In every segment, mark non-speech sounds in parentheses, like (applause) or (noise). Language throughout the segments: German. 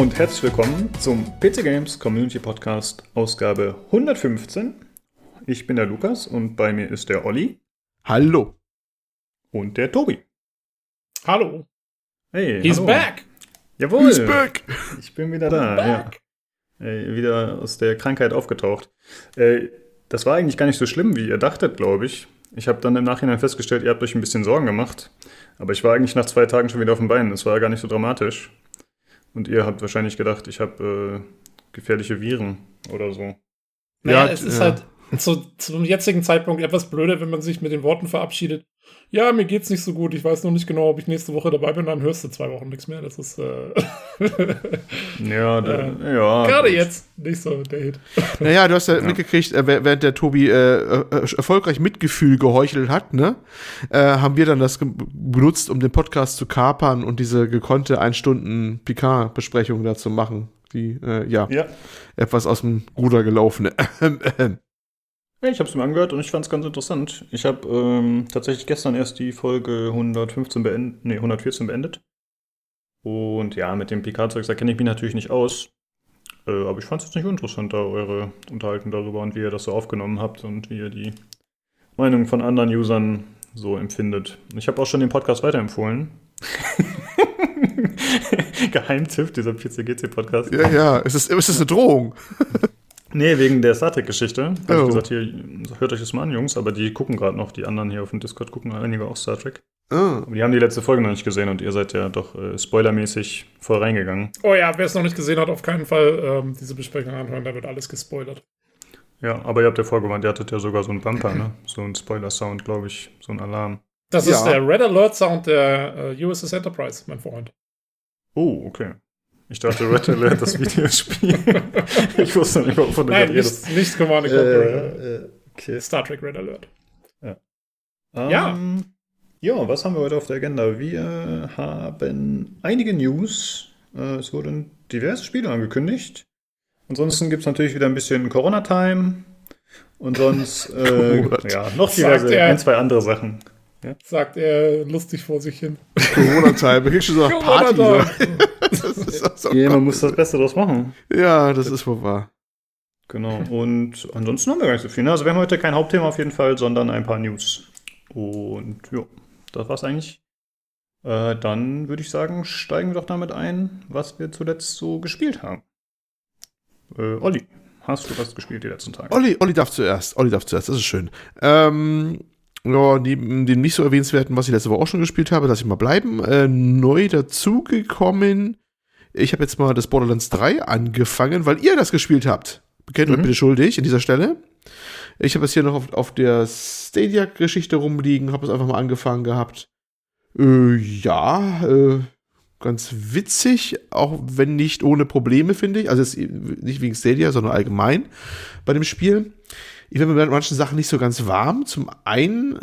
und herzlich willkommen zum PC Games Community Podcast Ausgabe 115. Ich bin der Lukas und bei mir ist der Olli. Hallo. Und der Tobi. Hallo. Hey, He's hallo. back. Jawohl. He's back. Ich bin wieder da. Ja. Ey, wieder aus der Krankheit aufgetaucht. Äh, das war eigentlich gar nicht so schlimm, wie ihr dachtet, glaube ich. Ich habe dann im Nachhinein festgestellt, ihr habt euch ein bisschen Sorgen gemacht. Aber ich war eigentlich nach zwei Tagen schon wieder auf dem Bein. Es war gar nicht so dramatisch. Und ihr habt wahrscheinlich gedacht, ich habe äh, gefährliche Viren oder so. Naja, Ja, es ist ja. halt zu, zum jetzigen Zeitpunkt etwas blöder, wenn man sich mit den Worten verabschiedet. Ja, mir geht's nicht so gut. Ich weiß noch nicht genau, ob ich nächste Woche dabei bin. Dann hörst du zwei Wochen nichts mehr. Das ist äh, (laughs) Ja, da, ja. gerade jetzt nicht so der Hit. (laughs) Naja, du hast ja, mitgekriegt, äh, wäh- während der Tobi äh, äh, erfolgreich Mitgefühl geheuchelt hat, ne, äh, haben wir dann das benutzt, um den Podcast zu kapern und diese gekonnte ein Stunden Picard-Besprechung da zu machen. Die, äh, ja, Ja. etwas aus dem Ruder gelaufene. Ich habe es mir angehört und ich fand es ganz interessant. Ich habe ähm, tatsächlich gestern erst die Folge 115 beendet, nee, 114 beendet. Und ja, mit dem Picard-Zeugs, da kenne ich mich natürlich nicht aus. Äh, aber ich fand es jetzt nicht uninteressant, da eure Unterhaltung darüber und wie ihr das so aufgenommen habt und wie ihr die Meinung von anderen Usern so empfindet. Ich habe auch schon den Podcast weiterempfohlen. (laughs) Geheimtipp, dieser PCGC-Podcast. ja, ja, es ist, es ist eine Drohung. (laughs) Nee, wegen der Star Trek-Geschichte. Hab Oh. ich gesagt, hier, hört euch das mal an, Jungs, aber die gucken gerade noch, die anderen hier auf dem Discord gucken einige auch Star Trek. Aber die haben die letzte Folge noch nicht gesehen und ihr seid ja doch äh, spoilermäßig voll reingegangen. Oh ja, wer es noch nicht gesehen hat, auf keinen Fall ähm, diese Besprechung anhören. Da wird alles gespoilert. Ja, aber ihr habt ja vorgewarnt, ihr hattet ja sogar so einen Bumper, ne? So einen Spoiler-Sound, glaube ich, so ein Alarm. Das Ja. ist der Red Alert Sound der äh, USS Enterprise, mein Freund. Oh, okay. Ich dachte, Red Alert, das Videospiel. (laughs) ich wusste nicht, wovon du Nein, nicht, nicht Command Äh, äh, okay. Star Trek Red Alert. Ja. Ähm, ja, was haben wir heute auf der Agenda? Wir haben einige News. Äh, Es wurden diverse Spiele angekündigt. Ansonsten gibt es natürlich wieder ein bisschen Corona-Time. Und sonst, äh, (laughs) ja, noch diverse, er. ein, zwei andere Sachen. Sagt er lustig vor sich hin. Corona-Time, kriegst du so nach Party. Ne? (laughs) so, (laughs) Ja, man muss das Beste draus machen. ja, das ist wohl wahr. Genau. Und ansonsten haben wir gar nicht so viel. Ne? Also wir haben heute kein Hauptthema auf jeden Fall, sondern ein paar News. Und ja, das war's eigentlich. Äh, dann würde ich sagen, steigen wir doch damit ein, was wir zuletzt so gespielt haben. Äh, Olli, hast du was gespielt die letzten Tage? Olli, Olli darf zuerst. Olli darf zuerst, das ist schön. Ähm, ja, neben dem nicht so erwähnenswerten, was ich letzte Woche auch schon gespielt habe, lasse ich mal bleiben. Äh, neu dazugekommen. Ich habe jetzt mal das Borderlands 3 angefangen, weil ihr das gespielt habt. Bekennt euch Mhm. bitte schuldig an dieser Stelle. Ich habe es hier noch auf, auf der Stadia-Geschichte rumliegen, habe es einfach mal angefangen gehabt. Äh, ja, äh, ganz witzig, auch wenn nicht ohne Probleme, finde ich. Also nicht wegen Stadia, sondern allgemein bei dem Spiel. Ich bin mit manchen Sachen nicht so ganz warm. Zum einen,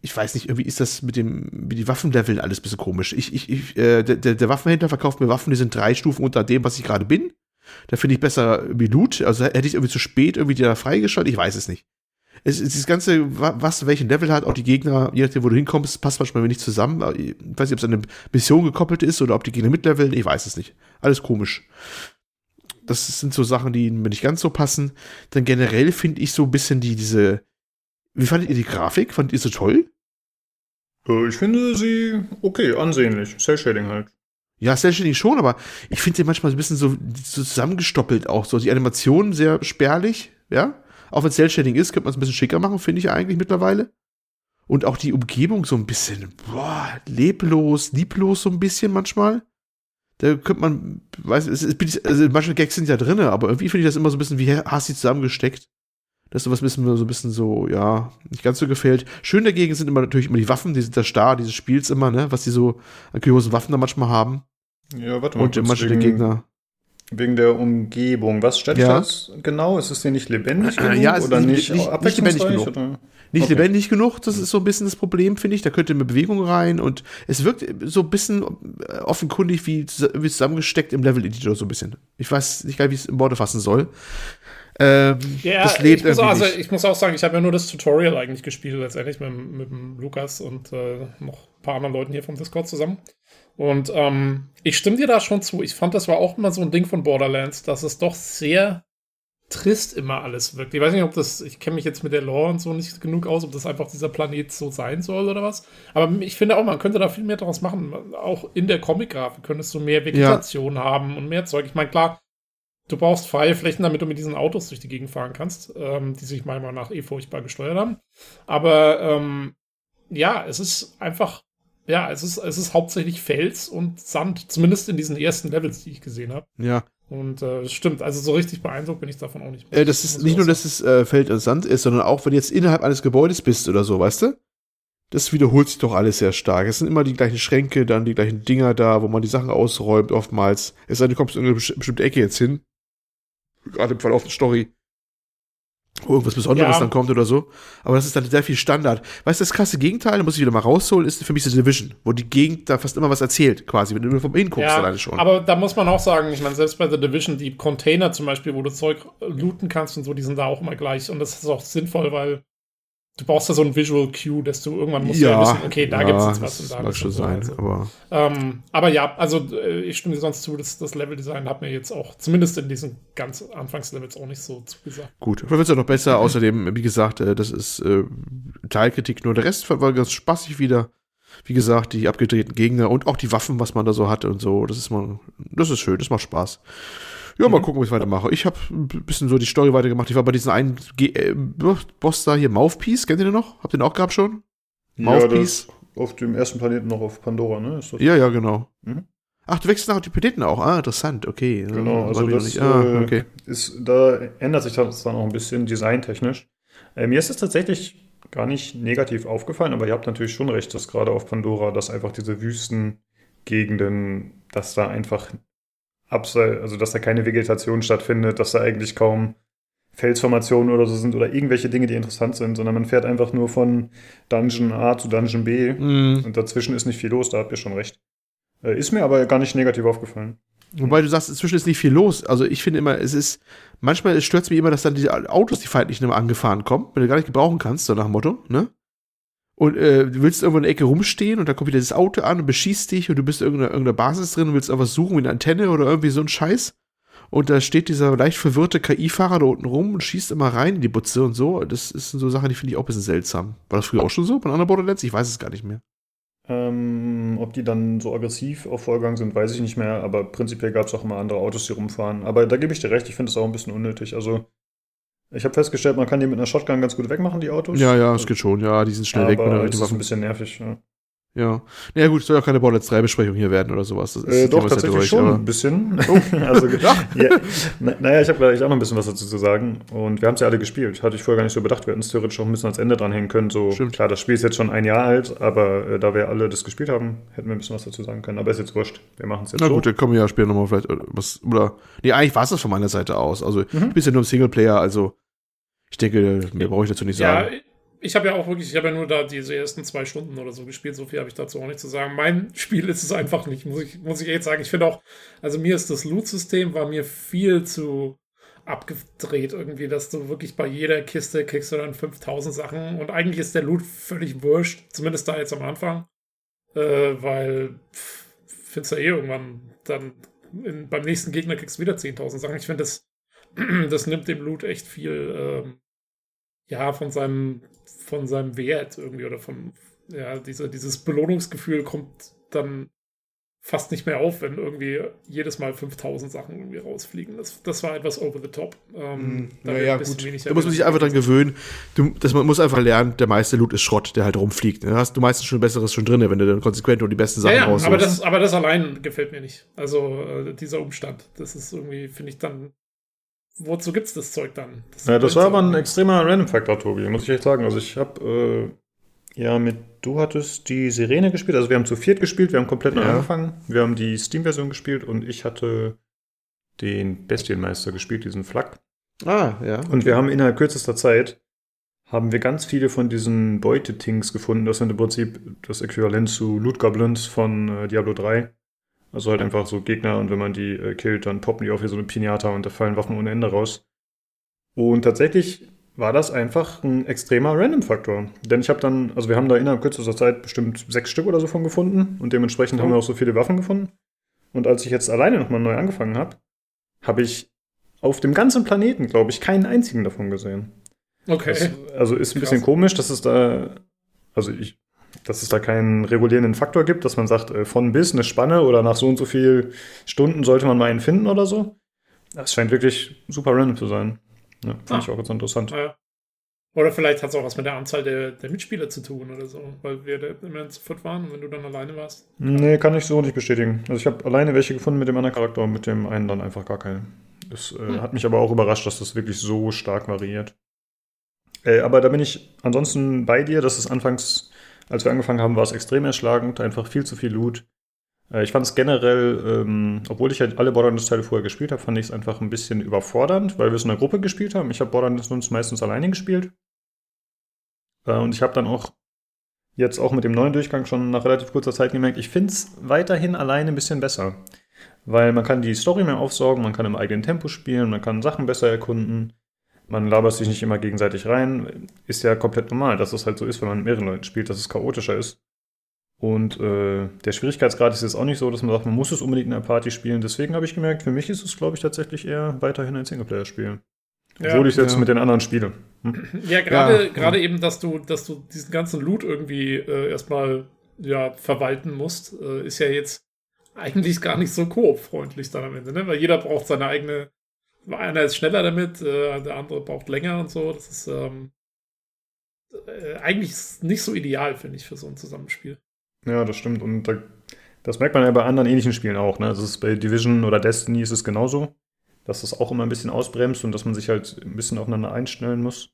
ich weiß nicht, irgendwie ist das mit dem, mit die Waffenleveln alles ein bisschen komisch. Ich, ich, ich, äh, der, der Waffenhändler verkauft mir Waffen, die sind drei Stufen unter dem, was ich gerade bin. Da finde ich besser irgendwie Loot. Also hätte ich irgendwie zu spät irgendwie die da freigeschaltet, ich weiß es nicht. Es, es, das Ganze, wa- was welchen Level hat, auch die Gegner, je nachdem, wo du hinkommst, passt manchmal nicht zusammen. Ich weiß nicht, ob es an eine Mission gekoppelt ist oder ob die Gegner mitleveln, ich weiß es nicht. Alles komisch. Das sind so Sachen, die mir nicht ganz so passen. Dann generell finde ich so ein bisschen die, diese. Wie fandet ihr die Grafik? Fandet ihr sie toll? Äh, ich finde sie okay, ansehnlich. Cell-Shading halt. Ja, Cell Shading schon, aber ich finde sie manchmal so ein bisschen so, so zusammengestoppelt auch. So die Animation sehr spärlich, ja. Auch wenn Cell Shading ist, könnte man es ein bisschen schicker machen, finde ich eigentlich mittlerweile. Und auch die Umgebung so ein bisschen, boah, leblos, lieblos so ein bisschen manchmal. Da könnte man, weiß es ist, also manche Gags sind ja drin, aber irgendwie finde ich das immer so ein bisschen wie hastig zusammengesteckt. Das ist so was bisschen, so ein bisschen so, ja, nicht ganz so gefällt. Schön dagegen sind immer natürlich immer die Waffen, die sind der Star dieses Spiels immer, ne, was die so an kuriosen Waffen da manchmal haben. Ja, warte mal. Und manche der wegen- Gegner. Wegen der Umgebung. Was stellt Ja. das genau? Ist es dir nicht lebendig genug ja, oder nicht- nicht, nicht- nicht abwechslungsreich? lebendig genug. Oder? Nicht Okay. lebendig genug, das ist so ein bisschen das Problem, finde ich. Da könnte mehr Bewegung rein und es wirkt so ein bisschen äh, offenkundig wie, wie zusammengesteckt im Level-Editor so ein bisschen. Ich weiß nicht gar, wie ich es in Worte fassen soll. Ähm, Ja, das lebt ich, muss auch, also, ich muss auch sagen, ich habe ja nur das Tutorial eigentlich gespielt, letztendlich mit, dem- mit dem Lukas und äh, noch ein paar anderen Leuten hier vom Discord zusammen. Und ähm, ich stimme dir da schon zu. Ich fand, das war auch immer so ein Ding von Borderlands, dass es doch sehr trist immer alles wirkt. Ich weiß nicht, ob das, ich kenne mich jetzt mit der Lore und so nicht genug aus, ob das einfach dieser Planet so sein soll oder was. Aber ich finde auch, man könnte da viel mehr daraus machen. Auch in der Comic-Grafik könntest du mehr Vegetation ja. haben und mehr Zeug. Ich meine, klar, du brauchst freie Flächen, damit du mit diesen Autos durch die Gegend fahren kannst, ähm, die sich meiner Meinung nach eh furchtbar gesteuert haben. Aber ähm, ja, es ist einfach ja, es ist, es ist hauptsächlich Fels und Sand, zumindest in diesen ersten Levels, die ich gesehen habe. Ja. Und äh, stimmt, also so richtig beeindruckt bin ich davon auch nicht. Äh, das ist nicht nur, dass es äh, Feld und Sand ist, sondern auch, wenn du jetzt innerhalb eines Gebäudes bist oder so, weißt du? Das wiederholt sich doch alles sehr stark. Es sind immer die gleichen Schränke, dann die gleichen Dinger da, wo man die Sachen ausräumt, oftmals. Es sei denn, du kommst in eine bestimmte Ecke jetzt hin. Gerade im Verlauf der Story irgendwas Besonderes ja. dann kommt oder so. Aber das ist dann sehr viel Standard. Weißt du, das krasse Gegenteil, da muss ich wieder mal rausholen, ist für mich The Division, wo die Gegend da fast immer was erzählt, quasi, wenn du nur vom hinguckst, ja, alleine schon. Aber da muss man auch sagen, ich meine, selbst bei The Division, die Container zum Beispiel, wo du Zeug looten kannst und so, die sind da auch immer gleich. Und das ist auch sinnvoll, weil du brauchst ja so ein Visual Cue, dass du irgendwann musst ja, ja wissen, okay, da ja, gibt es jetzt was und da mag schon sein, also. aber ähm, aber ja, also äh, ich stimme dir sonst zu, dass das Leveldesign hat mir jetzt auch zumindest in diesen ganz Anfangslevels auch nicht so zugesagt. Gut, wird es ja noch besser. Außerdem, wie gesagt, äh, das ist äh, Teilkritik nur. Der Rest war ganz spaßig wieder. Wie gesagt, die abgedrehten Gegner und auch die Waffen, was man da so hatte und so, das ist mal, das ist schön, das macht Spaß. Ja, mal mhm. gucken, wie ich weitermache. Ich habe ein bisschen so die Story weitergemacht. Ich war bei diesem einen G äh, Boss da hier, Mouthpiece, kennt ihr den noch? Habt ihr den auch gehabt schon? Mouthpiece? Ja, auf dem ersten Planeten noch auf Pandora, ne? ja, ja, genau. Mhm. Ach, du wechselst nach die Planeten auch. Ah, interessant, okay. Genau, also das ah, äh, okay. ist, da ändert sich das dann auch ein bisschen designtechnisch. Äh, mir ist es tatsächlich gar nicht negativ aufgefallen, aber ihr habt natürlich schon recht, dass gerade auf Pandora, dass einfach diese Wüstengegenden, dass da einfach abseits, also dass da keine Vegetation stattfindet, dass da eigentlich kaum Felsformationen oder so sind oder irgendwelche Dinge, die interessant sind, sondern man fährt einfach nur von Dungeon A zu Dungeon B mm. und dazwischen ist nicht viel los, da habt ihr schon recht. Äh, ist mir aber gar nicht negativ aufgefallen. Wobei du sagst, inzwischen ist nicht viel los. Also ich finde immer, es ist, manchmal stört es mich immer, dass dann diese Autos, die feindlichen immer angefahren kommen, wenn du gar nicht gebrauchen kannst, so nach dem Motto, ne? Und äh, du willst irgendwo in der Ecke rumstehen und da kommt wieder das Auto an und beschießt dich und du bist in irgendeiner, irgendeiner Basis drin und willst irgendwas suchen wie eine Antenne oder irgendwie so ein Scheiß. Und da steht dieser leicht verwirrte KI-Fahrer da unten rum und schießt immer rein in die Butze und so. Das sind so Sachen, die finde ich auch ein bisschen seltsam. War das früher auch schon so bei anderen Borderlands? Ich weiß es gar nicht mehr. Ähm, ob die dann so aggressiv auf Vorgang sind, weiß ich nicht mehr, aber prinzipiell gab es auch immer andere Autos, die rumfahren. Aber da gebe ich dir recht, ich finde das auch ein bisschen unnötig. Also ich habe festgestellt, man kann die mit einer Shotgun ganz gut wegmachen, die Autos. Ja, ja, es geht schon. Ja, die sind schnell aber weg. Aber das ist ein bisschen nervig, ja. Ja. Naja, gut, soll ja keine Borderlands 3 Besprechung hier werden oder sowas. Das äh, doch, tatsächlich durch, schon ein bisschen. Oh. (laughs) also, (laughs) ja. na, naja, ich habe gleich auch noch ein bisschen was dazu zu sagen. Und wir haben es ja alle gespielt. Hatte ich vorher gar nicht so bedacht. Wir hätten es theoretisch auch ein bisschen ans Ende dranhängen können. So, Stimmt. klar, das Spiel ist jetzt schon ein Jahr alt, aber äh, da wir alle das gespielt haben, hätten wir ein bisschen was dazu sagen können. Aber ist jetzt wurscht. Wir machen es jetzt Na so. gut, dann kommen wir ja später nochmal vielleicht was. Oder. Nee, eigentlich war es das von meiner Seite aus. Also, mhm. ein bisschen nur im Singleplayer, also ich denke, mehr brauche ich dazu nicht sagen. Ich habe ja auch wirklich, ich habe ja nur da diese ersten zwei Stunden oder so gespielt, so viel habe ich dazu auch nicht zu sagen. Mein (laughs) Spiel ist es einfach nicht, muss ich, muss ich echt sagen. Ich finde auch, also mir ist das Loot-System, war mir viel zu abgedreht irgendwie, dass du wirklich bei jeder Kiste kriegst du dann 5000 Sachen und eigentlich ist der Loot völlig wurscht, zumindest da jetzt am Anfang, äh, weil findest du ja eh irgendwann dann in, beim nächsten Gegner kriegst du wieder 10.000 Sachen. Ich finde das (clears throat) das nimmt dem Loot echt viel, ähm, ja, von seinem, von seinem Wert irgendwie oder von, ja, diese, dieses Belohnungsgefühl kommt dann fast nicht mehr auf, wenn irgendwie jedes Mal 5000 Sachen irgendwie rausfliegen. Das, das war etwas over the top. Ähm, mm, naja, gut. Da muss man sich einfach dran gewöhnen. Du, das, man muss einfach lernen, der meiste Loot ist Schrott, der halt rumfliegt. Da hast du meistens schon Besseres schon drin, wenn du dann konsequent und die besten Sachen ja, ja. Aber das, aber das allein gefällt mir nicht. Also äh, dieser Umstand, das ist irgendwie, finde ich dann wozu gibt's das Zeug dann? Das ja, das war aber ein extremer Random-Faktor, Tobi, muss ich echt sagen. Also ich habe äh, ja mit, du hattest die Sirene gespielt, also wir haben zu viert gespielt, wir haben komplett neu ja. angefangen, wir haben die Steam-Version gespielt und ich hatte den Bestienmeister gespielt, diesen Flak. Ah, ja. Und wir haben innerhalb kürzester Zeit haben wir ganz viele von diesen Beutetings gefunden. Das sind im Prinzip das Äquivalent zu Loot Goblins von äh, Diablo 3. Also halt einfach so Gegner und wenn man die äh, killt, dann poppen die auch wie so eine Pinata und da fallen Waffen ohne Ende raus. Und tatsächlich war das einfach ein extremer Random-Faktor. Denn ich habe dann, also wir haben da innerhalb kürzester Zeit bestimmt sechs Stück oder so von gefunden und dementsprechend oh. haben wir auch so viele Waffen gefunden. Und als ich jetzt alleine nochmal neu angefangen habe, habe ich auf dem ganzen Planeten, glaube ich, keinen einzigen davon gesehen. Okay. Das, also ist ein Krass. bisschen komisch, dass es da, also ich, dass es da keinen regulierenden Faktor gibt, dass man sagt, äh, von bis eine Spanne oder nach so und so viel Stunden sollte man mal einen finden oder so. Das scheint wirklich super random zu sein. Ja, Finde ah. ich auch ganz interessant. Ja. Oder vielleicht hat es auch was mit der Anzahl der, der Mitspieler zu tun oder so, weil wir da immer zu viert waren und wenn du dann alleine warst. Nee, kann ich so nicht bestätigen. Also ich habe alleine welche gefunden mit dem anderen Charakter und mit dem einen dann einfach gar keine. Das äh, hm. hat mich aber auch überrascht, dass das wirklich so stark variiert. Äh, aber da bin ich ansonsten bei dir, dass es anfangs, als wir angefangen haben, war es extrem erschlagend, einfach viel zu viel Loot. Äh, ich fand es generell, ähm, obwohl ich halt alle Borderlands-Teile vorher gespielt habe, fand ich es einfach ein bisschen überfordernd, weil wir es in einer Gruppe gespielt haben. Ich habe Borderlands meistens alleine gespielt. Äh, und ich habe dann auch jetzt auch mit dem neuen Durchgang schon nach relativ kurzer Zeit gemerkt, ich finde es weiterhin alleine ein bisschen besser. Weil man kann die Story mehr aufsaugen, man kann im eigenen Tempo spielen, man kann Sachen besser erkunden. Man labert sich nicht immer gegenseitig rein. Ist ja komplett normal, dass es halt so ist, wenn man mit mehreren Leuten spielt, dass es chaotischer ist. Und äh, der Schwierigkeitsgrad ist jetzt auch nicht so, dass man sagt, man muss es unbedingt in einer Party spielen. Deswegen habe ich gemerkt, für mich ist es, glaube ich, tatsächlich eher weiterhin ein Singleplayer-Spiel. Ja, Obwohl ich es jetzt ja. mit den anderen spiele. Hm. (clears throat) Ja, gerade ja, gerade eben, dass du, dass du diesen ganzen Loot irgendwie äh, erstmal ja, verwalten musst, äh, ist ja jetzt eigentlich gar nicht so koop-freundlich dann am Ende, ne? Weil jeder braucht seine eigene. Einer ist schneller damit, äh, der andere braucht länger und so. Das ist ähm, äh, eigentlich nicht so ideal, finde ich, für so ein Zusammenspiel. Ja, das stimmt. Und da, das merkt man ja bei anderen ähnlichen Spielen auch. Ne? Das ist bei Division oder Destiny ist es genauso, dass das auch immer ein bisschen ausbremst und dass man sich halt ein bisschen aufeinander einstellen muss.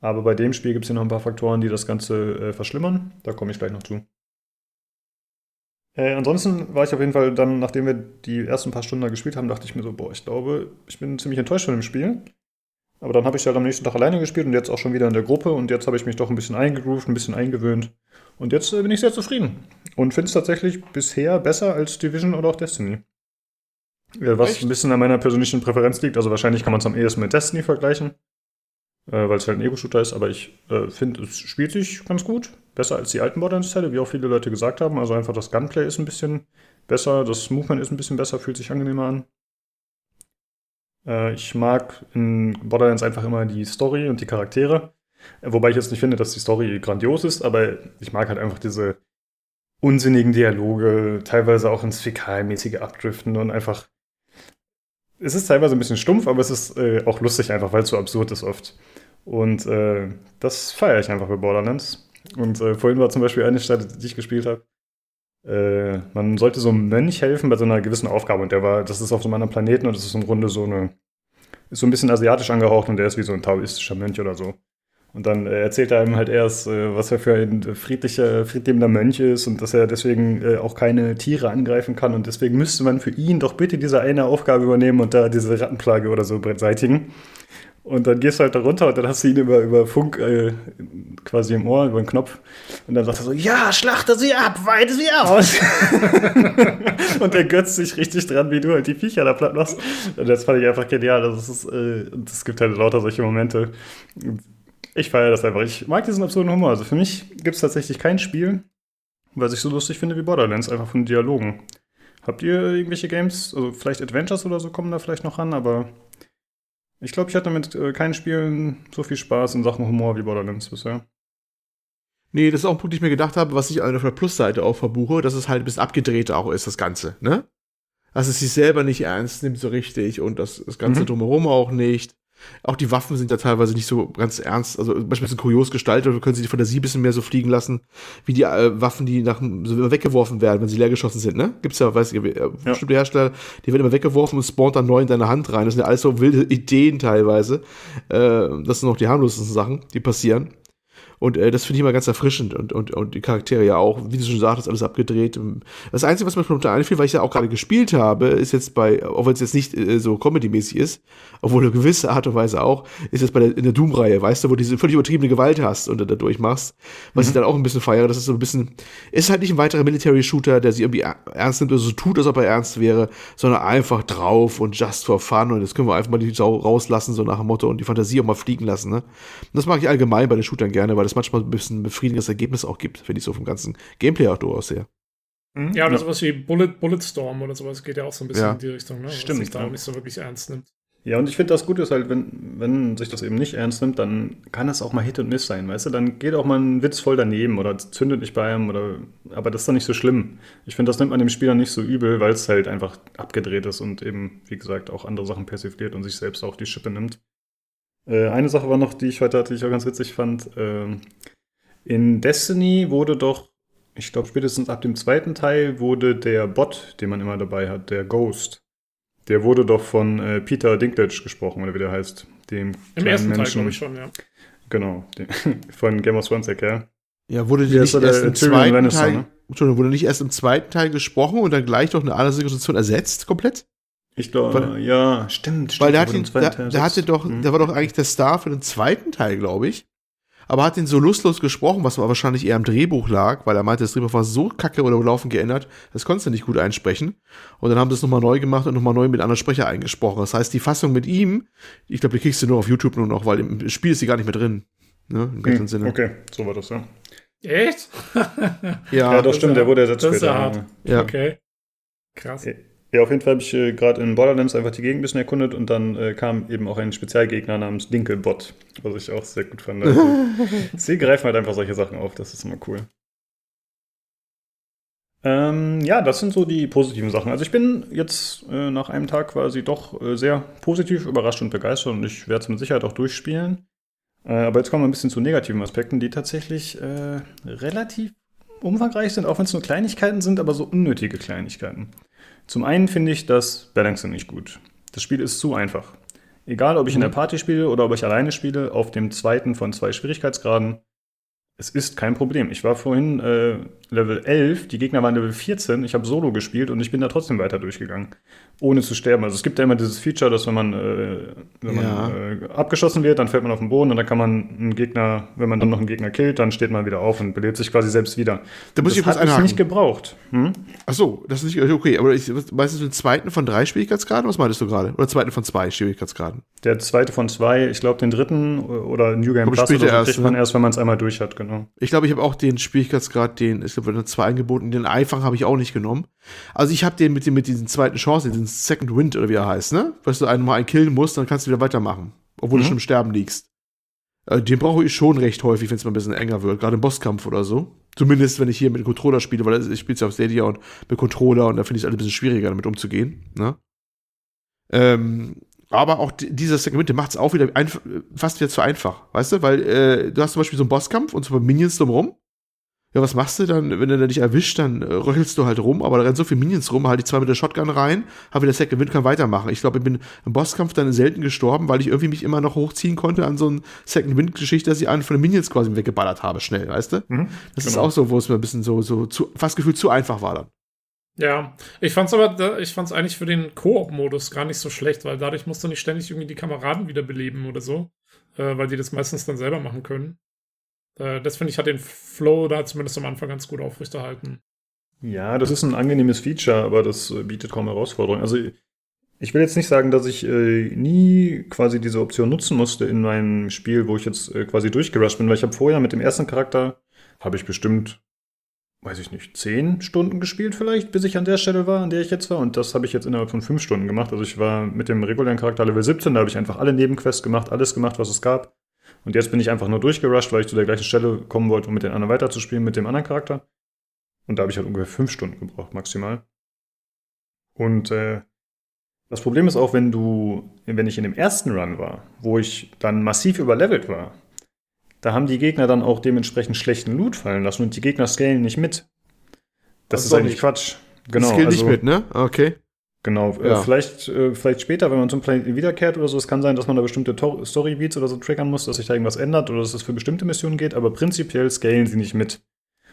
Aber bei dem Spiel gibt es ja noch ein paar Faktoren, die das Ganze äh, verschlimmern. Da komme ich gleich noch zu. Äh, ansonsten war ich auf jeden Fall dann, nachdem wir die ersten paar Stunden da gespielt haben, dachte ich mir so, boah, ich glaube, ich bin ziemlich enttäuscht von dem Spiel. Aber dann habe ich halt am nächsten Tag alleine gespielt und jetzt auch schon wieder in der Gruppe und jetzt habe ich mich doch ein bisschen eingegroovt, ein bisschen eingewöhnt. Und jetzt äh, bin ich sehr zufrieden und finde es tatsächlich bisher besser als Division oder auch Destiny. Äh, was Echt? ein bisschen an meiner persönlichen Präferenz liegt. Also wahrscheinlich kann man es am ehesten mit Destiny vergleichen, äh, weil es halt ein Ego-Shooter ist. Aber ich äh, finde, es spielt sich ganz gut. Besser als die alten Borderlands-Teile, wie auch viele Leute gesagt haben. Also einfach das Gunplay ist ein bisschen besser, das Movement ist ein bisschen besser, fühlt sich angenehmer an. Äh, ich mag in Borderlands einfach immer die Story und die Charaktere. Wobei ich jetzt nicht finde, dass die Story grandios ist, aber ich mag halt einfach diese unsinnigen Dialoge, teilweise auch ins Fäkalmäßige abdriften und einfach. Es ist teilweise ein bisschen stumpf, aber es ist äh, auch lustig einfach, weil es so absurd ist oft. Und äh, das feiere ich einfach bei Borderlands. Und äh, vorhin war zum Beispiel eine Stadt, die ich gespielt habe. Äh, man sollte so einem Mönch helfen bei so einer gewissen Aufgabe. Und der war, das ist auf so einem anderen Planeten und das ist im Grunde so eine, ist so ein bisschen asiatisch angehaucht und der ist wie so ein taoistischer Mönch oder so. Und dann äh, erzählt er einem halt erst, äh, was er für ein friedlicher, friedliebender Mönch ist und dass er deswegen äh, auch keine Tiere angreifen kann. Und deswegen müsste man für ihn doch bitte diese eine Aufgabe übernehmen und da diese Rattenplage oder so beseitigen. Und dann gehst du halt da runter und dann hast du ihn über, über Funk äh, quasi im Ohr, über den Knopf. Und dann sagt er so, ja, schlachte sie ab, weide sie aus. (laughs) und er götzt sich richtig dran, wie du halt die Viecher da platt machst. Und das fand ich einfach genial. Das ist, äh, das gibt halt lauter solche Momente. Ich feiere das einfach. Ich mag diesen absurden Humor. Also für mich gibt es tatsächlich kein Spiel, was ich so lustig finde wie Borderlands, einfach von Dialogen. Habt ihr irgendwelche Games, also vielleicht Adventures oder so kommen da vielleicht noch ran, aber ich glaube, ich hatte mit äh, keinen Spielen so viel Spaß in Sachen Humor wie Borderlands bisher. Nee, das ist auch ein Punkt, den ich mir gedacht habe, was ich auf der Plusseite auch verbuche, dass es halt ein bisschen abgedrehter auch ist, das Ganze, ne? Dass es sich selber nicht ernst nimmt so richtig und das, das Ganze mhm. drumherum auch nicht. Auch die Waffen sind ja teilweise nicht so ganz ernst, also beispielsweise kurios gestaltet, können sie die Fantasie ein bisschen mehr so fliegen lassen, wie die äh, Waffen, die nach so weggeworfen werden, wenn sie leer geschossen sind, ne? Gibt's ja, weiß ich, äh, bestimmte Hersteller, die werden immer weggeworfen und spawnt dann neu in deine Hand rein. Das sind ja alles so wilde Ideen teilweise. Äh, das sind noch die harmlosesten Sachen, die passieren. Und äh, das finde ich immer ganz erfrischend und, und, und die Charaktere ja auch, wie du schon sagtest, alles abgedreht. Das Einzige, was mir spontan einfiel, weil ich ja auch gerade gespielt habe, ist jetzt bei, auch wenn es jetzt nicht äh, so comedy-mäßig ist, obwohl eine gewisse Art und Weise auch, ist jetzt bei der, in der Doom-Reihe, weißt du, wo du diese völlig übertriebene Gewalt hast und da durchmachst, was mhm. ich dann auch ein bisschen feiere, das ist so ein bisschen, ist halt nicht ein weiterer Military-Shooter, der sich irgendwie ernst nimmt oder so tut, als ob er ernst wäre, sondern einfach drauf und just for fun und jetzt können wir einfach mal die Sau rauslassen, so nach dem Motto und die Fantasie auch mal fliegen lassen, ne? Und das mag ich allgemein bei den Shootern gerne, weil das manchmal ein bisschen ein befriedigendes Ergebnis auch gibt, finde ich so vom ganzen Gameplay auch durchaus sehr. Mhm. Ja, oder ja. sowas wie Bullet, Bulletstorm oder sowas geht ja auch so ein bisschen ja. in die Richtung, ne? Stimmt. Was sich da ja. nicht so wirklich ernst nimmt. Ja, und ich finde das Gute ist halt, wenn, wenn sich das eben nicht ernst nimmt, dann kann das auch mal Hit und Miss sein, weißt du? Dann geht auch mal ein Witz voll daneben oder zündet nicht bei einem oder, aber das ist dann nicht so schlimm. Ich finde, das nimmt man dem Spieler nicht so übel, weil es halt einfach abgedreht ist und eben, wie gesagt, auch andere Sachen persifliert und sich selbst auch die Schippe nimmt. Äh, eine Sache war noch, die ich heute hatte, die ich auch ganz witzig fand. Äh, in Destiny wurde doch, ich glaube spätestens ab dem zweiten Teil, wurde der Bot, den man immer dabei hat, der Ghost, der wurde doch von äh, Peter Dinklage gesprochen, oder wie der heißt. Dem Im ersten Menschen. Teil, glaube ich schon, ja. Genau, den, (laughs) von Game of Thrones ja. Ja, wurde die nicht erst im zweiten Teil, ne? Entschuldigung, wurde nicht erst im zweiten Teil gesprochen und dann gleich durch eine andere Situation ersetzt, komplett? Ich glaube, ja, stimmt, stimmt. Weil der, hat ihn, der, der hatte doch, hm. der war doch eigentlich der Star für den zweiten Teil, glaube ich aber hat ihn so lustlos gesprochen, was wahrscheinlich eher am Drehbuch lag, weil er meinte, das Drehbuch war so kacke oder laufend geändert, das konntest du nicht gut einsprechen. Und dann haben sie es nochmal neu gemacht und nochmal neu mit anderen Sprecher eingesprochen. Das heißt, die Fassung mit ihm, ich glaube, die kriegst du nur auf YouTube nur noch, weil im Spiel ist sie gar nicht mehr drin. Ne, Im hm, Sinne. Okay, so war das, ja. Echt? ja, ja, das stimmt, der wurde ersetzt das später. Ist ja hart. Ja. Okay. Krass. Ja, auf jeden Fall habe ich äh, gerade in Borderlands einfach die Gegend ein bisschen erkundet und dann äh, kam eben auch ein Spezialgegner namens Dinkelbot, was ich auch sehr gut fand. Also, (laughs) sie greifen halt einfach solche Sachen auf, das ist immer cool. Ähm, ja, das sind so die positiven Sachen. Also ich bin jetzt äh, nach einem Tag quasi doch äh, sehr positiv überrascht und begeistert und ich werde es mit Sicherheit auch durchspielen. Äh, aber jetzt kommen wir ein bisschen zu negativen Aspekten, die tatsächlich äh, relativ umfangreich sind, auch wenn es nur Kleinigkeiten sind, aber so unnötige Kleinigkeiten. Zum einen finde ich das Balancing nicht gut. Das Spiel ist zu einfach. Egal, ob ich in der mhm. Party spiele oder ob ich alleine spiele, auf dem zweiten von zwei Schwierigkeitsgraden es ist kein Problem. Ich war vorhin äh, Level 11, die Gegner waren Level 14, ich habe Solo gespielt und ich bin da trotzdem weiter durchgegangen, ohne zu sterben. Also es gibt ja immer dieses Feature, dass wenn man, äh, wenn man ja. äh, abgeschossen wird, dann fällt man auf den Boden und dann kann man einen Gegner, wenn man dann noch einen Gegner killt, dann steht man wieder auf und belebt sich quasi selbst wieder. Da muss das ich kurz einhaken. nicht gebraucht. Hm? Ach so, das ist nicht okay. Aber ich, meinst du den zweiten von drei Schwierigkeitsgraden? Was meintest du gerade? Oder zweiten von zwei Schwierigkeitsgraden? Der zweite von zwei, ich glaube den dritten oder New Game Plus oder so erst, kriegt man ne? erst, wenn man es einmal durch hat, genau. Ich glaube, ich habe auch den Schwierigkeitsgrad, den, es gibt zwei angeboten, den einfach habe ich auch nicht genommen. Also ich habe den mit, dem, mit diesen zweiten Chancen, diesen Second Wind oder wie er heißt, ne? Weißt du, einmal einen killen musst, dann kannst du wieder weitermachen. Obwohl mhm. du schon im Sterben liegst. Äh, den brauche ich schon recht häufig, wenn es mal ein bisschen enger wird, gerade im Bosskampf oder so. Zumindest, wenn ich hier mit dem Controller spiele, weil ich spiele ja auf Stadia und mit Controller und da finde ich es alles ein bisschen schwieriger, damit umzugehen, ne? Ähm, aber auch dieser Segmente macht es auch wieder fast wieder zu einfach, weißt du? Weil äh, du hast zum Beispiel so einen Bosskampf und so Minions drumherum. Ja, was machst du dann, wenn er dich erwischt, dann äh, röchelst du halt rum, aber da rennen so viele Minions rum, halt die zwei mit der Shotgun rein, habe wieder Second Wind, kann weitermachen. Ich glaube, ich bin im Bosskampf dann selten gestorben, weil ich irgendwie mich immer noch hochziehen konnte an so eine Second Wind-Geschichte, dass ich einen von den Minions quasi weggeballert habe, schnell, weißt du? Mhm, das genau. ist auch so, wo es mir ein bisschen so, so zu, fast gefühlt zu einfach war dann. Ja, ich fand's aber, ich fand's eigentlich für den Koop-Modus gar nicht so schlecht, weil dadurch musst du nicht ständig irgendwie die Kameraden wiederbeleben oder so, äh, weil die das meistens dann selber machen können. Äh, das finde ich hat den Flow da zumindest am Anfang ganz gut aufrechterhalten. Ja, das ist ein angenehmes Feature, aber das bietet kaum Herausforderungen. Also ich will jetzt nicht sagen, dass ich äh, nie quasi diese Option nutzen musste in meinem Spiel, wo ich jetzt äh, quasi durchgerusht bin, weil ich habe vorher mit dem ersten Charakter, habe ich bestimmt weiß ich nicht, zehn Stunden gespielt vielleicht, bis ich an der Stelle war, an der ich jetzt war. Und das habe ich jetzt innerhalb von fünf Stunden gemacht. Also ich war mit dem regulären Charakter Level 17, da habe ich einfach alle Nebenquests gemacht, alles gemacht, was es gab. Und jetzt bin ich einfach nur durchgerusht, weil ich zu der gleichen Stelle kommen wollte, um mit den anderen weiterzuspielen, mit dem anderen Charakter. Und da habe ich halt ungefähr fünf Stunden gebraucht, maximal. Und äh, das Problem ist auch, wenn du, wenn ich in dem ersten Run war, wo ich dann massiv überlevelt war, da haben die Gegner dann auch dementsprechend schlechten Loot fallen lassen und die Gegner scalen nicht mit. Das, das ist eigentlich nicht. Quatsch. Genau. Die scalen also, nicht mit, ne? Okay. Genau, äh, Ja. vielleicht, äh, vielleicht später, wenn man zum Planeten wiederkehrt oder so, es kann sein, dass man da bestimmte To- Story-Beats oder so triggern muss, dass sich da irgendwas ändert oder dass es für bestimmte Missionen geht, aber prinzipiell scalen sie nicht mit.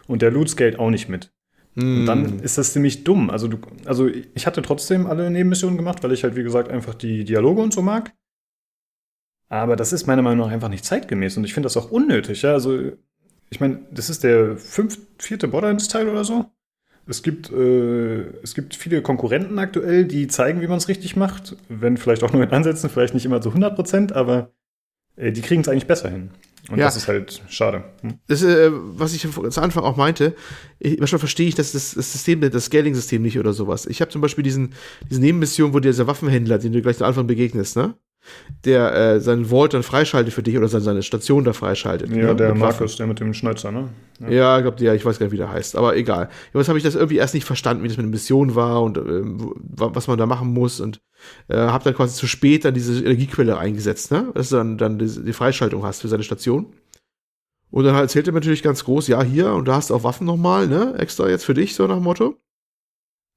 Und der Loot scaled auch nicht mit. Und Mm. dann ist das ziemlich dumm. Also, du, also ich hatte trotzdem alle Nebenmissionen gemacht, weil ich halt, wie gesagt, einfach die Dialoge und so mag. Aber das ist meiner Meinung nach einfach nicht zeitgemäß und ich finde das auch unnötig. Ja? Also, ich meine, das ist der fünf, vierte Borderlands-Teil oder so. Es gibt, äh, es gibt viele Konkurrenten aktuell, die zeigen, wie man es richtig macht. Wenn vielleicht auch nur in Ansätzen, vielleicht nicht immer zu 100 Prozent, aber äh, die kriegen es eigentlich besser hin. Und Ja. das ist halt schade. Hm? Das, äh, was ich zu Anfang auch meinte, ich, manchmal verstehe ich das, das, das System, das Scaling-System nicht oder sowas. Ich habe zum Beispiel diesen, diese Nebenmission, wo dir dieser Waffenhändler, den du gleich am Anfang begegnest, ne? Der äh, seinen Vault dann freischaltet für dich oder seine, seine Station da freischaltet. Ja, ne? der. Markus, der mit dem Schnäuzer, ne? Ja, ich glaube, ja, ich weiß gar nicht, wie der heißt, aber egal. Jedenfalls habe ich das irgendwie erst nicht verstanden, wie das mit der Mission war und wo- was man da machen muss und äh, habe dann quasi zu spät dann diese Energiequelle eingesetzt, ne? Dass du dann, dann die, die Freischaltung hast für seine Station. Und dann erzählt er mir natürlich ganz groß, ja, hier, und da hast du auch Waffen nochmal, ne? Extra jetzt für dich, so nach dem Motto.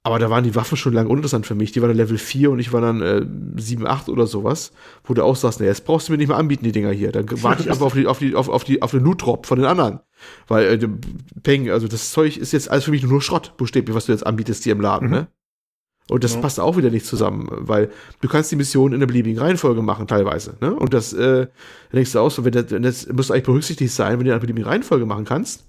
Aber da waren die Waffen schon lange uninteressant für mich. Die waren dann Level 4 und ich war dann äh, 7, 8 oder sowas, wo du auch sagst, ne, jetzt brauchst du mir nicht mehr anbieten, die Dinger hier. Dann (laughs) warte ich einfach auf die, auf die, auf, auf die, auf den Loot-Drop von den anderen. Weil, äh, Peng, also das Zeug ist jetzt alles für mich nur Schrott, buchstäblich, was du jetzt anbietest hier im Laden, Mhm. ne? Und das Ja. passt auch wieder nicht zusammen, weil du kannst die Mission in der beliebigen Reihenfolge machen, teilweise, ne? Und das, äh, denkst du auch so, wenn das, wenn das muss eigentlich berücksichtigt sein, wenn du in einer beliebigen Reihenfolge machen kannst,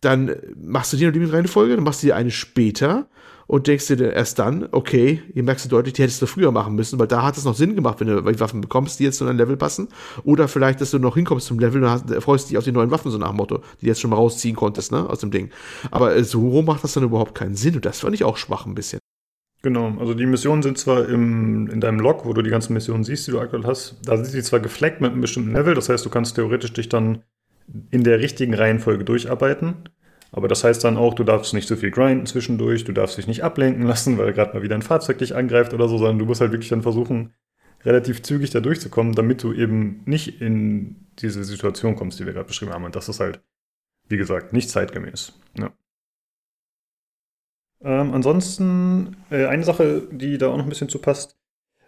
dann machst du die in der beliebigen Reihenfolge, dann machst du die eine später und denkst dir erst dann, okay, hier merkst du deutlich, die hättest du früher machen müssen, weil da hat es noch Sinn gemacht, wenn du Waffen bekommst, die jetzt zu deinem Level passen. Oder vielleicht, dass du noch hinkommst zum Level und hast, freust dich auf die neuen Waffen, so nach dem Motto, die du jetzt schon mal rausziehen konntest, ne, aus dem Ding. Aber äh, so rum macht das dann überhaupt keinen Sinn und das fand ich auch schwach ein bisschen. Genau, also die Missionen sind zwar im, in deinem Log, wo du die ganzen Missionen siehst, die du aktuell hast, da sind sie zwar gefleckt mit einem bestimmten Level, das heißt, du kannst theoretisch dich dann in der richtigen Reihenfolge durcharbeiten. Aber das heißt dann auch, du darfst nicht so viel grinden zwischendurch, du darfst dich nicht ablenken lassen, weil gerade mal wieder ein Fahrzeug dich angreift oder so, sondern du musst halt wirklich dann versuchen, relativ zügig da durchzukommen, damit du eben nicht in diese Situation kommst, die wir gerade beschrieben haben. Und das ist halt, wie gesagt, nicht zeitgemäß. Ja. Ähm, ansonsten äh, eine Sache, die da auch noch ein bisschen zu passt.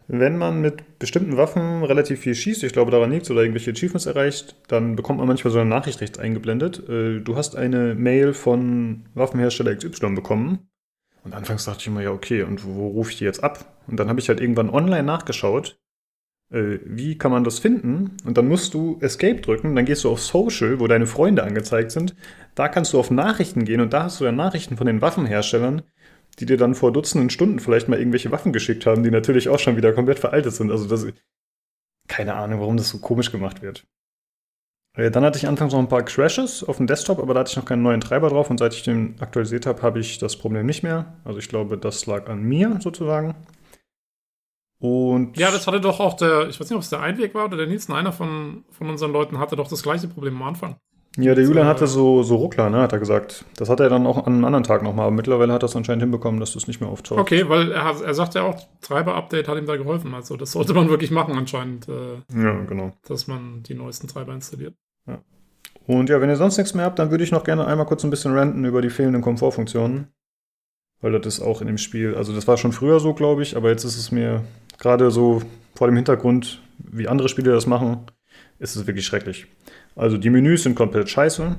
Wenn man mit bestimmten Waffen relativ viel schießt, ich glaube daran liegt oder irgendwelche Achievements erreicht, dann bekommt man manchmal so eine Nachricht rechts eingeblendet. Äh, du hast eine Mail von Waffenhersteller XY bekommen. Und anfangs dachte ich immer, ja, okay, und wo, wo rufe ich die jetzt ab? Und dann habe ich halt irgendwann online nachgeschaut, äh, wie kann man das finden? Und dann musst du Escape drücken, dann gehst du auf Social, wo deine Freunde angezeigt sind. Da kannst du auf Nachrichten gehen und da hast du dann Nachrichten von den Waffenherstellern, die dir dann vor Dutzenden Stunden vielleicht mal irgendwelche Waffen geschickt haben, die natürlich auch schon wieder komplett veraltet sind. Also das, keine Ahnung, warum das so komisch gemacht wird. Dann hatte ich anfangs noch ein paar Crashes auf dem Desktop, aber da hatte ich noch keinen neuen Treiber drauf und seit ich den aktualisiert habe, habe ich das Problem nicht mehr. Also ich glaube, das lag an mir sozusagen. Und Ja, das hatte doch auch der, ich weiß nicht, ob es der Einweg war oder der Nielsen, einer von, von unseren Leuten hatte doch das gleiche Problem am Anfang. Ja, der Julian hatte so, so Ruckler, ne, hat er gesagt. Das hat er dann auch an einem anderen Tag nochmal. Aber mittlerweile hat er es anscheinend hinbekommen, dass das nicht mehr auftaucht. Okay, weil er, er sagt ja auch, Treiber-Update hat ihm da geholfen. Also das sollte man wirklich machen anscheinend, äh, Ja, genau. dass man die neuesten Treiber installiert. Und ja, wenn ihr sonst nichts mehr habt, dann würde ich noch gerne einmal kurz ein bisschen ranten über die fehlenden Komfortfunktionen. Weil das ist auch in dem Spiel, also das war schon früher so, glaube ich, aber jetzt ist es mir gerade so vor dem Hintergrund, wie andere Spiele das machen, ist es wirklich schrecklich. Also die Menüs sind komplett scheiße,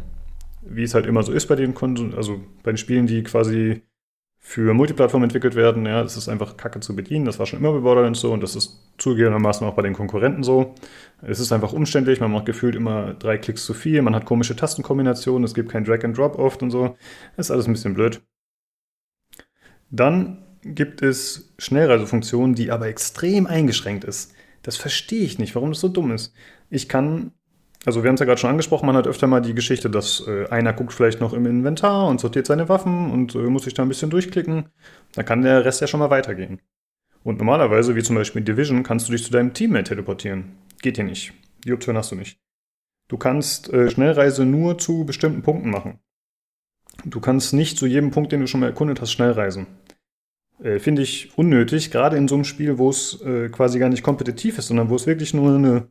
wie es halt immer so ist bei den Konsum also bei den Spielen, die quasi für Multiplattform entwickelt werden, ja, es ist einfach kacke zu bedienen. Das war schon immer bei Borderlands so und das ist zugegebenermaßen auch bei den Konkurrenten so. Es ist einfach umständlich, man macht gefühlt immer drei Klicks zu viel, man hat komische Tastenkombinationen, es gibt kein Drag and Drop oft und so. Ist alles ein bisschen blöd. Dann gibt es Schnellreisefunktionen, die aber extrem eingeschränkt ist. Das verstehe ich nicht, warum das so dumm ist. Ich kann, also wir haben es ja gerade schon angesprochen, man hat öfter mal die Geschichte, dass äh, einer guckt vielleicht noch im Inventar und sortiert seine Waffen und äh, muss sich da ein bisschen durchklicken. Dann kann der Rest ja schon mal weitergehen. Und normalerweise, wie zum Beispiel Division, kannst du dich zu deinem Teammate teleportieren. Geht hier nicht. Die Option hast du nicht. Du kannst äh, Schnellreise nur zu bestimmten Punkten machen. Du kannst nicht zu jedem Punkt, den du schon mal erkundet hast, schnell reisen. Äh, Finde ich unnötig, gerade in so einem Spiel, wo es äh, quasi gar nicht kompetitiv ist, sondern wo es wirklich nur eine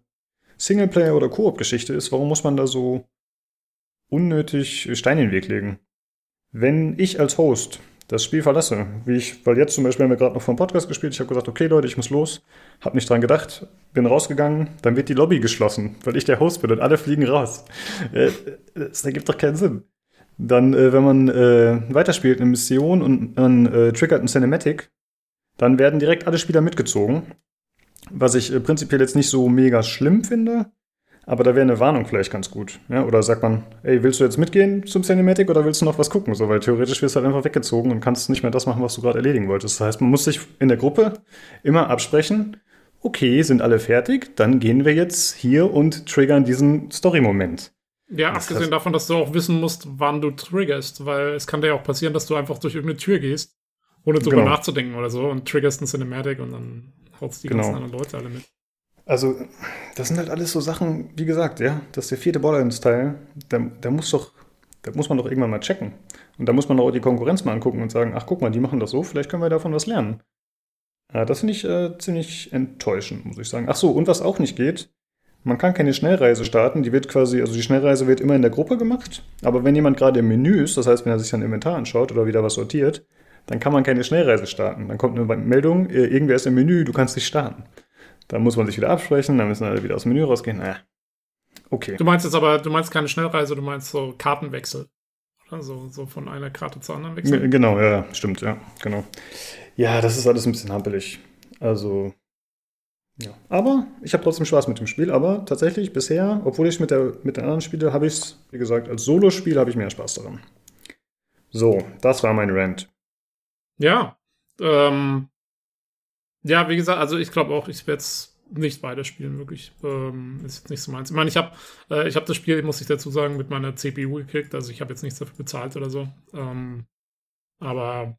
Singleplayer- oder Koop-Geschichte ist. Warum muss man da so unnötig Steine in den Weg legen? Wenn ich als Host das Spiel verlasse. Wie ich, weil jetzt zum Beispiel haben wir gerade noch vom Podcast gespielt, ich habe gesagt, okay Leute, ich muss los, habe nicht dran gedacht, bin rausgegangen, dann wird die Lobby geschlossen, weil ich der Host bin und alle fliegen raus. Äh, das ergibt doch keinen Sinn. Dann, äh, wenn man äh, weiterspielt eine Mission und man äh, triggert ein Cinematic, dann werden direkt alle Spieler mitgezogen. Was ich äh, prinzipiell jetzt nicht so mega schlimm finde, aber da wäre eine Warnung vielleicht ganz gut. Ja? Oder sagt man, ey, willst du jetzt mitgehen zum Cinematic oder willst du noch was gucken? So, weil theoretisch wirst du halt einfach weggezogen und kannst nicht mehr das machen, was du gerade erledigen wolltest. Das heißt, man muss sich in der Gruppe immer absprechen, okay, sind alle fertig, dann gehen wir jetzt hier und triggern diesen Story-Moment. Ja, das abgesehen heißt, davon, dass du auch wissen musst, wann du triggerst, weil es kann dir ja auch passieren, dass du einfach durch irgendeine Tür gehst, ohne drüber genau. nachzudenken oder so und triggerst ein Cinematic und dann haust die genau. ganzen anderen Leute alle mit. Also, das sind halt alles so Sachen, wie gesagt, ja, das ist der vierte Borderlands-Teil, da, da muss doch, da muss man doch irgendwann mal checken. Und da muss man auch die Konkurrenz mal angucken und sagen, ach guck mal, die machen das so, vielleicht können wir davon was lernen. Ja, das finde ich äh, ziemlich enttäuschend, muss ich sagen. Ach so, und was auch nicht geht, man kann keine Schnellreise starten, die wird quasi, also die Schnellreise wird immer in der Gruppe gemacht, aber wenn jemand gerade im Menü ist, das heißt, wenn er sich sein Inventar anschaut oder wieder was sortiert, dann kann man keine Schnellreise starten. Dann kommt eine Meldung, äh, irgendwer ist im Menü, du kannst nicht starten. Dann muss man sich wieder absprechen, dann müssen alle wieder aus dem Menü rausgehen. Naja. Okay. Du meinst jetzt aber, du meinst keine Schnellreise, du meinst so Kartenwechsel. Also so von einer Karte zur anderen wechseln. Genau, ja, stimmt, ja, genau. Ja, das ist alles ein bisschen hampelig. Also, ja. Aber ich habe trotzdem Spaß mit dem Spiel. Aber tatsächlich bisher, obwohl ich mit, der, mit den anderen spiele, habe ich es, wie gesagt, als Solo-Spiel habe ich mehr Spaß daran. So, das war mein Rant. Ja, ähm, ja, wie gesagt, also ich glaube auch, ich werde es nicht weiterspielen, wirklich. Ähm, ist jetzt nicht so meins. Ich meine, ich habe äh, hab das Spiel, muss ich dazu sagen, mit meiner CPU gekriegt. Also ich habe jetzt nichts dafür bezahlt oder so. Ähm, aber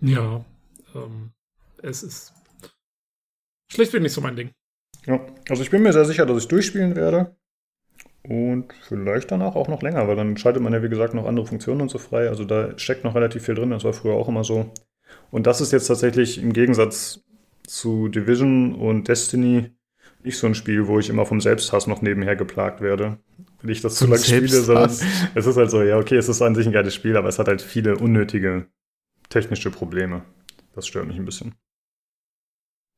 ja, ähm, es ist schlichtweg nicht so mein Ding. Ja, also ich bin mir sehr sicher, dass ich durchspielen werde. Und vielleicht danach auch noch länger, weil dann schaltet man ja, wie gesagt, noch andere Funktionen und so frei. Also da steckt noch relativ viel drin. Das war früher auch immer so. Und das ist jetzt tatsächlich im Gegensatz zu Division und Destiny nicht so ein Spiel, wo ich immer vom Selbsthass noch nebenher geplagt werde, wenn ich das zu lange spiele, sondern es ist halt so, ja, okay, es ist an sich ein geiles Spiel, aber es hat halt viele unnötige technische Probleme. Das stört mich ein bisschen.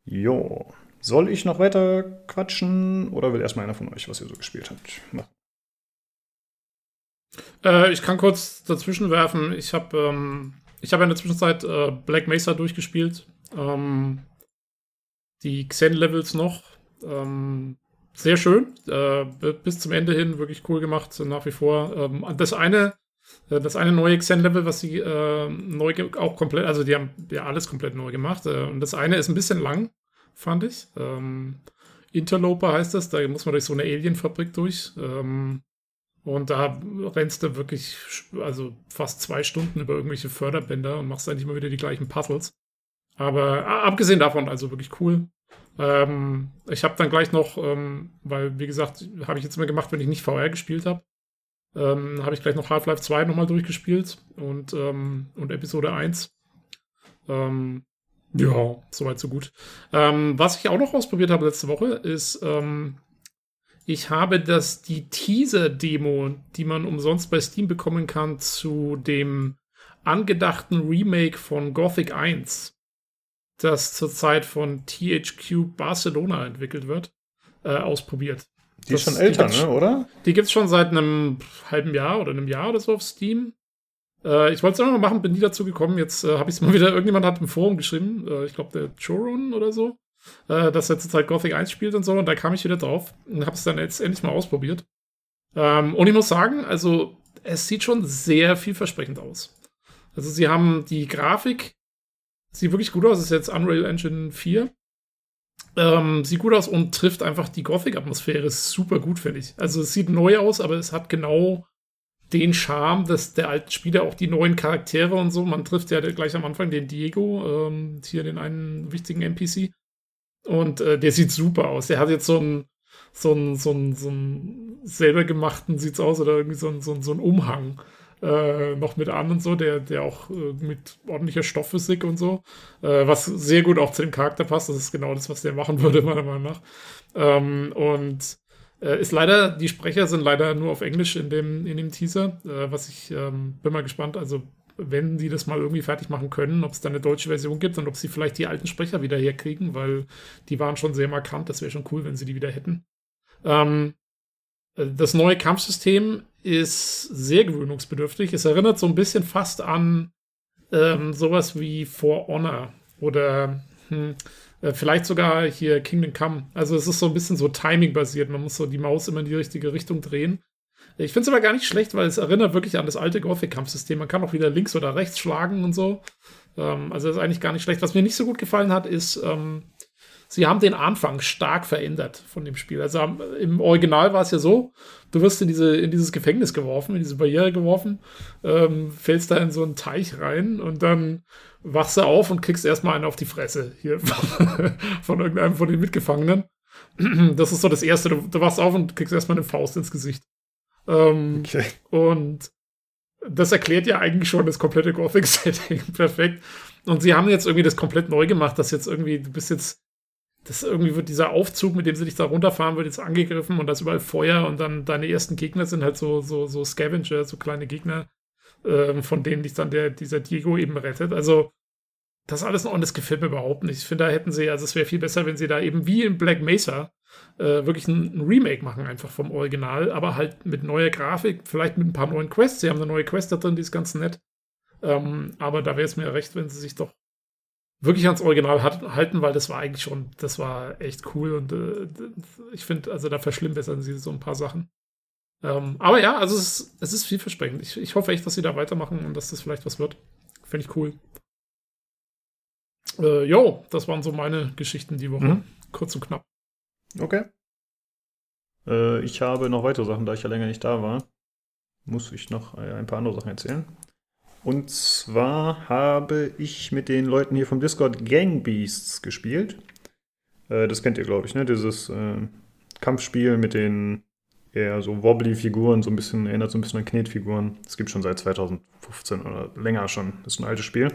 Jo. Soll ich noch weiter quatschen oder will erstmal einer von euch, was ihr so gespielt habt, machen? Äh, ich kann kurz dazwischen werfen. Ich habe ähm, hab in der Zwischenzeit äh, Black Mesa durchgespielt. Ähm, die Xen-Levels noch. Ähm, sehr schön. Äh, bis zum Ende hin wirklich cool gemacht, nach wie vor. Ähm, das eine, äh, das eine neue Xen-Level, was sie äh, neu auch komplett, also die haben ja alles komplett neu gemacht. Äh, und das eine ist ein bisschen lang, fand ich. Ähm, Interloper heißt das, da muss man durch so eine Alienfabrik durch. Ähm, und da rennst du wirklich, also fast zwei Stunden über irgendwelche Förderbänder und machst eigentlich immer wieder die gleichen Puzzles. Aber abgesehen davon, also wirklich cool. Ähm, ich habe dann gleich noch, ähm, weil wie gesagt, habe ich jetzt immer gemacht, wenn ich nicht VR gespielt habe, ähm, habe ich gleich noch Half-Life 2 nochmal durchgespielt und, ähm, und Episode 1. Ähm, ja, soweit so gut. Ähm, was ich auch noch ausprobiert habe letzte Woche ist, ich habe das die Teaser-Demo, die man umsonst bei Steam bekommen kann, zu dem angedachten Remake von Gothic 1 das zurzeit von THQ Barcelona entwickelt wird, äh, ausprobiert. Die das, ist schon älter, ne, oder? Die gibt es schon seit einem halben Jahr oder einem Jahr oder so auf Steam. Äh, ich wollte es immer noch machen, bin nie dazu gekommen. Jetzt äh, habe ich es mal (laughs) wieder, irgendjemand hat im Forum geschrieben, äh, ich glaube der Choron oder so, äh, dass er zurzeit Gothic 1 spielt und so. Und da kam ich wieder drauf und habe es dann jetzt endlich mal ausprobiert. Ähm, und ich muss sagen, also es sieht schon sehr vielversprechend aus. Also sie haben die Grafik Sieht wirklich gut aus, ist jetzt Unreal Engine 4. Ähm, sieht gut aus und trifft einfach die Gothic-Atmosphäre super gut, finde ich. Also es sieht neu aus, aber es hat genau den Charme des, der alten Spiele, auch die neuen Charaktere und so. Man trifft ja gleich am Anfang den Diego, ähm, hier den einen wichtigen NPC. Und äh, der sieht super aus. Der hat jetzt so einen so einen, so einen, so einen selber gemachten, sieht's aus, oder irgendwie so einen, so einen, so einen Umhang äh, noch mit an und so, der, der auch äh, mit ordentlicher Stoffphysik und so, äh, was sehr gut auch zu dem Charakter passt. Das ist genau das, was der machen (laughs) würde, meiner Meinung nach. Ähm, und äh, ist leider, die Sprecher sind leider nur auf Englisch in dem, in dem Teaser, äh, was ich ähm, bin mal gespannt. Also wenn die das mal irgendwie fertig machen können, ob es da eine deutsche Version gibt und ob sie vielleicht die alten Sprecher wieder herkriegen, weil die waren schon sehr markant. Das wäre schon cool, wenn sie die wieder hätten. Ähm, das neue Kampfsystem ist sehr gewöhnungsbedürftig. Es erinnert so ein bisschen fast an ähm, sowas wie For Honor oder hm, äh, vielleicht sogar hier Kingdom Come. Also es ist so ein bisschen so Timing-basiert. Man muss so die Maus immer in die richtige Richtung drehen. Ich finde es aber gar nicht schlecht, weil es erinnert wirklich an das alte Gothic-Kampfsystem. Man kann auch wieder links oder rechts schlagen und so. Ähm, also ist eigentlich gar nicht schlecht. Was mir nicht so gut gefallen hat, ist, ähm, sie haben den Anfang stark verändert von dem Spiel. Also im Original war es ja so, du wirst in, diese, in dieses Gefängnis geworfen, in diese Barriere geworfen, ähm, fällst da in so einen Teich rein und dann wachst du auf und kriegst erstmal einen auf die Fresse hier (laughs) von irgendeinem von den Mitgefangenen. Das ist so das Erste. Du, du wachst auf und kriegst erstmal eine Faust ins Gesicht. Ähm, okay. Und das erklärt ja eigentlich schon das komplette Gothic-Setting (laughs) perfekt. Und sie haben jetzt irgendwie das komplett neu gemacht, dass jetzt irgendwie, du bist jetzt das irgendwie wird dieser Aufzug, mit dem sie dich da runterfahren, wird jetzt angegriffen und da ist überall Feuer und dann deine ersten Gegner sind halt so, so, so Scavenger, so kleine Gegner, äh, von denen dich dann der, dieser Diego eben rettet. Also, das alles noch, und das gefällt mir überhaupt nicht. Ich finde, da hätten sie, also es wäre viel besser, wenn sie da eben wie in Black Mesa äh, wirklich ein, Remake machen, einfach vom Original, aber halt mit neuer Grafik, vielleicht mit ein paar neuen Quests. Sie haben eine neue Quest da drin, die ist ganz nett. Ähm, aber da wäre es mir recht, wenn sie sich doch wirklich ans Original hat, halten, weil das war eigentlich schon, das war echt cool und äh, ich finde, also da verschlimmbessern sie so ein paar Sachen. Ähm, aber ja, also es ist, es ist vielversprechend. Ich, ich hoffe echt, dass sie da weitermachen und dass das vielleicht was wird. Finde ich cool. Äh, jo, das waren so meine Geschichten die Woche. Mhm. Kurz und knapp. Okay. Äh, ich habe noch weitere Sachen, da ich ja länger nicht da war. Muss ich noch äh, ein paar andere Sachen erzählen. Und zwar habe ich mit den Leuten hier vom Discord Gang Beasts gespielt. Äh, das kennt ihr, glaube ich, ne? Dieses äh, Kampfspiel mit den eher so wobbly Figuren, so ein bisschen, erinnert so ein bisschen an Knetfiguren. Das gibt schon seit 2015 oder länger schon. Das ist ein altes Spiel.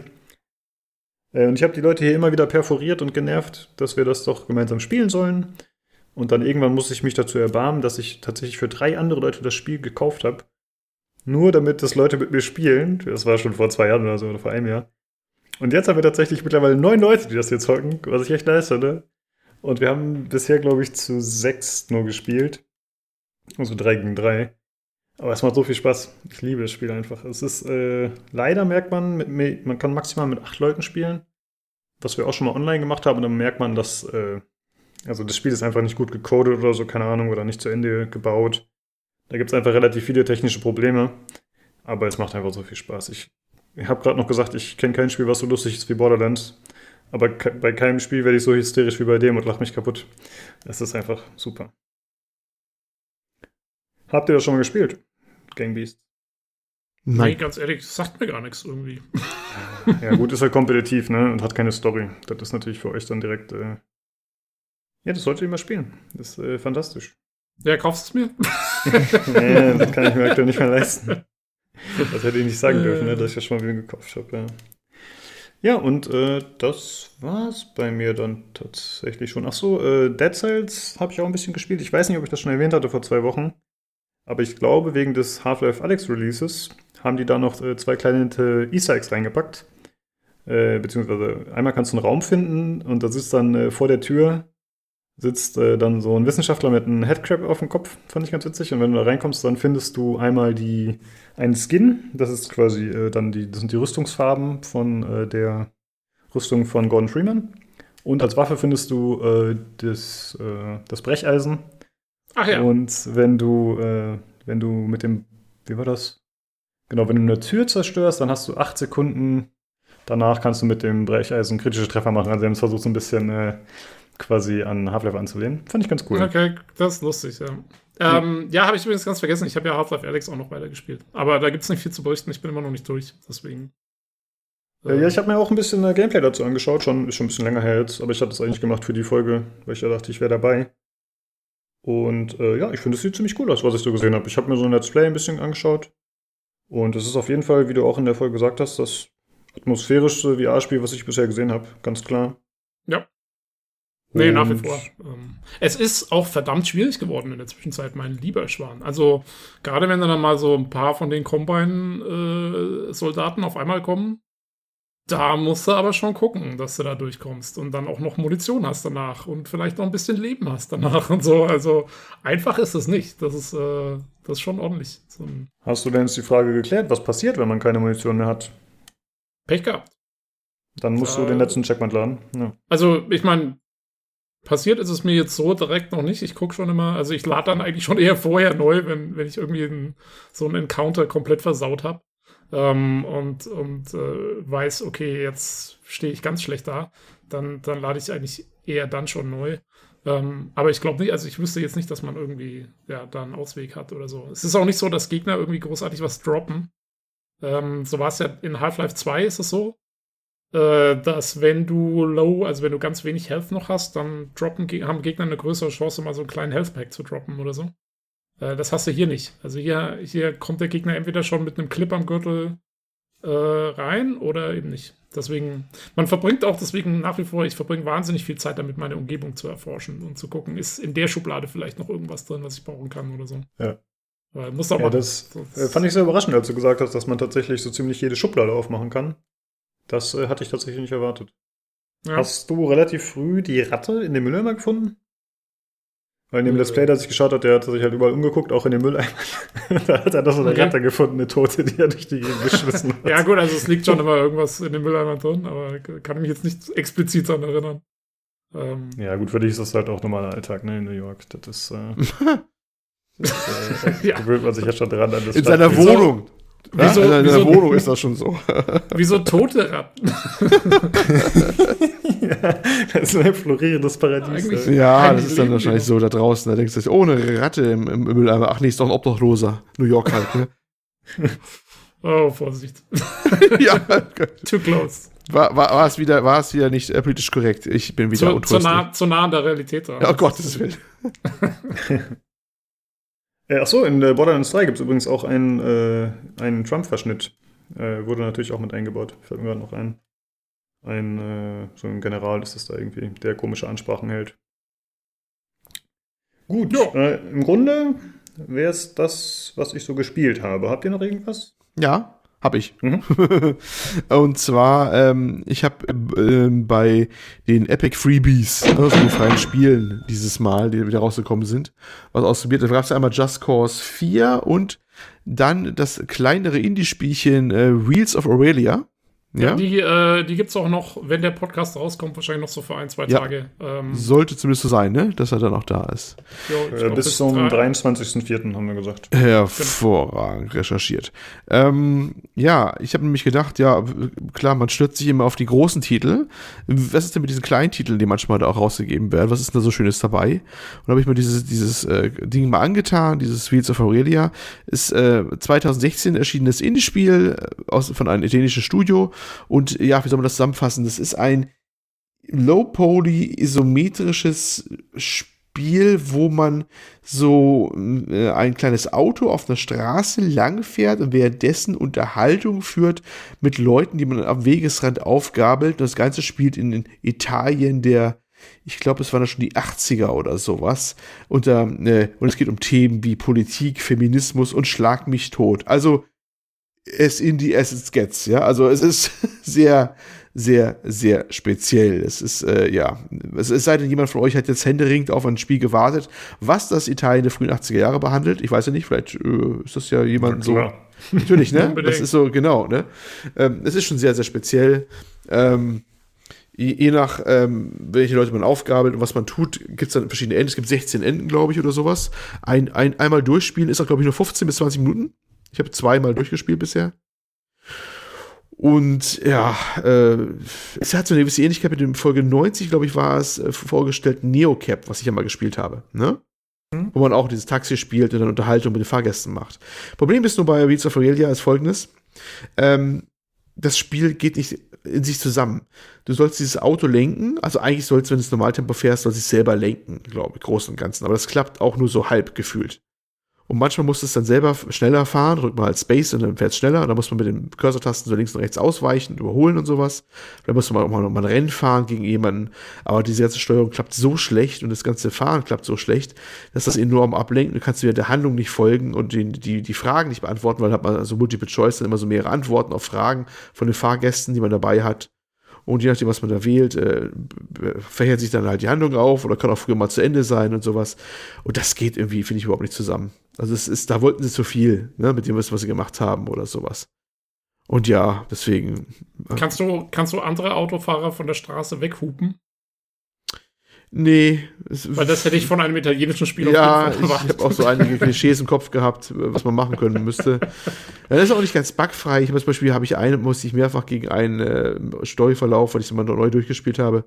Äh, und ich habe die Leute hier immer wieder perforiert und genervt, dass wir das doch gemeinsam spielen sollen. Und dann irgendwann musste ich mich dazu erbarmen, dass ich tatsächlich für drei andere Leute das Spiel gekauft habe nur damit das Leute mit mir spielen. Das war schon vor zwei Jahren oder so, oder vor einem Jahr. Und jetzt haben wir tatsächlich mittlerweile neun Leute, die das hier zocken, was ich echt nice finde. Und wir haben bisher, glaube ich, zu sechs nur gespielt. Also drei gegen drei. Aber es macht so viel Spaß. Ich liebe das Spiel einfach. Es ist, äh, leider merkt man, mit, man kann maximal mit acht Leuten spielen. Was wir auch schon mal online gemacht haben. Und dann merkt man, dass, äh, also das Spiel ist einfach nicht gut gecodet oder so, keine Ahnung, oder nicht zu Ende gebaut. Da gibt es einfach relativ viele technische Probleme. Aber es macht einfach so viel Spaß. Ich, habe gerade noch gesagt, ich kenne kein Spiel, was so lustig ist wie Borderlands. Aber bei keinem Spiel werde ich so hysterisch wie bei dem und lache mich kaputt. Es ist einfach super. Habt ihr das schon mal gespielt? Gang Beast? Nein, ganz ehrlich, das sagt mir gar nichts irgendwie. ja, gut, ist halt kompetitiv, ne? Und hat keine Story. Das ist natürlich für euch dann direkt. Äh ja, das solltet ihr mal spielen. Das ist äh, fantastisch. Ja, kaufst es mir? (laughs) nee, das kann ich mir aktuell nicht mehr leisten. (laughs) Das hätte ich nicht sagen dürfen, ne, dass ich ja schon mal wieder gekauft habe. Ja. Ja, und äh, das war's bei mir dann tatsächlich schon. Ach so, äh, Dead Cells habe ich auch ein bisschen gespielt. Ich weiß nicht, ob ich das schon erwähnt hatte vor zwei Wochen. Aber ich glaube, wegen des Half-Life Alex Releases haben die da noch äh, zwei kleine Easter Eggs reingepackt. Äh, beziehungsweise einmal kannst du einen Raum finden und da sitzt dann äh, vor der Tür sitzt äh, dann so ein Wissenschaftler mit einem Headcrab auf dem Kopf, fand ich ganz witzig. Und wenn du da reinkommst, dann findest du einmal die, einen Skin, das ist quasi äh, dann die, das sind die Rüstungsfarben von äh, der Rüstung von Gordon Freeman. Und als Waffe findest du äh, das, äh, das Brecheisen. Ach ja. Und wenn du, äh, wenn du mit dem, wie war das? Genau, wenn du eine Tür zerstörst, dann hast du acht Sekunden. Danach kannst du mit dem Brecheisen kritische Treffer machen. Also, sie haben es versucht, so ein bisschen quasi an Half-Life anzulehnen. Fand ich ganz cool. Okay, das ist lustig, ja. Ähm, ja, habe ich übrigens ganz vergessen. Ich habe ja Half-Life Alex auch noch weitergespielt. Aber da gibt es nicht viel zu berichten. Ich bin immer noch nicht durch. Deswegen. Äh, ja, ich habe mir auch ein bisschen äh, Gameplay dazu angeschaut. Schon, ist schon ein bisschen länger her jetzt. Aber ich hatte es eigentlich gemacht für die Folge, weil ich ja dachte, ich wäre dabei. Und äh, ja, ich finde, es sieht ziemlich cool aus, was ich so gesehen habe. Ich habe mir so ein Let's Play ein bisschen angeschaut. Und es ist auf jeden Fall, wie du auch in der Folge gesagt hast, das atmosphärischste VR-Spiel, was ich bisher gesehen habe. Ganz klar. Ja, Nee, nach wie vor. Ähm, es ist auch verdammt schwierig geworden in der Zwischenzeit, mein lieber Schwan. Also, gerade wenn dann mal so ein paar von den Combine-Soldaten auf einmal kommen, da musst du aber schon gucken, dass du da durchkommst und dann auch noch Munition hast danach und vielleicht noch ein bisschen Leben hast danach und so. Also, einfach ist es nicht. Das ist, äh, das ist schon ordentlich. So hast du denn jetzt die Frage geklärt, was passiert, wenn man keine Munition mehr hat? Pech gehabt. Dann musst äh, du den letzten Checkpoint laden. Ja. Also, ich meine, Passiert ist es mir jetzt so direkt noch nicht. Ich gucke schon immer, also ich lade dann eigentlich schon eher vorher neu, wenn, wenn ich irgendwie einen, so einen Encounter komplett versaut habe ähm, und, und äh, weiß, okay, jetzt stehe ich ganz schlecht da, dann, dann lade ich eigentlich eher dann schon neu. Ähm, aber ich glaube nicht, also ich wüsste jetzt nicht, dass man irgendwie ja, da einen Ausweg hat oder so. Es ist auch nicht so, dass Gegner irgendwie großartig was droppen. Ähm, so war es ja in Half-Life 2 ist es so dass wenn du low, also wenn du ganz wenig Health noch hast, dann droppen, haben Gegner eine größere Chance, mal so einen kleinen Health Pack zu droppen oder so. Äh, das hast du hier nicht. Also hier, hier kommt der Gegner entweder schon mit einem Clip am Gürtel äh, rein oder eben nicht. Deswegen, man verbringt auch deswegen nach wie vor, ich verbringe wahnsinnig viel Zeit damit, meine Umgebung zu erforschen und zu gucken, ist in der Schublade vielleicht noch irgendwas drin, was ich brauchen kann oder so. Ja. Weil muss aber, ja, das sonst, fand ich sehr überraschend, als du gesagt hast, dass man tatsächlich so ziemlich jede Schublade aufmachen kann. Das äh, hatte ich tatsächlich nicht erwartet. Ja. Hast du relativ früh die Ratte in dem Mülleimer gefunden? Weil in dem Let's Play, das ich geschaut habe, der hat sich halt überall umgeguckt, auch in dem Mülleimer. (laughs) da hat er doch so eine okay. Ratte gefunden, eine Tote, die er durch die Gegend geschmissen (laughs) hat. ja, gut, also es liegt schon immer irgendwas in dem Mülleimer drin, aber kann ich mich jetzt nicht explizit daran erinnern. Ähm. Ja, gut, für dich ist das halt auch normaler Alltag, ne, in New York. Das ist. Äh, (laughs) das, äh, ja. gewöhnt man sich ja schon dran an das In seiner Wohnung. Wieso, in der Wohnung ist das schon so. (laughs) Wieso tote Ratten? (laughs) ja, das ist ein florierendes Paradies. Eigentlich ja, das ist dann wahrscheinlich so da draußen. Da denkst du, oh, eine Ratte im, im Mülleimer. Ach nee, ist doch ein Obdachloser. New York halt, ne? (laughs) oh, Vorsicht. ja. Too close. War, war, war, es wieder, war es wieder nicht äh, politisch korrekt? Ich bin wieder zu, zu, nah, zu nah an der Realität dran. Oh Gottes Willen. Äh, achso, in äh, Borderlands 3 gibt es übrigens auch einen, äh, einen Trump-Verschnitt. Äh, wurde natürlich auch mit eingebaut. Fällt mir gerade noch ein. Ein, äh, so ein General ist das da irgendwie, der komische Ansprachen hält. Gut, äh, im Grunde wäre es das, was ich so gespielt habe. Habt ihr noch irgendwas? Ja, hab ich. Mhm. (laughs) und zwar, ähm, ich habe ähm, bei den Epic Freebies, also die freien Spielen dieses Mal, die wieder rausgekommen sind, was ausprobiert. Da gab es einmal Just Cause 4 und dann das kleinere Indie-Spielchen äh, Wheels of Aurelia. Ja, ja die, äh, die gibt es auch noch, wenn der Podcast rauskommt, wahrscheinlich noch so für ein, zwei ja. Tage. Ähm, Sollte zumindest so sein, ne? dass er dann auch da ist. Jo, äh, bis, bis zum 23.04. haben wir gesagt. Hervorragend recherchiert. Ähm, ja, ich habe nämlich gedacht, ja, klar, man stürzt sich immer auf die großen Titel. Was ist denn mit diesen kleinen Titeln, die manchmal da auch rausgegeben werden? Was ist denn da so Schönes dabei? Und habe ich mir dieses, dieses äh, Ding mal angetan, dieses Wheels of Aurelia. Ist äh, 2016 erschienenes Indie-Spiel äh, aus, von einem italienischen Studio und ja, wie soll man das zusammenfassen? Das ist ein low-poly isometrisches Spiel, wo man so äh, ein kleines Auto auf einer Straße lang fährt und währenddessen Unterhaltung führt mit Leuten, die man am Wegesrand aufgabelt. Und das Ganze spielt in Italien der ich glaube, es waren schon die 80er oder sowas. Und, äh, und es geht um Themen wie Politik, Feminismus und Schlag mich tot. Also es in die Essence gets, ja. Also es ist (laughs) sehr, sehr, sehr speziell. Es ist, äh, ja, es, es sei denn, jemand von euch hat jetzt händeringend auf ein Spiel gewartet, was das Italien der frühen 80er Jahre behandelt. Ich weiß ja nicht, vielleicht äh, ist das ja jemand so. (laughs) Natürlich, ne? das ist so, genau, ne? Ähm, es ist schon sehr, sehr speziell. Ähm, je, je, nach, ähm, welche Leute man aufgabelt und was man tut, gibt es dann verschiedene Enden. Es gibt 16 Enden, glaube ich, oder sowas. Ein, ein, einmal durchspielen ist auch, glaube ich, nur 15 bis 20 Minuten. Ich habe zweimal durchgespielt bisher. Und ja, äh, es hat so eine gewisse Ähnlichkeit mit dem Folge 90, glaube ich, war es äh, vorgestellt Neocap, was ich ja mal gespielt habe. Ne? Mhm. Wo man auch dieses Taxi spielt und dann Unterhaltung mit den Fahrgästen macht. Problem ist nur bei Wheels of Aurelia ist folgendes. Ähm, das Spiel geht nicht in sich zusammen. Du sollst dieses Auto lenken, also eigentlich sollst du, wenn du es Normaltempo fährst, sollst du es selber lenken, glaube ich, großen und ganzen. Aber das klappt auch nur so halb gefühlt. Und manchmal musst du es dann selber schneller fahren, drückt mal halt Space und dann fährt es schneller. Und dann muss man mit den Cursor-Tasten so links und rechts ausweichen, überholen und sowas. Dann muss man auch mal, mal ein Rennen fahren gegen jemanden. Aber diese ganze Steuerung klappt so schlecht und das ganze Fahren klappt so schlecht, dass das enorm ablenkt. Du kannst wieder der Handlung nicht folgen und die, die, die Fragen nicht beantworten, weil hat man also Multiple Choice dann immer so mehrere Antworten auf Fragen von den Fahrgästen, die man dabei hat. Und je nachdem, was man da wählt, äh, verhält sich dann halt die Handlung auf oder kann auch früher mal zu Ende sein und sowas. Und das geht irgendwie, finde ich, überhaupt nicht zusammen. Also es ist, da wollten sie zu viel, ne, mit dem, was sie gemacht haben oder sowas. Und ja, deswegen. Äh, kannst du, kannst du andere Autofahrer von der Straße weghupen? Nee. Weil das hätte ich von einem italienischen Spieler Ja, ich habe auch so einige Klischees im Kopf gehabt, was man machen können müsste. Das ist auch nicht ganz bugfrei. Ich habe zum Beispiel, habe ich einen, musste ich mehrfach gegen einen äh, Steuerverlauf, weil ich es mal neu durchgespielt habe,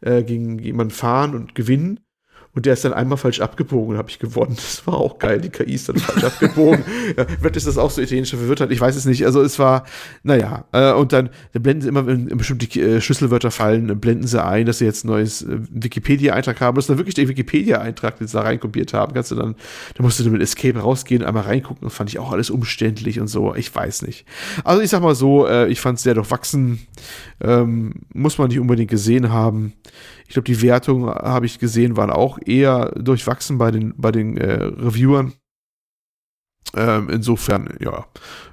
äh, gegen jemanden fahren und gewinnen. Und der ist dann einmal falsch abgebogen, habe ich gewonnen. (laughs) Das war auch geil. Die KI ist dann falsch abgebogen. Ja, wird ist das auch so italienische Verwirrtheit? Ich weiß es nicht. Also es war, naja, äh, und dann, dann blenden sie immer, wenn bestimmte äh, Schlüsselwörter fallen, dann blenden sie ein, dass sie jetzt ein neues äh, Wikipedia-Eintrag haben. Das ist dann wirklich der Wikipedia-Eintrag, den sie da reinkopiert haben. Kannst du dann, da musst du mit Escape rausgehen, einmal reingucken. Das fand ich auch alles umständlich und so. Ich weiß nicht. Also ich sag mal so, äh, ich fand es sehr durchwachsen. Ähm, muss man nicht unbedingt gesehen haben. Ich glaube, die Wertungen, habe ich gesehen, waren auch eher durchwachsen bei den, bei den äh, Reviewern. Ähm, insofern, ja,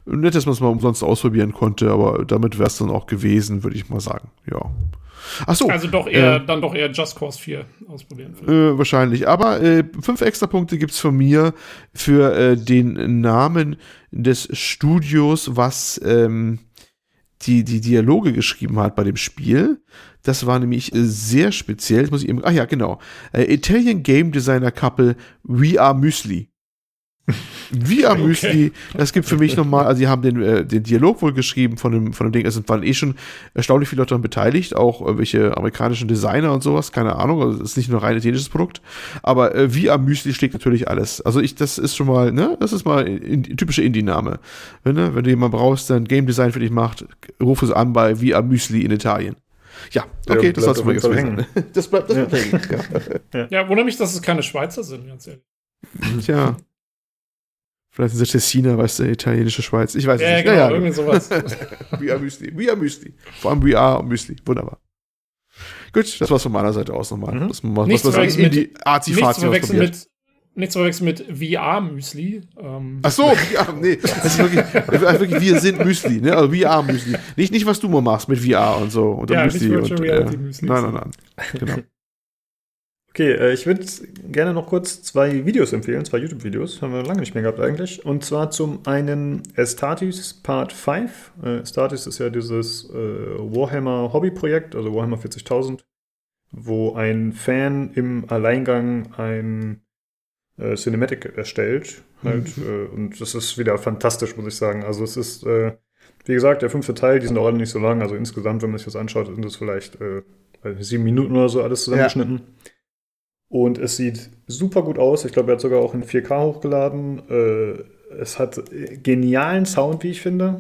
nett, dass man es mal umsonst ausprobieren konnte, aber damit wäre es dann auch gewesen, würde ich mal sagen. Ja. Ach so, also doch eher, äh, dann doch eher Just Cause 4 ausprobieren. Äh, wahrscheinlich. Aber äh, fünf extra Punkte gibt es von mir für äh, den Namen des Studios, was ähm, die, die Dialoge geschrieben hat bei dem Spiel. Das war nämlich äh, sehr speziell. Jetzt muss ich eben, ah ja, genau. Äh, Italian Game Designer Couple We Are Müsli. Are okay. Müsli, das gibt für mich nochmal, also sie haben den, äh, den Dialog wohl geschrieben von dem, von dem Ding, es waren eh schon erstaunlich viele Leute daran beteiligt, auch irgendwelche amerikanischen Designer und sowas, keine Ahnung, also es ist nicht nur rein italienisches Produkt, aber äh, Are Müsli schlägt natürlich alles. Also ich, das ist schon mal, ne, das ist mal in, typische Indie-Name. Wenn, ne, wenn du jemanden brauchst, der ein Game Design für dich macht, ruf es an bei Are Müsli in Italien. Ja, okay, ja, das sollst du mal jetzt hängen. (laughs) Das bleibt, das bleibt ja. hängen. Ja. ja, wundert mich, dass es keine Schweizer sind, ganz ehrlich. Tja. Vielleicht sind sie Tessiner, weißt du, italienische Schweiz. Ich weiß ja, nicht. Genau, ja, irgendwie sowas. (laughs) We are Müsli. We are Müsli. Vor allem We are Müsli. Wunderbar. Gut, das war's von meiner Seite aus nochmal. Mhm. Das, was, nichts was, was in die Arzi-Fazi mit Nichts verwechseln mit VR-Müsli. Ähm. Ach so, VR, nee. Das ist wirklich, wirklich, wir sind Müsli, ne? Also VR-Müsli. Nicht, nicht, was du mal machst mit VR und so. Und ja, Müsli nicht Virtual und, Reality äh, Müsli. Nein, nein, nein. Genau. (laughs) Okay, äh, ich würde gerne noch kurz zwei Videos empfehlen, zwei YouTube-Videos, haben wir lange nicht mehr gehabt eigentlich. Und zwar zum einen Astartes Part 5. Äh, Astartes ist ja dieses äh, Warhammer Hobby-Projekt, also Warhammer 40.000, wo ein Fan im Alleingang ein äh, Cinematic erstellt. Halt, mhm. äh, und das ist wieder fantastisch, muss ich sagen. Also es ist, äh, wie gesagt, der fünfte Teil, die sind auch alle nicht so lang. Also insgesamt, wenn man sich das anschaut, sind das vielleicht äh, sieben Minuten oder so alles zusammengeschnitten. Ja. Und es sieht super gut aus. Ich glaube, er hat sogar auch in 4K hochgeladen. Äh, es hat genialen Sound, wie ich finde.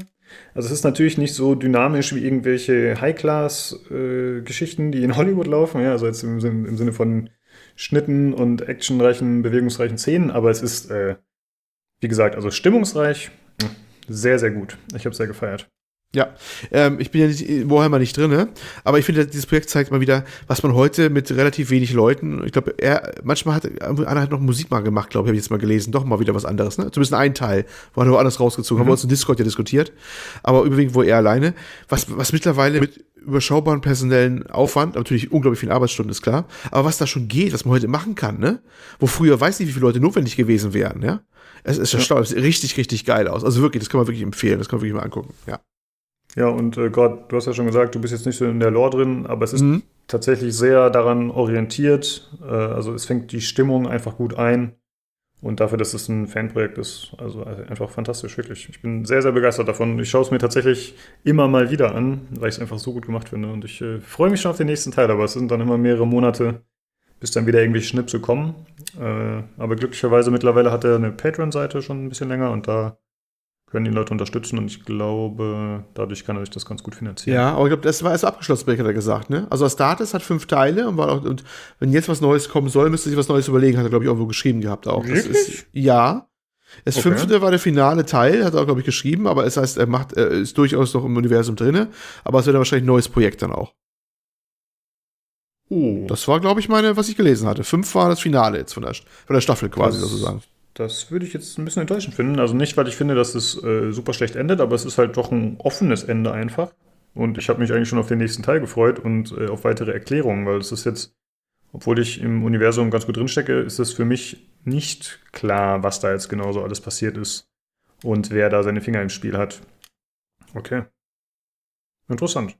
Also es ist natürlich nicht so dynamisch wie irgendwelche High-Class-Geschichten, äh, die in Hollywood laufen. Ja, also jetzt im, im Sinne von Schnitten und actionreichen, bewegungsreichen Szenen, aber es ist, äh, wie gesagt, also stimmungsreich, sehr, sehr gut. Ich habe sehr gefeiert. Ja, ähm, ich bin ja nicht, Warhammer nicht drin, ne? aber ich finde, dieses Projekt zeigt mal wieder, was man heute mit relativ wenig Leuten, ich glaube, er, manchmal hat einer hat noch Musik mal gemacht, glaube ich, habe ich jetzt mal gelesen, doch mal wieder was anderes, ne? Zumindest ein Teil, wo er woanders rausgezogen, mhm. haben wir uns in Discord ja diskutiert, aber überwiegend wo er alleine, was, was mittlerweile mit überschaubaren personellen Aufwand, natürlich unglaublich viel Arbeitsstunden, ist klar, aber was da schon geht, was man heute machen kann, ne? Wo früher weiß nicht, wie viele Leute notwendig gewesen wären, ja? Es ist ja. es sieht richtig, richtig geil aus. Also wirklich, das kann man wirklich empfehlen, das kann man wirklich mal angucken, ja. Ja, und äh, Gott, du hast ja schon gesagt, du bist jetzt nicht so in der Lore drin, aber es ist mhm. tatsächlich sehr daran orientiert. Äh, also es fängt die Stimmung einfach gut ein. Und dafür, dass es ein Fanprojekt ist, also einfach fantastisch, wirklich. Ich bin sehr, sehr begeistert davon. Ich schaue es mir tatsächlich immer mal wieder an, weil ich es einfach so gut gemacht finde. Und ich äh, freue mich schon auf den nächsten Teil, aber es sind dann immer mehrere Monate, bis dann wieder irgendwelche Schnipsel kommen. Äh, aber glücklicherweise mittlerweile hat er eine Patreon-Seite schon ein bisschen länger und da können die Leute unterstützen und ich glaube, dadurch kann er sich das ganz gut finanzieren. Ja, aber ich glaube, das war erst abgeschlossen, hat er gesagt, ne? Also Astartes hat fünf Teile und, war auch, und wenn jetzt was Neues kommen soll, müsste sich was Neues überlegen, hat er, glaube ich, irgendwo geschrieben gehabt auch. Wirklich? Ist, ja. Das okay. fünfte war der finale Teil, hat er auch, glaube ich, geschrieben, aber es heißt, er macht, er ist durchaus noch im Universum drinne, aber es wird wahrscheinlich ein neues Projekt dann auch. Oh. Das war, glaube ich, meine, was ich gelesen hatte. Fünf war das Finale jetzt von der, von der Staffel quasi das, sozusagen. Das würde ich jetzt ein bisschen enttäuschend finden. Also nicht, weil ich finde, dass es äh, super schlecht endet, aber es ist halt doch ein offenes Ende einfach. Und ich habe mich eigentlich schon auf den nächsten Teil gefreut und äh, auf weitere Erklärungen, weil es ist jetzt, obwohl ich im Universum ganz gut drinstecke, ist es für mich nicht klar, was da jetzt genau so alles passiert ist und wer da seine Finger im Spiel hat. Okay. Interessant.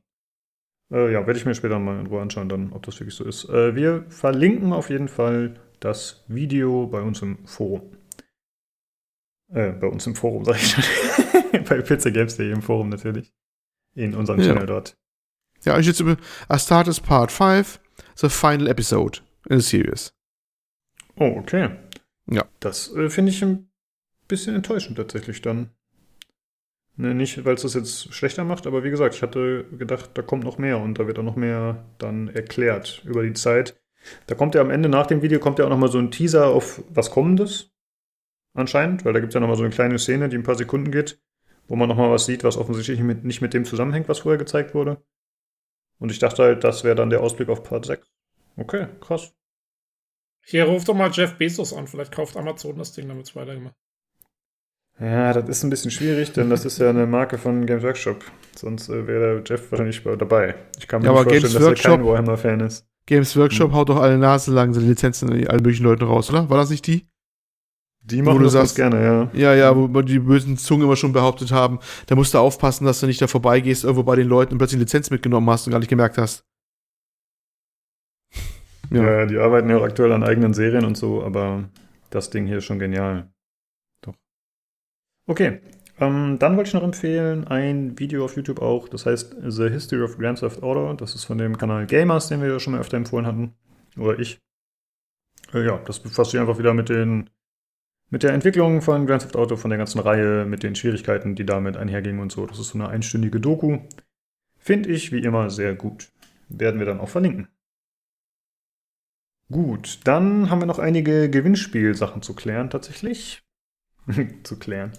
Äh, ja, werde ich mir später mal in Ruhe anschauen, dann, ob das wirklich so ist. Äh, wir verlinken auf jeden Fall das Video bei uns im Forum. Äh, bei uns im Forum, (laughs) sag ich schon. bei pizzagames.de im Forum natürlich in unserem ja. Channel dort. Ja, ich jetzt über Astartes Part 5, the final episode in the series. Oh, okay. Ja. Das äh, finde ich ein bisschen enttäuschend tatsächlich dann. Ne, nicht, weil es das jetzt schlechter macht, aber wie gesagt, ich hatte gedacht, da kommt noch mehr und da wird auch noch mehr dann erklärt über die Zeit. Da kommt ja am Ende nach dem Video kommt ja auch nochmal so ein Teaser auf was Kommendes. Anscheinend, weil da gibt es ja nochmal so eine kleine Szene, die ein paar Sekunden geht wo man nochmal was sieht, was offensichtlich mit, nicht mit dem zusammenhängt, was vorher gezeigt wurde. Und ich dachte halt, das wäre dann der Ausblick auf Part 6. Okay, krass. Hier ruft doch mal Jeff Bezos an, vielleicht kauft Amazon das Ding, damit es weitergemacht. Ja, das ist ein bisschen schwierig, denn das ist ja eine Marke von Games Workshop. Sonst äh, wäre Jeff wahrscheinlich dabei. Ich kann mir ja, nicht vorstellen, Games dass Workshop, er kein Warhammer-Fan ist. Games Workshop hm. haut doch alle Nase lang seine Lizenzen an allen möglichen Leuten raus, oder? War das nicht die? Die machen wo das sagst, gerne, ja. Ja, ja, wo die bösen Zungen immer schon behauptet haben, da musst du aufpassen, dass du nicht da vorbeigehst, irgendwo bei den Leuten und plötzlich eine Lizenz mitgenommen hast und gar nicht gemerkt hast. Ja, ja die arbeiten ja auch aktuell an eigenen Serien und so, aber das Ding hier ist schon genial. Doch. Okay, ähm, dann wollte ich noch empfehlen, ein Video auf YouTube auch, das heißt The History of Grand Theft Auto. Das ist von dem Kanal Gamers, den wir ja schon mal öfter empfohlen hatten. Oder ich. Äh, ja, das befasst sich einfach wieder mit den mit der Entwicklung von Grand Theft Auto, von der ganzen Reihe, mit den Schwierigkeiten, die damit einhergingen und so. Das ist so eine einstündige Doku. Finde ich wie immer sehr gut. Werden wir dann auch verlinken. Gut, dann haben wir noch einige Gewinnspielsachen zu klären, tatsächlich. (laughs) zu klären.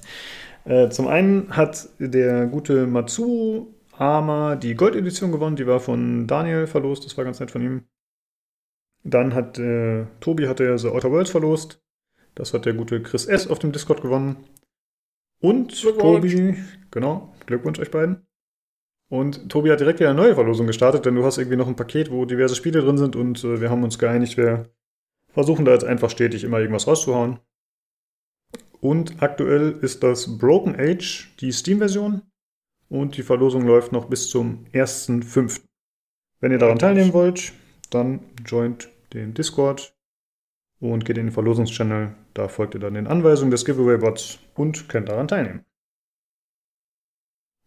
Äh, zum einen hat der gute Matsu Ama die Goldedition gewonnen, die war von Daniel verlost, das war ganz nett von ihm. Dann hat äh, Tobi hatte The Outer Worlds verlost. Das hat der gute Chris S. auf dem Discord gewonnen. Und Tobi, genau, Glückwunsch euch beiden. Und Tobi hat direkt wieder eine neue Verlosung gestartet, denn du hast irgendwie noch ein Paket, wo diverse Spiele drin sind und äh, wir haben uns geeinigt, wir versuchen da jetzt einfach stetig immer irgendwas rauszuhauen. Und aktuell ist das Broken Age die Steam-Version und die Verlosung läuft noch bis zum 1.5. Wenn ihr daran teilnehmen wollt, dann joint den Discord und geht in den Verlosungschannel. Da folgt ihr dann den Anweisungen des Giveaway-Bots und könnt daran teilnehmen.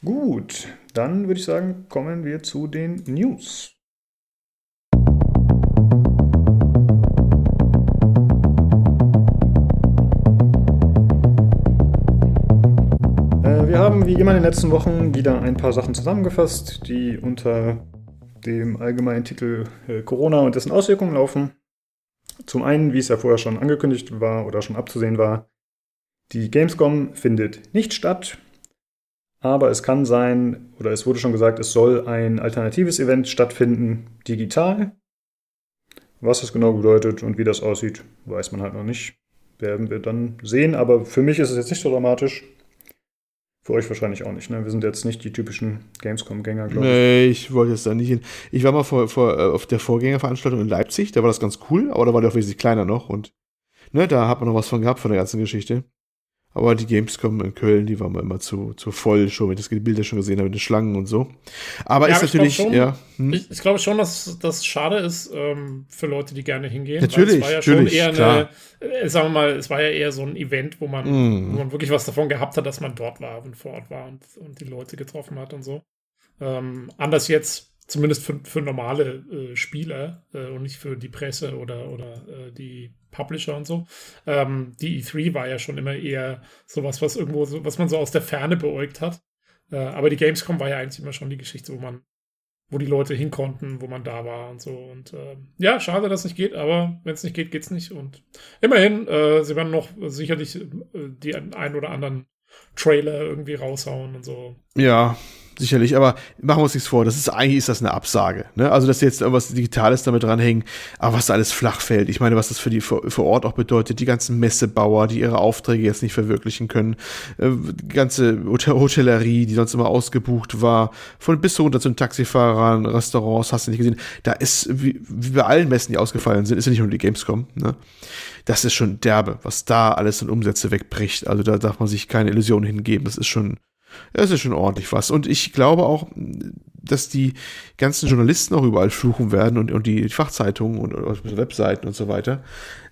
Gut, dann würde ich sagen, kommen wir zu den News. Äh, wir haben wie immer in den letzten Wochen wieder ein paar Sachen zusammengefasst, die unter dem allgemeinen Titel äh, Corona und dessen Auswirkungen laufen. Zum einen, wie es ja vorher schon angekündigt war oder schon abzusehen war, die Gamescom findet nicht statt, aber es kann sein, oder es wurde schon gesagt, es soll ein alternatives Event stattfinden, digital. Was das genau bedeutet und wie das aussieht, weiß man halt noch nicht. Werden wir dann sehen, aber für mich ist es jetzt nicht so dramatisch. Für euch wahrscheinlich auch nicht, ne? Wir sind jetzt nicht die typischen Gamescom-Gänger, glaube ich. Nee, ich wollte jetzt da nicht hin. Ich war mal vor, vor, äh, auf der Vorgängerveranstaltung in Leipzig, da war das ganz cool, aber da war der auch wesentlich kleiner noch und ne, da hat man noch was von gehabt von der ganzen Geschichte. Aber die Gamescom in Köln, die war mal immer zu, zu voll, schon, wenn ich das Bilder schon gesehen habe, mit den Schlangen und so. Aber ja, ist natürlich, schon, ja. Hm? Ich, ich, glaube schon, dass das schade ist ähm, für Leute, die gerne hingehen. Natürlich, es war ja natürlich, schon eher klar. eine, äh, sagen wir mal, es war ja eher so ein Event, wo man, mm. wo man wirklich was davon gehabt hat, dass man dort war und vor Ort war und, und die Leute getroffen hat und so. Ähm, anders jetzt, zumindest für, für normale äh, Spieler äh, und nicht für die Presse oder, oder äh, die Publisher und so. Ähm, die E3 war ja schon immer eher sowas, was irgendwo, so, was man so aus der Ferne beäugt hat. Äh, aber die Gamescom war ja eigentlich immer schon die Geschichte, wo man wo die Leute hin konnten, wo man da war und so. Und äh, ja, schade, dass es nicht geht, aber wenn es nicht geht, geht's nicht. Und immerhin, äh, sie werden noch sicherlich äh, die ein oder anderen Trailer irgendwie raushauen und so. Ja, sicherlich, aber machen wir uns nichts vor, das ist eigentlich ist das eine Absage. Ne? Also, dass jetzt irgendwas Digitales damit dranhängen, aber was da alles flach fällt. Ich meine, was das für die vor, vor Ort auch bedeutet, die ganzen Messebauer, die ihre Aufträge jetzt nicht verwirklichen können, äh, die ganze Hotellerie, die sonst immer ausgebucht war, von bis runter zu den Taxifahrern, Restaurants, hast du nicht gesehen. Da ist, wie, wie bei allen Messen, die ausgefallen sind, ist ja nicht nur die Gamescom, ne? Das ist schon derbe, was da alles an Umsätze wegbricht. Also da darf man sich keine Illusionen hingeben. Das ist schon, das ist schon ordentlich was. Und ich glaube auch, dass die ganzen Journalisten auch überall fluchen werden und, und die Fachzeitungen und, und Webseiten und so weiter,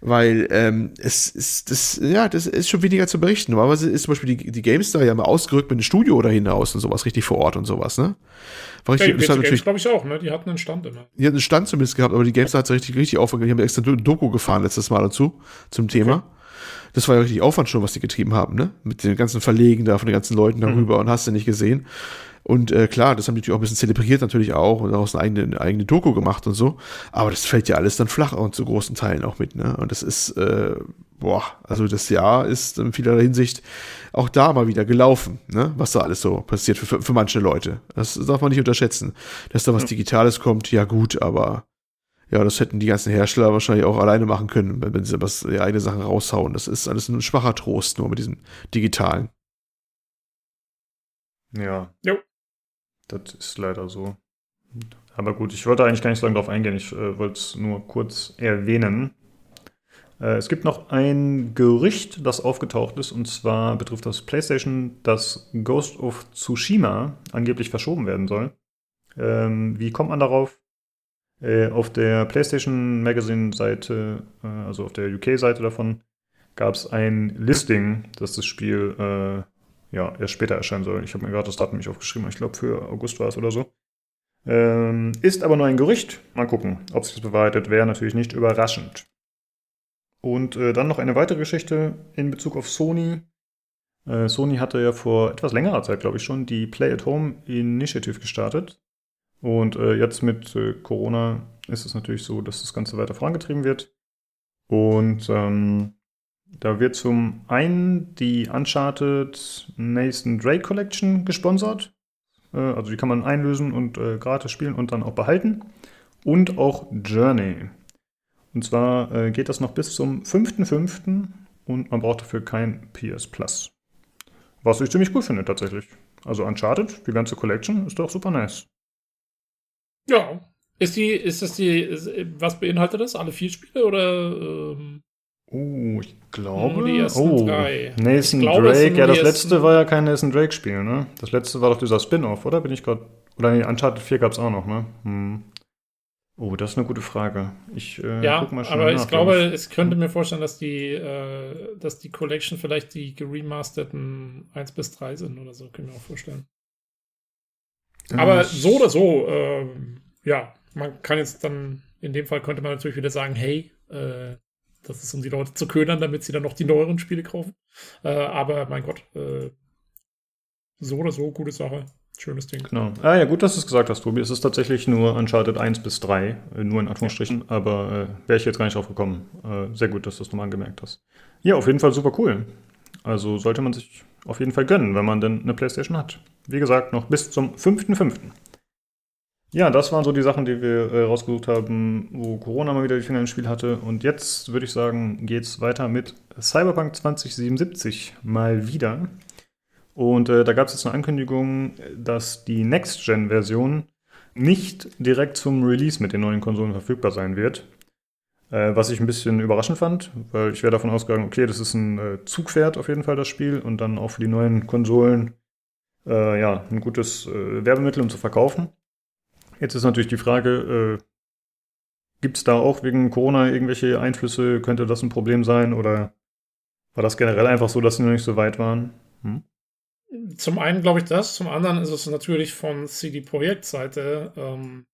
weil ähm, es ist das ja das ist schon weniger zu berichten. Normalerweise ist zum Beispiel die, die GameStar ja mal ausgerückt mit einem Studio da hinaus und sowas richtig vor Ort und sowas, ne? War richtig, ja, die natürlich glaube ich auch, ne? Die hatten einen Stand immer. Die hatten einen Stand zumindest gehabt, aber die GameStar hat es richtig richtig aufgegangen. Die haben extra Doku gefahren letztes Mal dazu zum Thema. Okay. Das war ja richtig Aufwand schon, was die getrieben haben, ne? Mit den ganzen Verlegen da von den ganzen Leuten darüber mhm. und hast du nicht gesehen. Und äh, klar, das haben die natürlich auch ein bisschen zelebriert natürlich auch und daraus eine eigene, eine eigene Doku gemacht und so. Aber das fällt ja alles dann flach und zu großen Teilen auch mit, ne? Und das ist, äh, boah, also das Jahr ist in vielerlei Hinsicht auch da mal wieder gelaufen, ne? Was da alles so passiert für, für, für manche Leute. Das darf man nicht unterschätzen. Dass da was Digitales kommt, ja gut, aber ja, das hätten die ganzen Hersteller wahrscheinlich auch alleine machen können, wenn, wenn sie was ihre eigene Sachen raushauen. Das ist alles ein schwacher Trost, nur mit diesem digitalen. Ja. Jo. Das ist leider so. Aber gut, ich wollte eigentlich gar nicht so lange darauf eingehen. Ich äh, wollte es nur kurz erwähnen. Äh, es gibt noch ein Gerücht, das aufgetaucht ist, und zwar betrifft das PlayStation, dass Ghost of Tsushima angeblich verschoben werden soll. Ähm, wie kommt man darauf? Äh, auf der PlayStation Magazine-Seite, äh, also auf der UK-Seite davon, gab es ein Listing, dass das Spiel äh, ja erst später erscheinen soll. Ich habe mir gerade das Datum nicht aufgeschrieben, ich glaube für August war es oder so. Ähm, ist aber nur ein Gerücht. Mal gucken, ob sich das bewahrheitet. Wäre natürlich nicht überraschend. Und äh, dann noch eine weitere Geschichte in Bezug auf Sony. Äh, Sony hatte ja vor etwas längerer Zeit, glaube ich schon, die Play at Home Initiative gestartet. Und äh, jetzt mit äh, Corona ist es natürlich so, dass das Ganze weiter vorangetrieben wird. Und ähm, da wird zum einen die Uncharted Nathan Drake Collection gesponsert. Äh, also die kann man einlösen und äh, gratis spielen und dann auch behalten. Und auch Journey. Und zwar äh, geht das noch bis zum 5.5. und man braucht dafür kein PS Plus. Was ich ziemlich cool finde tatsächlich. Also Uncharted, die ganze Collection, ist doch super nice. Ja. Ist die, ist das die, ist, was beinhaltet das? Alle vier Spiele oder? Ähm, oh, ich glaube. Die ersten oh, drei. Nathan glaube, Drake, ja, das letzte war ja kein Nathan Drake-Spiel, ne? Das letzte war doch dieser Spin-off, oder? Bin ich gerade. Oder nee, Uncharted 4 gab es auch noch, ne? Hm. Oh, das ist eine gute Frage. Ich äh, ja, guck mal schnell aber nach, ich glaube, ich könnte mir vorstellen, dass die, äh, dass die Collection vielleicht die geremasterten 1 bis 3 sind oder so, können wir auch vorstellen. Aber so oder so, äh, ja, man kann jetzt dann, in dem Fall könnte man natürlich wieder sagen, hey, äh, das ist, um die Leute zu ködern, damit sie dann noch die neueren Spiele kaufen. Äh, aber mein Gott, äh, so oder so, gute Sache. Schönes Ding. Genau. Ah ja, gut, dass du es gesagt hast, Tobi. Es ist tatsächlich nur Uncharted 1 bis 3, äh, nur in Anführungsstrichen, ja. aber äh, wäre ich jetzt gar nicht drauf gekommen. Sehr gut, dass du es nochmal angemerkt hast. Ja, auf jeden Fall super cool. Also sollte man sich auf jeden Fall gönnen, wenn man denn eine Playstation hat. Wie gesagt, noch bis zum 5.5. Ja, das waren so die Sachen, die wir äh, rausgesucht haben, wo Corona mal wieder die Finger im Spiel hatte. Und jetzt würde ich sagen, geht es weiter mit Cyberpunk 2077 mal wieder. Und äh, da gab es jetzt eine Ankündigung, dass die Next-Gen-Version nicht direkt zum Release mit den neuen Konsolen verfügbar sein wird. Äh, was ich ein bisschen überraschend fand, weil ich wäre davon ausgegangen, okay, das ist ein äh, Zugpferd auf jeden Fall, das Spiel, und dann auch für die neuen Konsolen äh, ja, ein gutes äh, Werbemittel, um zu verkaufen. Jetzt ist natürlich die Frage, gibt es da auch wegen Corona irgendwelche Einflüsse? Könnte das ein Problem sein? Oder war das generell einfach so, dass sie noch nicht so weit waren? Hm? Zum einen glaube ich das, zum anderen ist es natürlich von CD Projekt Seite ähm,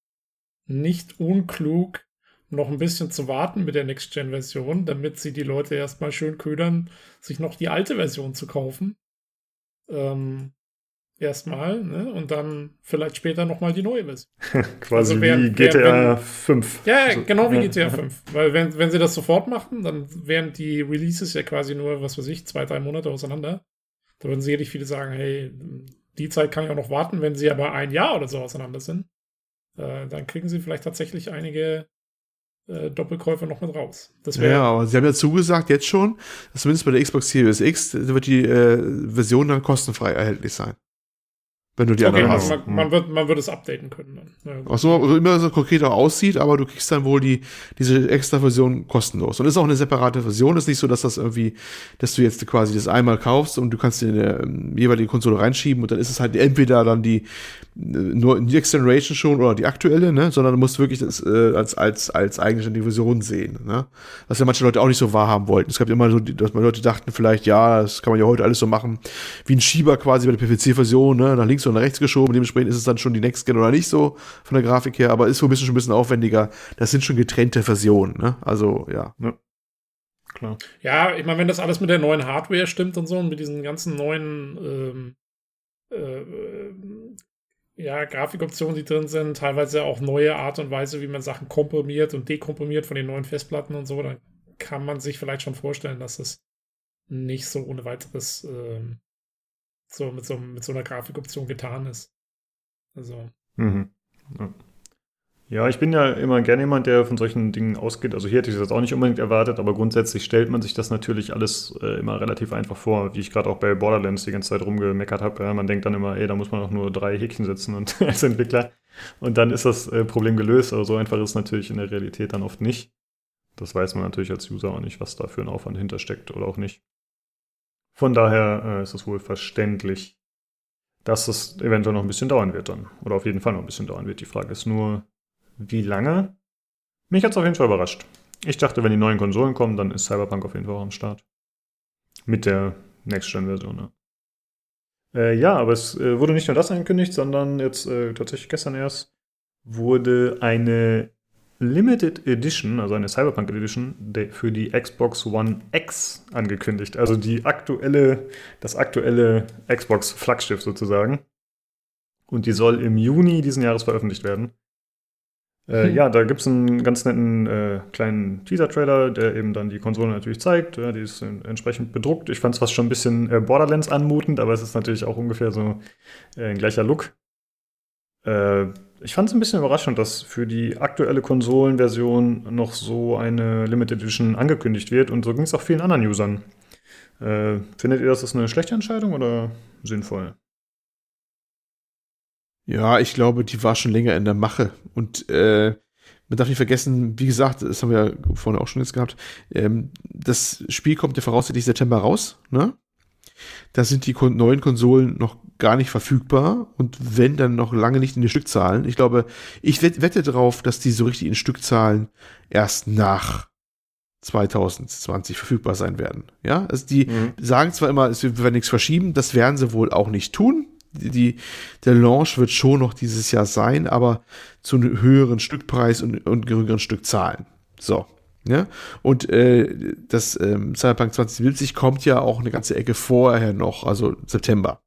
nicht unklug, noch ein bisschen zu warten mit der Next-Gen-Version, damit sie die Leute erstmal schön ködern, sich noch die alte Version zu kaufen. Ähm, erstmal ne? und dann vielleicht später nochmal die neue Version. (laughs) Quasi also während, wie GTA während, 5. Ja, also, genau wie ja. GTA 5. (laughs) Weil wenn, wenn sie das sofort machen, dann wären die Releases ja quasi nur, was weiß ich, zwei, drei Monate auseinander. Da würden sicherlich viele sagen, hey, die Zeit kann ich auch noch warten. Wenn sie aber ein Jahr oder so auseinander sind, äh, dann kriegen sie vielleicht tatsächlich einige äh, Doppelkäufe noch mit raus. ja, aber sie haben ja zugesagt jetzt schon, dass zumindest bei der Xbox Series X wird die äh, Version dann kostenfrei erhältlich sein. Wenn du die okay, anderen hast. Man, man, wird, man wird es updaten können. Dann. Ja, Ach also immer so konkreter aussieht, aber du kriegst dann wohl die, diese extra Version kostenlos. Und ist auch eine separate Version. Ist nicht so, dass das irgendwie, dass du jetzt quasi das einmal kaufst und du kannst dir in der ähm, jeweilige Konsole reinschieben und dann ist es halt entweder dann die, nur Next Generation schon oder die aktuelle, ne, sondern du musst wirklich das äh, als, als, als eigenständige Version sehen, ne. Was ja manche Leute auch nicht so wahrhaben wollten. Es gab immer so, dass man Leute dachten vielleicht, ja, das kann man ja heute alles so machen, wie ein Schieber quasi bei der PVC-Version, ne, nach links oder nach rechts geschoben. Dementsprechend ist es dann schon die Next Gen oder nicht so von der Grafik her, aber ist wohl ein bisschen schon ein bisschen aufwendiger. Das sind schon getrennte Versionen, ne. Also, ja. ja. Klar. Ja, ich meine, wenn das alles mit der neuen Hardware stimmt und so und mit diesen ganzen neuen ähm, äh, ja, Grafikoptionen, die drin sind, teilweise auch neue Art und Weise, wie man Sachen komprimiert und dekomprimiert von den neuen Festplatten und so, dann kann man sich vielleicht schon vorstellen, dass es nicht so ohne weiteres ähm, so mit so, mit so einer Grafikoption getan ist. Also. Mhm. Ja. Ja, ich bin ja immer gerne jemand, der von solchen Dingen ausgeht. Also hier hätte ich das auch nicht unbedingt erwartet, aber grundsätzlich stellt man sich das natürlich alles äh, immer relativ einfach vor, wie ich gerade auch bei Borderlands die ganze Zeit rumgemeckert habe. Ja, man denkt dann immer, ey, da muss man auch nur drei Häkchen setzen und (laughs) als Entwickler. Und dann ist das äh, Problem gelöst, aber so einfach ist es natürlich in der Realität dann oft nicht. Das weiß man natürlich als User auch nicht, was da für ein Aufwand hintersteckt oder auch nicht. Von daher äh, ist es wohl verständlich, dass es eventuell noch ein bisschen dauern wird dann. Oder auf jeden Fall noch ein bisschen dauern wird. Die Frage ist nur, wie lange? Mich hat es auf jeden Fall überrascht. Ich dachte, wenn die neuen Konsolen kommen, dann ist Cyberpunk auf jeden Fall auch am Start. Mit der Next-Gen-Version, ne? Äh, ja, aber es äh, wurde nicht nur das angekündigt, sondern jetzt äh, tatsächlich gestern erst wurde eine Limited Edition, also eine Cyberpunk Edition für die Xbox One X angekündigt. Also die aktuelle, das aktuelle Xbox Flaggschiff sozusagen. Und die soll im Juni diesen Jahres veröffentlicht werden. Äh, hm. Ja, da gibt es einen ganz netten äh, kleinen Teaser-Trailer, der eben dann die Konsole natürlich zeigt. Ja, die ist entsprechend bedruckt. Ich fand es fast schon ein bisschen äh, Borderlands anmutend, aber es ist natürlich auch ungefähr so äh, ein gleicher Look. Äh, ich fand es ein bisschen überraschend, dass für die aktuelle Konsolenversion noch so eine Limited Edition angekündigt wird und so ging es auch vielen anderen Usern. Äh, findet ihr, das ist eine schlechte Entscheidung oder sinnvoll? Ja, ich glaube, die war schon länger in der Mache. Und äh, man darf nicht vergessen, wie gesagt, das haben wir ja vorne auch schon jetzt gehabt, ähm, das Spiel kommt ja voraussichtlich September raus, ne? Da sind die neuen Konsolen noch gar nicht verfügbar und wenn, dann noch lange nicht in die Stückzahlen. Ich glaube, ich wette darauf, dass die so richtig in Stückzahlen erst nach 2020 verfügbar sein werden. Ja, also die mhm. sagen zwar immer, es wird nichts verschieben, das werden sie wohl auch nicht tun die, der Launch wird schon noch dieses Jahr sein, aber zu einem höheren Stückpreis und, und geringeren Stückzahlen. So. Ja? Und äh, das ähm, Cyberpunk 2070 kommt ja auch eine ganze Ecke vorher noch, also September.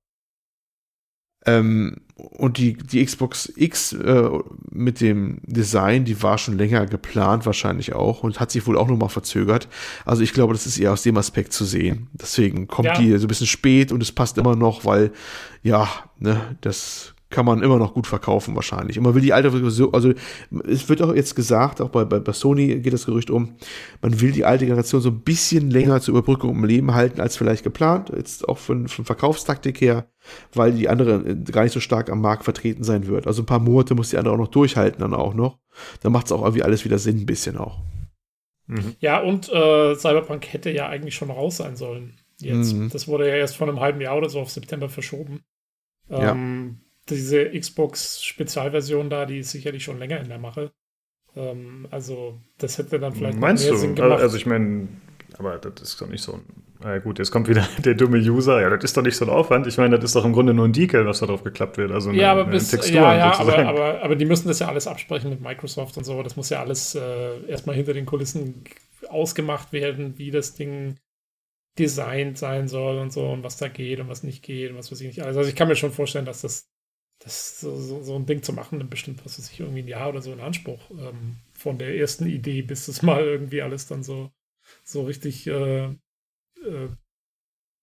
Ähm, und die, die Xbox X äh, mit dem Design, die war schon länger geplant wahrscheinlich auch und hat sich wohl auch nochmal verzögert. Also ich glaube, das ist eher aus dem Aspekt zu sehen. Deswegen kommt ja. die so ein bisschen spät und es passt immer noch, weil ja, ne, das kann man immer noch gut verkaufen wahrscheinlich. Und man will die alte Version, also es wird auch jetzt gesagt, auch bei, bei, bei Sony geht das Gerücht um, man will die alte Generation so ein bisschen länger zur Überbrückung im Leben halten als vielleicht geplant, jetzt auch von, von Verkaufstaktik her, weil die andere äh, gar nicht so stark am Markt vertreten sein wird. Also ein paar Monate muss die andere auch noch durchhalten dann auch noch. Dann macht es auch irgendwie alles wieder Sinn ein bisschen auch. Mhm. Ja, und äh, Cyberpunk hätte ja eigentlich schon raus sein sollen. Jetzt. Mhm. Das wurde ja erst vor einem halben Jahr oder so auf September verschoben. Ähm, diese Xbox-Spezialversion da, die ist sicherlich schon länger in der Mache. Ähm, also, das hätte dann vielleicht Meinst mehr du? Sinn gemacht. Also, ich meine, aber das ist doch nicht so ein. Na gut, jetzt kommt wieder (laughs) der dumme User. Ja, das ist doch nicht so ein Aufwand. Ich meine, das ist doch im Grunde nur ein Decal, was da drauf geklappt wird. Also eine, ja, aber bis, Textur ja, ja, aber, aber, aber, die müssen das ja alles absprechen mit Microsoft und so. Das muss ja alles äh, erstmal hinter den Kulissen ausgemacht werden, wie das Ding designt sein soll und so und was da geht und was nicht geht und was weiß ich nicht. Also, also ich kann mir schon vorstellen, dass das, das so, so, so ein Ding zu machen, bestimmt, was weiß ich, irgendwie ein Jahr oder so in Anspruch ähm, von der ersten Idee, bis es mal irgendwie alles dann so, so richtig, äh, äh,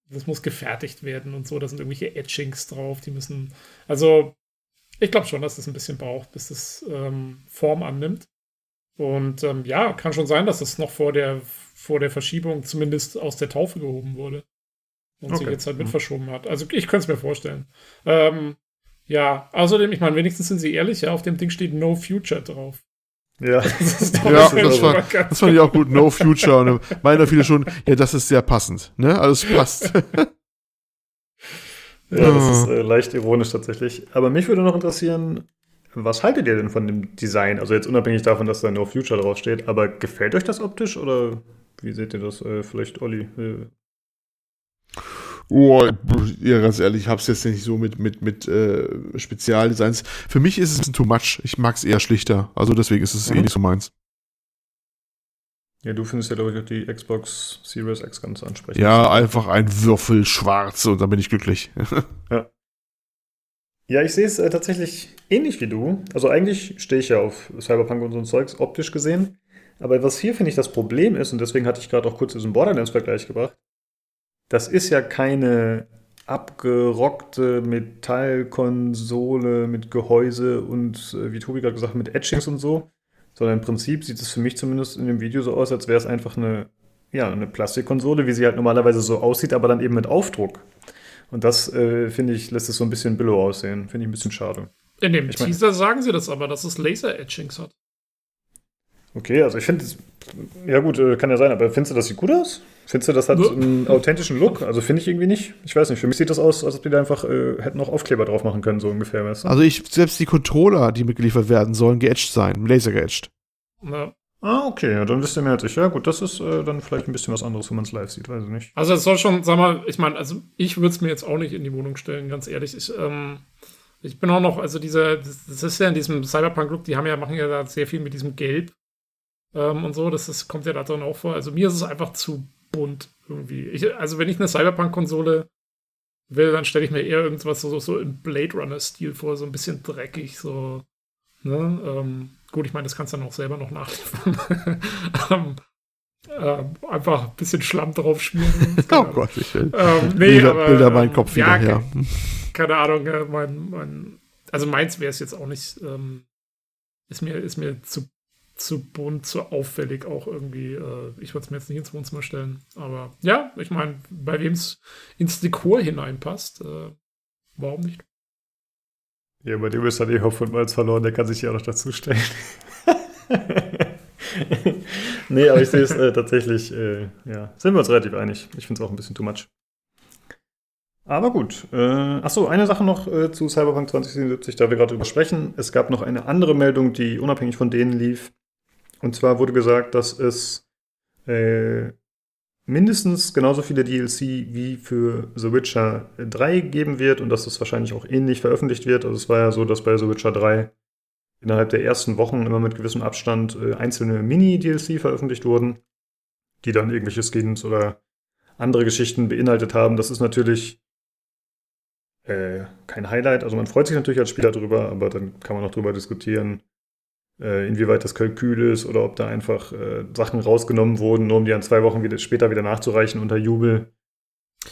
das muss gefertigt werden und so, da sind irgendwelche Etchings drauf, die müssen, also ich glaube schon, dass das ein bisschen braucht, bis das ähm, Form annimmt. Und ähm, ja, kann schon sein, dass es noch vor der, vor der Verschiebung zumindest aus der Taufe gehoben wurde. Und okay. sich jetzt halt mit mhm. verschoben hat. Also ich könnte es mir vorstellen. Ähm, ja, außerdem, ich meine, wenigstens sind sie ehrlich, ja, auf dem Ding steht No Future drauf. Ja, das, ja, das, war, das fand ich auch gut. No Future. Und meiner viele schon, ja, das ist sehr passend. Ne? Also es passt. (laughs) ja, das ist äh, leicht ironisch tatsächlich. Aber mich würde noch interessieren, was haltet ihr denn von dem Design? Also jetzt unabhängig davon, dass da No Future draufsteht, aber gefällt euch das optisch oder wie seht ihr das? Äh, vielleicht Olli? Äh. Oh, ja, ganz ehrlich, ich hab's jetzt nicht so mit, mit, mit äh, Spezialdesigns. Für mich ist es too much. Ich mag's eher schlichter. Also deswegen ist es eh mhm. eh nicht so meins. Ja, du findest ja, glaube ich, auch die Xbox Series X ganz ansprechend. Ja, einfach ein Würfel schwarz und dann bin ich glücklich. (laughs) ja. Ja, ich sehe es äh, tatsächlich ähnlich wie du. Also eigentlich stehe ich ja auf Cyberpunk und so ein Zeugs, optisch gesehen. Aber was hier, finde ich, das Problem ist, und deswegen hatte ich gerade auch kurz diesen Borderlands-Vergleich gebracht, das ist ja keine abgerockte Metallkonsole mit Gehäuse und, äh, wie Tobi gerade gesagt hat, mit Etchings und so. Sondern im Prinzip sieht es für mich zumindest in dem Video so aus, als wäre es einfach eine, ja, eine Plastikkonsole, wie sie halt normalerweise so aussieht, aber dann eben mit Aufdruck. Und das, äh, finde ich, lässt es so ein bisschen billow aussehen. Finde ich ein bisschen schade. In dem ich Teaser mein, sagen sie das aber, dass es Laser-Etchings hat. Okay, also ich finde es, ja gut, äh, kann ja sein, aber findest du, das sieht gut aus? Findest du, das hat einen authentischen Look? Also finde ich irgendwie nicht. Ich weiß nicht, für mich sieht das aus, als ob die da einfach äh, hätten noch Aufkleber drauf machen können, so ungefähr. Weißt du? Also ich, selbst die Controller, die mitgeliefert werden, sollen geetcht sein, laser geetcht. Ja. Ah, okay, ja, dann wisst ihr mehr als ich. Ja, gut, das ist äh, dann vielleicht ein bisschen was anderes, wenn man es live sieht, weiß ich nicht. Also es soll schon, sag mal, ich meine, also ich würde es mir jetzt auch nicht in die Wohnung stellen, ganz ehrlich. Ich, ähm, ich bin auch noch, also diese, das, das ist ja in diesem Cyberpunk-Look, die haben ja, machen ja da sehr viel mit diesem Gelb ähm, und so, das ist, kommt ja da drin auch vor. Also mir ist es einfach zu bunt irgendwie. Ich, also wenn ich eine Cyberpunk-Konsole will, dann stelle ich mir eher irgendwas so, so im Blade Runner-Stil vor, so ein bisschen dreckig, so, ne, ähm, Gut, ich meine, das kannst du dann auch selber noch nachliefern. (laughs) ähm, äh, einfach ein bisschen Schlamm drauf schmieren. (laughs) oh Gott, ich will. Ähm, nee, Bilder, aber, Bilder meinen Kopf ja, wieder her. Keine, keine Ahnung, äh, mein, mein, also meins wäre es jetzt auch nicht, ähm, ist mir, ist mir zu, zu bunt, zu auffällig auch irgendwie. Äh, ich würde es mir jetzt nicht ins Wohnzimmer stellen. Aber ja, ich meine, bei wem es ins Dekor hineinpasst, äh, warum nicht? Ja, bei dem ist dann eh Hoffnung Malz verloren, der kann sich ja auch noch dazu stellen. (laughs) nee, aber ich sehe es äh, tatsächlich, äh, ja, sind wir uns relativ einig. Ich finde es auch ein bisschen too much. Aber gut. Äh, achso, eine Sache noch äh, zu Cyberpunk 2077, da wir gerade drüber sprechen. Es gab noch eine andere Meldung, die unabhängig von denen lief. Und zwar wurde gesagt, dass es äh, mindestens genauso viele DLC wie für The Witcher 3 geben wird und dass das wahrscheinlich auch ähnlich veröffentlicht wird. Also es war ja so, dass bei The Witcher 3 innerhalb der ersten Wochen immer mit gewissem Abstand äh, einzelne Mini-DLC veröffentlicht wurden, die dann irgendwelche Skins oder andere Geschichten beinhaltet haben. Das ist natürlich äh, kein Highlight. Also man freut sich natürlich als Spieler drüber, aber dann kann man auch drüber diskutieren, inwieweit das Kalkül ist oder ob da einfach äh, Sachen rausgenommen wurden, nur um die dann zwei Wochen wieder, später wieder nachzureichen unter Jubel.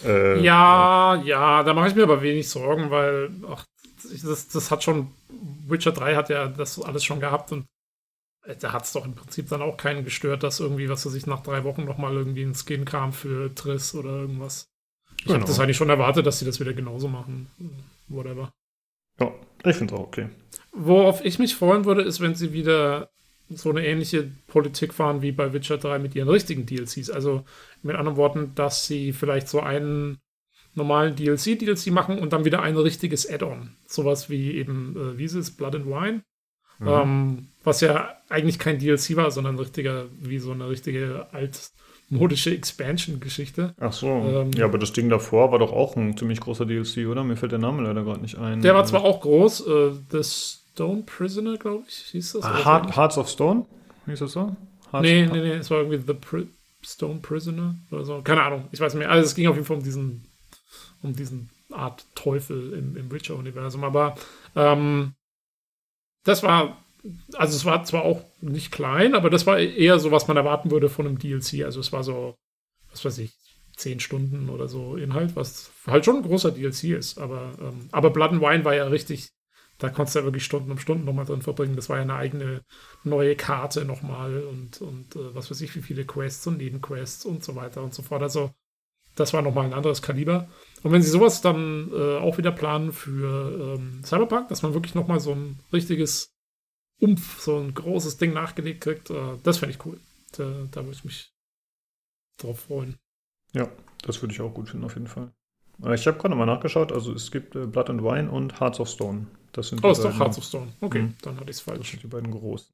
Äh, ja, ja, ja, da mache ich mir aber wenig Sorgen, weil ach, das, das hat schon, Witcher 3 hat ja das alles schon gehabt und äh, da hat es doch im Prinzip dann auch keinen gestört, dass irgendwie, was er sich nach drei Wochen nochmal irgendwie ein Skin kam für Triss oder irgendwas. Ich genau. habe das eigentlich schon erwartet, dass sie das wieder genauso machen. Whatever. Ja, ich finde es auch okay. Worauf ich mich freuen würde, ist, wenn sie wieder so eine ähnliche Politik fahren wie bei Witcher 3 mit ihren richtigen DLCs. Also mit anderen Worten, dass sie vielleicht so einen normalen DLC-DLC machen und dann wieder ein richtiges Add-on. Sowas wie eben, äh, wie ist es, Blood and Wine. Mhm. Ähm, was ja eigentlich kein DLC war, sondern richtiger, wie so eine richtige alt modische Expansion-Geschichte. Ach so. Ähm, ja, aber das Ding davor war doch auch ein ziemlich großer DLC, oder? Mir fällt der Name leider gerade nicht ein. Der war zwar auch groß, äh, The Stone Prisoner, glaube ich, hieß das. Ah, Heart, Hearts of Stone? Hieß das so? Hearts nee, nee, nee, es war irgendwie The, Pri Stone Prisoner oder so. Keine Ahnung, ich weiß nicht mehr. Also es ging auf jeden Fall um diesen, um diesen Art Teufel im, im Witcher-Universum. Aber ähm, das war, also es war zwar auch nicht klein, aber das war eher so, was man erwarten würde von einem DLC. Also es war so, was weiß ich, zehn Stunden oder so Inhalt, was halt schon ein großer DLC ist. Aber, ähm, aber Blood and Wine war ja richtig, da konntest du ja wirklich Stunden um Stunden nochmal drin verbringen. Das war ja eine eigene neue Karte nochmal und, und äh, was weiß ich, wie viele Quests und Nebenquests und so weiter und so fort. Also das war nochmal ein anderes Kaliber. Und wenn sie sowas dann äh, auch wieder planen für ähm, Cyberpunk, dass man wirklich nochmal so ein richtiges Umf, so ein großes Ding nachgelegt kriegt, äh, das fände ich cool. Da, da würde ich mich drauf freuen. Ja, das würde ich auch gut finden, auf jeden Fall. Äh, ich habe gerade mal nachgeschaut, also es gibt äh, Blood and Wine und Hearts of Stone. Das sind oh, ist doch Hearts of Stone. Okay, mhm. dann hatte ich es falsch. Das sind die beiden großen.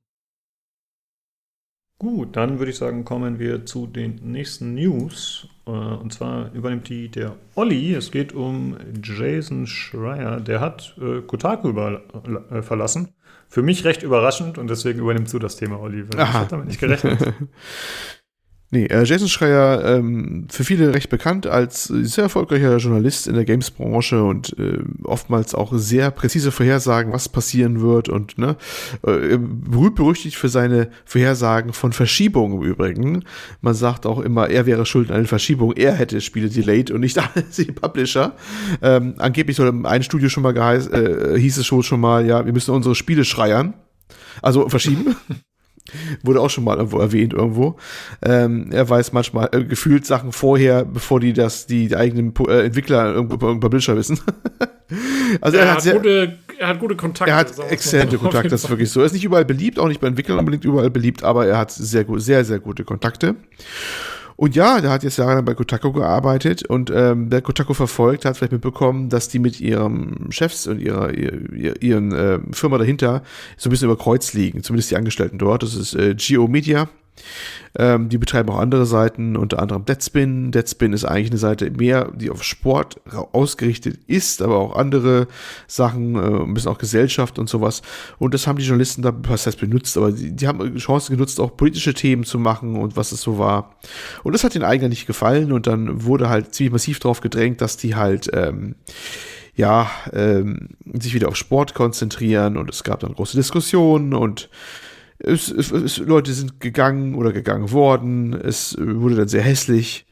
Gut, dann würde ich sagen, kommen wir zu den nächsten News. Und zwar übernimmt die der Olli. Es geht um Jason Schreier. Der hat Kotaku über, äh, verlassen. Für mich recht überraschend und deswegen übernimmst du das Thema, Olli. Ich habe damit nicht gerechnet. (laughs) Nee, äh, Jason Schreier, ähm, für viele recht bekannt als sehr erfolgreicher Journalist in der Games-Branche und äh, oftmals auch sehr präzise Vorhersagen, was passieren wird und ne, äh, berühmt berüchtigt für seine Vorhersagen von Verschiebungen im Übrigen. Man sagt auch immer, er wäre schuld an einer Verschiebung, er hätte Spiele delayed und nicht (laughs) die Publisher. Ähm, angeblich soll ein Studio schon mal geheiß, äh, hieß es schon, schon mal, ja, wir müssen unsere Spiele schreiern. Also verschieben. (laughs) Wurde auch schon mal irgendwo erwähnt irgendwo. Ähm, er weiß manchmal äh, gefühlt Sachen vorher, bevor die das die, eigenen äh, Entwickler irgendwo bei Publisher wissen. (laughs) also er, er hat, sehr, gute, er hat gute Kontakte. Er hat exzellente Kontakte, das ist wirklich so. Er ist nicht überall beliebt, auch nicht bei Entwicklern unbedingt überall beliebt, aber er hat sehr sehr sehr gute Kontakte. Und ja, der hat jetzt jahrelang bei Kotaku gearbeitet und ähm, der Kotaku verfolgt, hat vielleicht mitbekommen, dass die mit ihrem Chefs und ihrer ihr, ihren äh, Firma dahinter so ein bisschen über Kreuz liegen, zumindest die Angestellten dort. Das ist äh, Geo Media. Ähm, die betreiben auch andere Seiten, unter anderem Deadspin. Deadspin ist eigentlich eine Seite mehr, die auf Sport ausgerichtet ist, aber auch andere Sachen, äh, ein bisschen auch Gesellschaft und sowas. Und das haben die Journalisten da, was heißt benutzt, aber die, die haben Chance genutzt, auch politische Themen zu machen und was es so war. Und das hat den eigentlich nicht gefallen und dann wurde halt ziemlich massiv darauf gedrängt, dass die halt, ähm, ja, ähm, sich wieder auf Sport konzentrieren und es gab dann große Diskussionen und es, es, es, Leute sind gegangen oder gegangen worden. Es wurde dann sehr hässlich.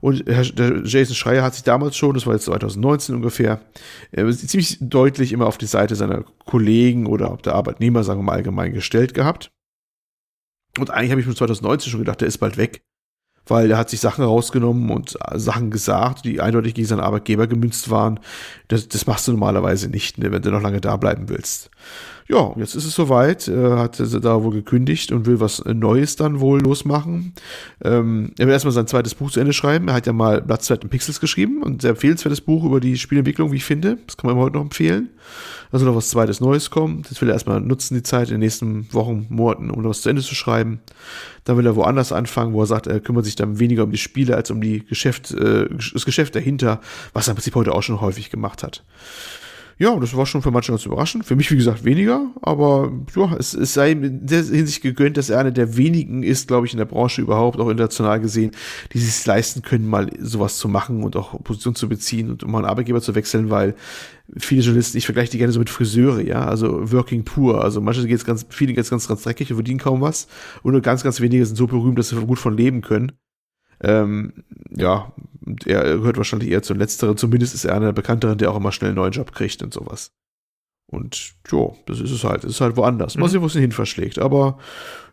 Und Jason Schreier hat sich damals schon, das war jetzt 2019 ungefähr, äh, ziemlich deutlich immer auf die Seite seiner Kollegen oder der Arbeitnehmer, sagen wir mal, allgemein gestellt gehabt. Und eigentlich habe ich mir 2019 schon gedacht, der ist bald weg. Weil er hat sich Sachen rausgenommen und Sachen gesagt, die eindeutig gegen seinen Arbeitgeber gemünzt waren. Das, das machst du normalerweise nicht, ne, wenn du noch lange da bleiben willst ja, jetzt ist es soweit, äh, hat da wohl gekündigt und will was Neues dann wohl losmachen. Ähm, er will erstmal sein zweites Buch zu Ende schreiben. Er hat ja mal Blattzeit und Pixels geschrieben und ein sehr empfehlenswertes Buch über die Spielentwicklung, wie ich finde. Das kann man heute noch empfehlen. Also noch was zweites Neues kommen. Das will er erstmal nutzen, die Zeit in den nächsten Wochen, Monaten, um was zu Ende zu schreiben. Dann will er woanders anfangen, wo er sagt, er kümmert sich dann weniger um die Spiele als um die Geschäft, äh, das Geschäft dahinter, was er im Prinzip heute auch schon häufig gemacht hat ja, das war schon für manche ganz überraschend. Für mich, wie gesagt, weniger, aber ja, es, es sei in der Hinsicht gegönnt, dass er einer der wenigen ist, glaube ich, in der Branche überhaupt, auch international gesehen, die sich leisten können, mal sowas zu machen und auch Position zu beziehen und mal einen Arbeitgeber zu wechseln, weil viele Journalisten, ich vergleiche die gerne so mit Friseure, ja, also Working Poor. Also manche geht's ganz, viele geht's ganz, ganz dreckig und verdienen kaum was. Und nur ganz, ganz wenige sind so berühmt, dass sie gut von leben können. Ähm, ja, er gehört wahrscheinlich eher zu letzteren. Zumindest ist er einer der bekannteren, der auch immer schnell einen neuen Job kriegt und sowas. Und ja, das ist es halt. Es ist halt woanders. Mal mhm. sehen, wo es ihn hin verschlägt. Aber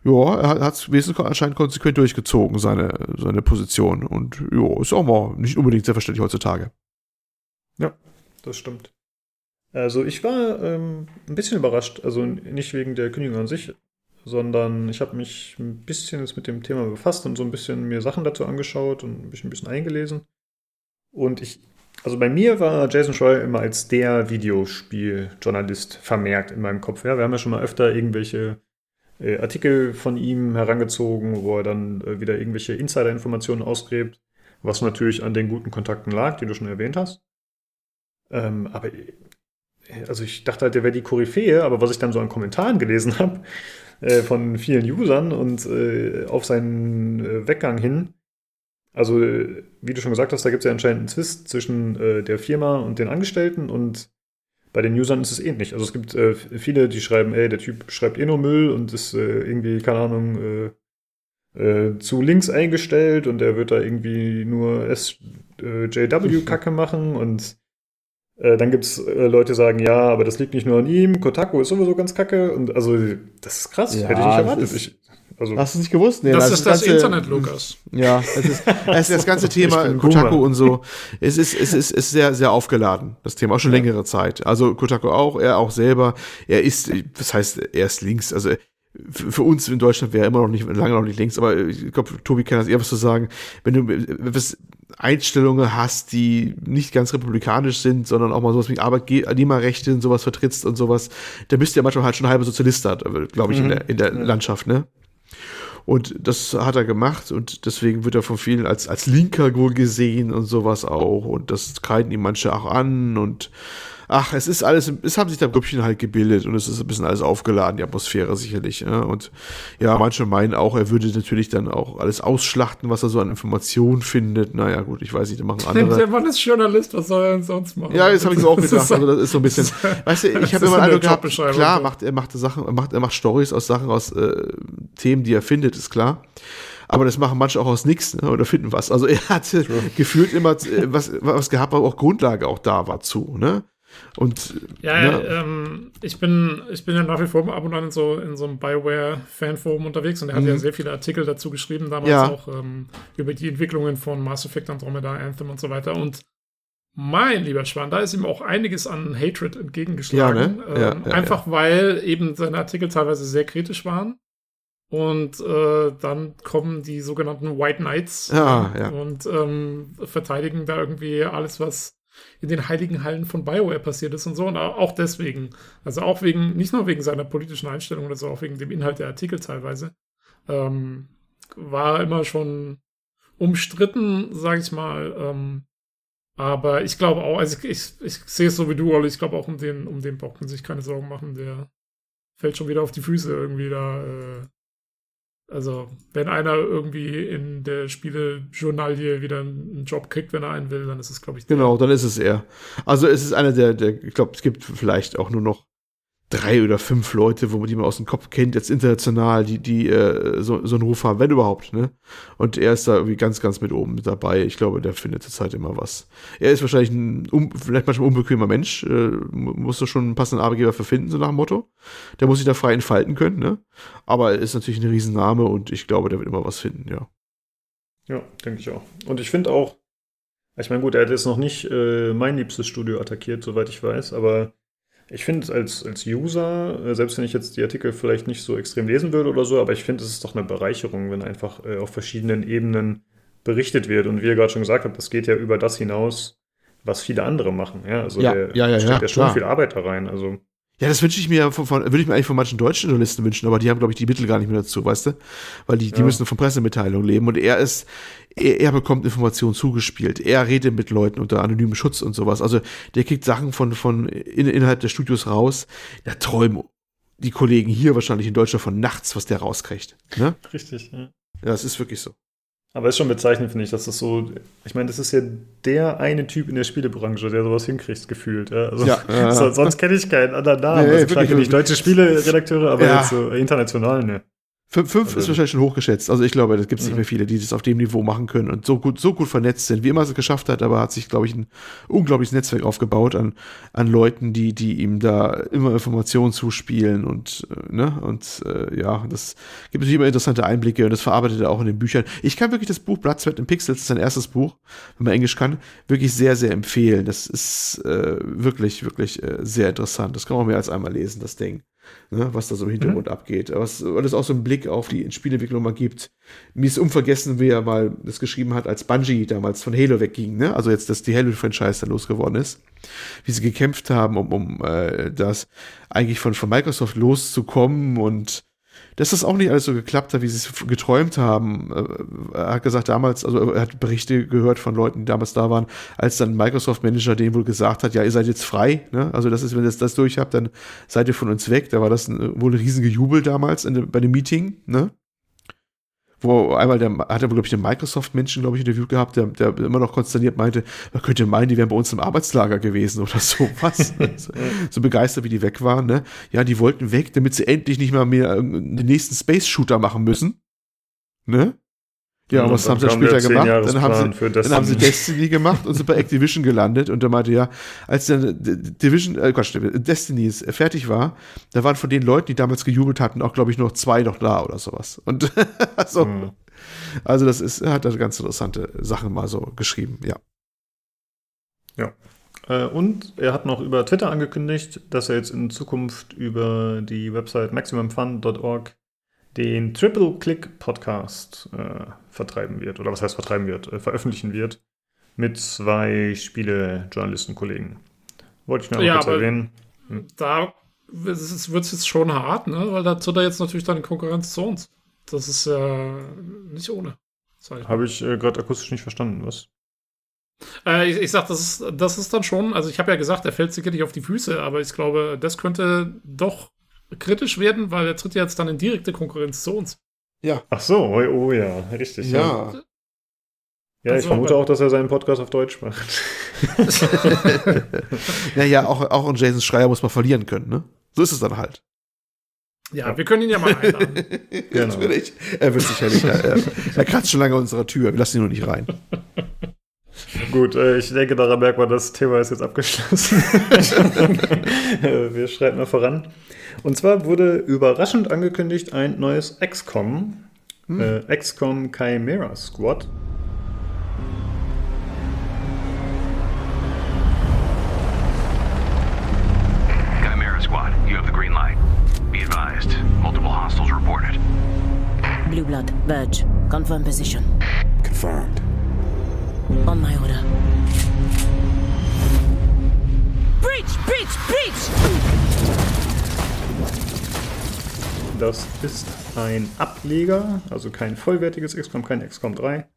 ja, er hat es wesentlich anscheinend konsequent durchgezogen, seine, seine Position. Und ja, ist auch mal nicht unbedingt selbstverständlich heutzutage. Ja, das stimmt. Also ich war ähm, ein bisschen überrascht. Also nicht wegen der Kündigung an sich, sondern ich habe mich ein bisschen jetzt mit dem Thema befasst und so ein bisschen mir Sachen dazu angeschaut und mich ein bisschen eingelesen. Und ich, also bei mir war Jason Scheuer immer als der Videospieljournalist vermerkt in meinem Kopf. Ja, wir haben ja schon mal öfter irgendwelche äh, Artikel von ihm herangezogen, wo er dann äh, wieder irgendwelche Insider-Informationen ausgräbt, was natürlich an den guten Kontakten lag, die du schon erwähnt hast. Ähm, aber äh, also ich dachte halt, der wäre die Koryphäe, aber was ich dann so an Kommentaren gelesen (laughs) habe, äh, von vielen Usern und äh, auf seinen äh, Weggang hin Also, wie du schon gesagt hast, da gibt es ja anscheinend einen Zwist zwischen äh, der Firma und den Angestellten und bei den Usern ist es ähnlich. Also es gibt äh, viele, die schreiben, ey, der Typ schreibt eh nur Müll und ist äh, irgendwie, keine Ahnung, äh, äh, zu links eingestellt und der wird da irgendwie nur SJW-Kacke (laughs) machen und äh, dann gibt es äh, Leute, die sagen, ja, aber das liegt nicht nur an ihm, Kotaku ist sowieso ganz kacke und also das ist krass, Ja, hätte ich nicht das erwartet. ist- Ich, also, Hast du nicht gewusst? Nee, das also ist das ganze- Internet, Lukas. Ja, es ist, (laughs) es ist das ganze Thema Kotaku und so. Es ist, es ist, ist sehr, sehr aufgeladen, das Thema, auch schon längere Zeit. Also Kotaku auch, er auch selber. Er ist, das heißt, er ist links. Also für für uns in Deutschland wäre er immer noch nicht, lange noch nicht links, aber ich glaube, Tobi kann das eher was zu sagen. Wenn du was Einstellungen hast, die nicht ganz republikanisch sind, sondern auch mal sowas wie Arbeitnehmerrechte und sowas vertrittst und sowas, dann bist du ja manchmal halt schon halber Sozialist, glaube ich, in der, in der Landschaft, ne? Und das hat er gemacht und deswegen wird er von vielen als, als Linker wohl gesehen und sowas auch. Und das kreiden ihm manche auch an und ach, es ist alles, es haben sich da Grüppchen halt gebildet und es ist ein bisschen alles aufgeladen, die Atmosphäre sicherlich. Ja. Und ja, manche meinen auch, er würde natürlich dann auch alles ausschlachten, was er so an Informationen findet. Naja, gut, ich weiß nicht, da machen (laughs) andere. Der Mann ist Journalist, was soll er denn sonst machen? Ja, das habe ich mir auch gedacht. Also das ist so ein bisschen, (laughs) weißt du, ich habe immer eine einen Eindruck gehabt, klar, macht er macht Sachen, er macht er macht Stories aus Sachen aus äh, Themen, die er findet, ist klar. Aber das machen manche auch aus nichts ne, oder finden was. Also er hatte gefühlt immer äh, was was gehabt, aber auch Grundlage auch da war zu, ne? Und Ja, ne, ähm, ich bin, ich bin ja nach wie vor ab und an in so, in so einem Bioware-Fanforum unterwegs und er hat ja sehr viele Artikel dazu geschrieben, damals Mhm. Ja. auch ähm, über die Entwicklungen von Mass Effect, Andromeda, Anthem und so weiter. Und mein lieber Schwan, da ist ihm auch einiges an Hatred entgegengeschlagen. Ja, ne? Ja, ähm, ja, einfach weil eben seine Artikel teilweise sehr kritisch waren. Und äh, dann kommen die sogenannten White Knights Ja, ja. und ähm, verteidigen da irgendwie alles, was in den heiligen Hallen von BioWare passiert ist und so. Und auch deswegen, also auch wegen, nicht nur wegen seiner politischen Einstellung oder so, auch wegen dem Inhalt der Artikel teilweise, ähm, war er immer schon umstritten, sage ich mal. Ähm, aber ich glaube auch, also ich, ich, ich sehe es so wie du, Olli, ich glaube auch um den, um den braucht man sich keine Sorgen machen, der fällt schon wieder auf die Füße irgendwie da. Äh, also, wenn einer irgendwie in der Spielejournalie wieder einen Job kriegt, wenn er einen will, dann ist es, glaube ich, der. genau, dann ist es er. Also es ist einer der, der ich glaube, es gibt vielleicht auch nur noch drei oder fünf Leute, wo man die man aus dem Kopf kennt, jetzt international, die, die äh, so, so einen Ruf haben, wenn überhaupt, ne? Und er ist da irgendwie ganz, ganz mit oben mit dabei. Ich glaube, der findet zurzeit immer was. Er ist wahrscheinlich ein um, vielleicht manchmal unbequemer Mensch, äh, mu- musst du schon einen passenden Arbeitgeber für finden, so nach dem Motto. Der muss sich da frei entfalten können, ne? Aber er ist natürlich ein Riesenname und ich glaube, der wird immer was finden, ja. Ja, denke ich auch. Und ich finde auch, ich meine, gut, er hat jetzt noch nicht äh, mein liebstes Studio attackiert, soweit ich weiß, aber ich finde es als, als User, äh, selbst wenn ich jetzt die Artikel vielleicht nicht so extrem lesen würde oder so, aber ich finde, es ist doch eine Bereicherung, wenn einfach äh, auf verschiedenen Ebenen berichtet wird. Und wie ihr gerade schon gesagt habt, das geht ja über das hinaus, was viele andere machen. Ja, also Ja, der ja, ja, steckt ja, ja schon klar. viel Arbeit da rein. Also Ja, das wünsche ich mir von, von würde ich mir eigentlich von manchen deutschen Journalisten wünschen, aber die haben, glaube ich, die Mittel gar nicht mehr dazu, weißt du? Weil die, die Ja. müssen von Pressemitteilungen leben und er ist, er, er bekommt Informationen zugespielt. Er redet mit Leuten unter anonymem Schutz und sowas. Also der kriegt Sachen von, von in, innerhalb des Studios raus. Da träumen die Kollegen hier wahrscheinlich in Deutschland von nachts, was der rauskriegt. Ne? richtig, ja. Ja, das ist wirklich so. Aber ist schon bezeichnend, finde ich, dass das so, ich meine, das ist ja der eine Typ in der Spielebranche, der sowas hinkriegt, gefühlt. Ja, also, Ja, (laughs) so, sonst kenne ich keinen anderen Namen. Nee, also klar wirklich, kenne ich deutsche Spieleredakteure, aber Ja. jetzt so international, ne. Fünf, fünf Also- ist wahrscheinlich schon hochgeschätzt. Also ich glaube, das gibt es nicht mehr viele, die das auf dem Niveau machen können und so gut, so gut vernetzt sind, wie immer es geschafft hat, aber hat sich, glaube ich, ein unglaubliches Netzwerk aufgebaut an, an Leuten, die, die ihm da immer Informationen zuspielen und, äh, ne, und äh, ja, das gibt natürlich immer interessante Einblicke und das verarbeitet er auch in den Büchern. Ich kann wirklich das Buch Blood, Sweat and Pixels, das ist sein erstes Buch, wenn man Englisch kann, wirklich sehr, sehr empfehlen. Das ist äh, wirklich, wirklich äh, sehr interessant. Das kann man mehr als einmal lesen, das Ding ne, was da so im Hintergrund abgeht. Was, weil es auch so einen Blick auf die Spielentwicklung mal gibt. Mir ist unvergessen, wie er mal das geschrieben hat, als Bungie damals von Halo wegging, ne? Also jetzt, dass die Halo-Franchise da losgeworden ist. Wie sie gekämpft haben, um, um äh, das eigentlich von, von Microsoft loszukommen und dass das auch nicht alles so geklappt hat, wie sie es geträumt haben. Äh, Er hat gesagt damals, also er hat Berichte gehört von Leuten, die damals da waren, als dann Microsoft-Manager denen wohl gesagt hat, ja, ihr seid jetzt frei. Ne? Also das ist, wenn ihr das, durch habt, dann seid ihr von uns weg. Da war das ein, wohl ein riesen Gejubel damals in, bei dem Meeting. Ne? Wo einmal der, hat er, glaube ich, den Microsoft-Menschen, glaube ich, interviewt gehabt, der, der immer noch konsterniert meinte, man könnte meinen, die wären bei uns im Arbeitslager gewesen oder (laughs) sowas. so, so begeistert, wie die weg waren, ne? Ja, die wollten weg, damit sie endlich nicht mal mehr den nächsten Space-Shooter machen müssen. Ne? Ja, und was haben sie später gemacht? Dann haben sie, dann haben sie Destiny gemacht und sind bei Activision gelandet und er meinte ja, als dann Division, äh, Quatsch, Destiny fertig war, da waren von den Leuten, die damals gejubelt hatten, auch glaube ich noch zwei noch da oder sowas. Und (laughs) so. Hm. Also das ist, er hat da ganz interessante Sachen mal so geschrieben, ja. Ja. Äh, und er hat noch über Twitter angekündigt, dass er jetzt in Zukunft über die Website maximumfun.org den Triple Click Podcast äh, vertreiben wird. Oder was heißt vertreiben wird? Äh, veröffentlichen wird. Mit zwei Spiele-Journalisten-Kollegen. Wollte ich nur ja, kurz erwähnen. Hm. Da wird es jetzt schon hart, ne? weil dazu da jetzt natürlich dann Konkurrenz zu uns. Das ist ja äh, nicht ohne. Habe ich äh, gerade akustisch nicht verstanden, was? Äh, ich, ich sag, das ist, das ist dann schon, also ich habe ja gesagt, er fällt sicherlich auf die Füße, aber ich glaube, das könnte doch kritisch werden, weil er tritt ja jetzt dann in direkte Konkurrenz zu uns. Ja. Ach so, oh, oh ja, richtig. Ja. Ja, ja ich vermute auch, dass er seinen Podcast auf Deutsch macht. (laughs) naja, auch, auch einen Jason Schreier muss man verlieren können, ne? So ist es dann halt. Ja, ja. wir können ihn ja mal einladen. (laughs) genau. Natürlich. Er wird sicherlich, er, er, er kratzt schon lange an unserer Tür, wir lassen ihn nur nicht rein. Gut, äh, ich denke, daran merkt man, das Thema ist jetzt abgeschlossen. (laughs) wir schreiten mal voran. Und zwar wurde überraschend angekündigt ein neues XCOM. Hm. Äh, XCOM Chimera Squad. Chimera Squad, you have the green light. Be advised, multiple hostiles reported. Blue Blood, Verge, confirm position. Confirmed. On my order. Breach! Breach! Breach! Das ist ein Ableger, also kein vollwertiges XCOM, kein XCOM 3.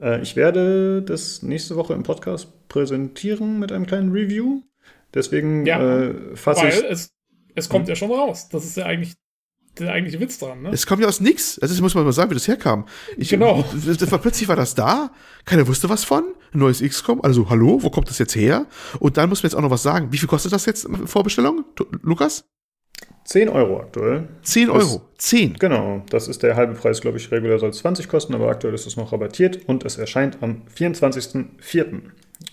Äh, ich werde das nächste Woche im Podcast präsentieren mit einem kleinen Review. Deswegen ja, äh, fasse ich. Es, es kommt hm. ja schon raus. Das ist ja eigentlich der eigentliche Witz dran, ne? Es kommt ja aus nix. Also, das muss man mal sagen, wie das herkam. Ich, genau. Das war, plötzlich war das da. Keiner wusste was von. Ein neues XCOM. Also, hallo, wo kommt das jetzt her? Und dann muss man jetzt auch noch was sagen. Wie viel kostet das jetzt Vorbestellung, Lukas? 10 Euro aktuell. 10 Euro? Das, 10? Genau, das ist der halbe Preis, glaube ich. Regulär soll es 20 kosten, aber aktuell ist es noch rabattiert und es erscheint am 24.04.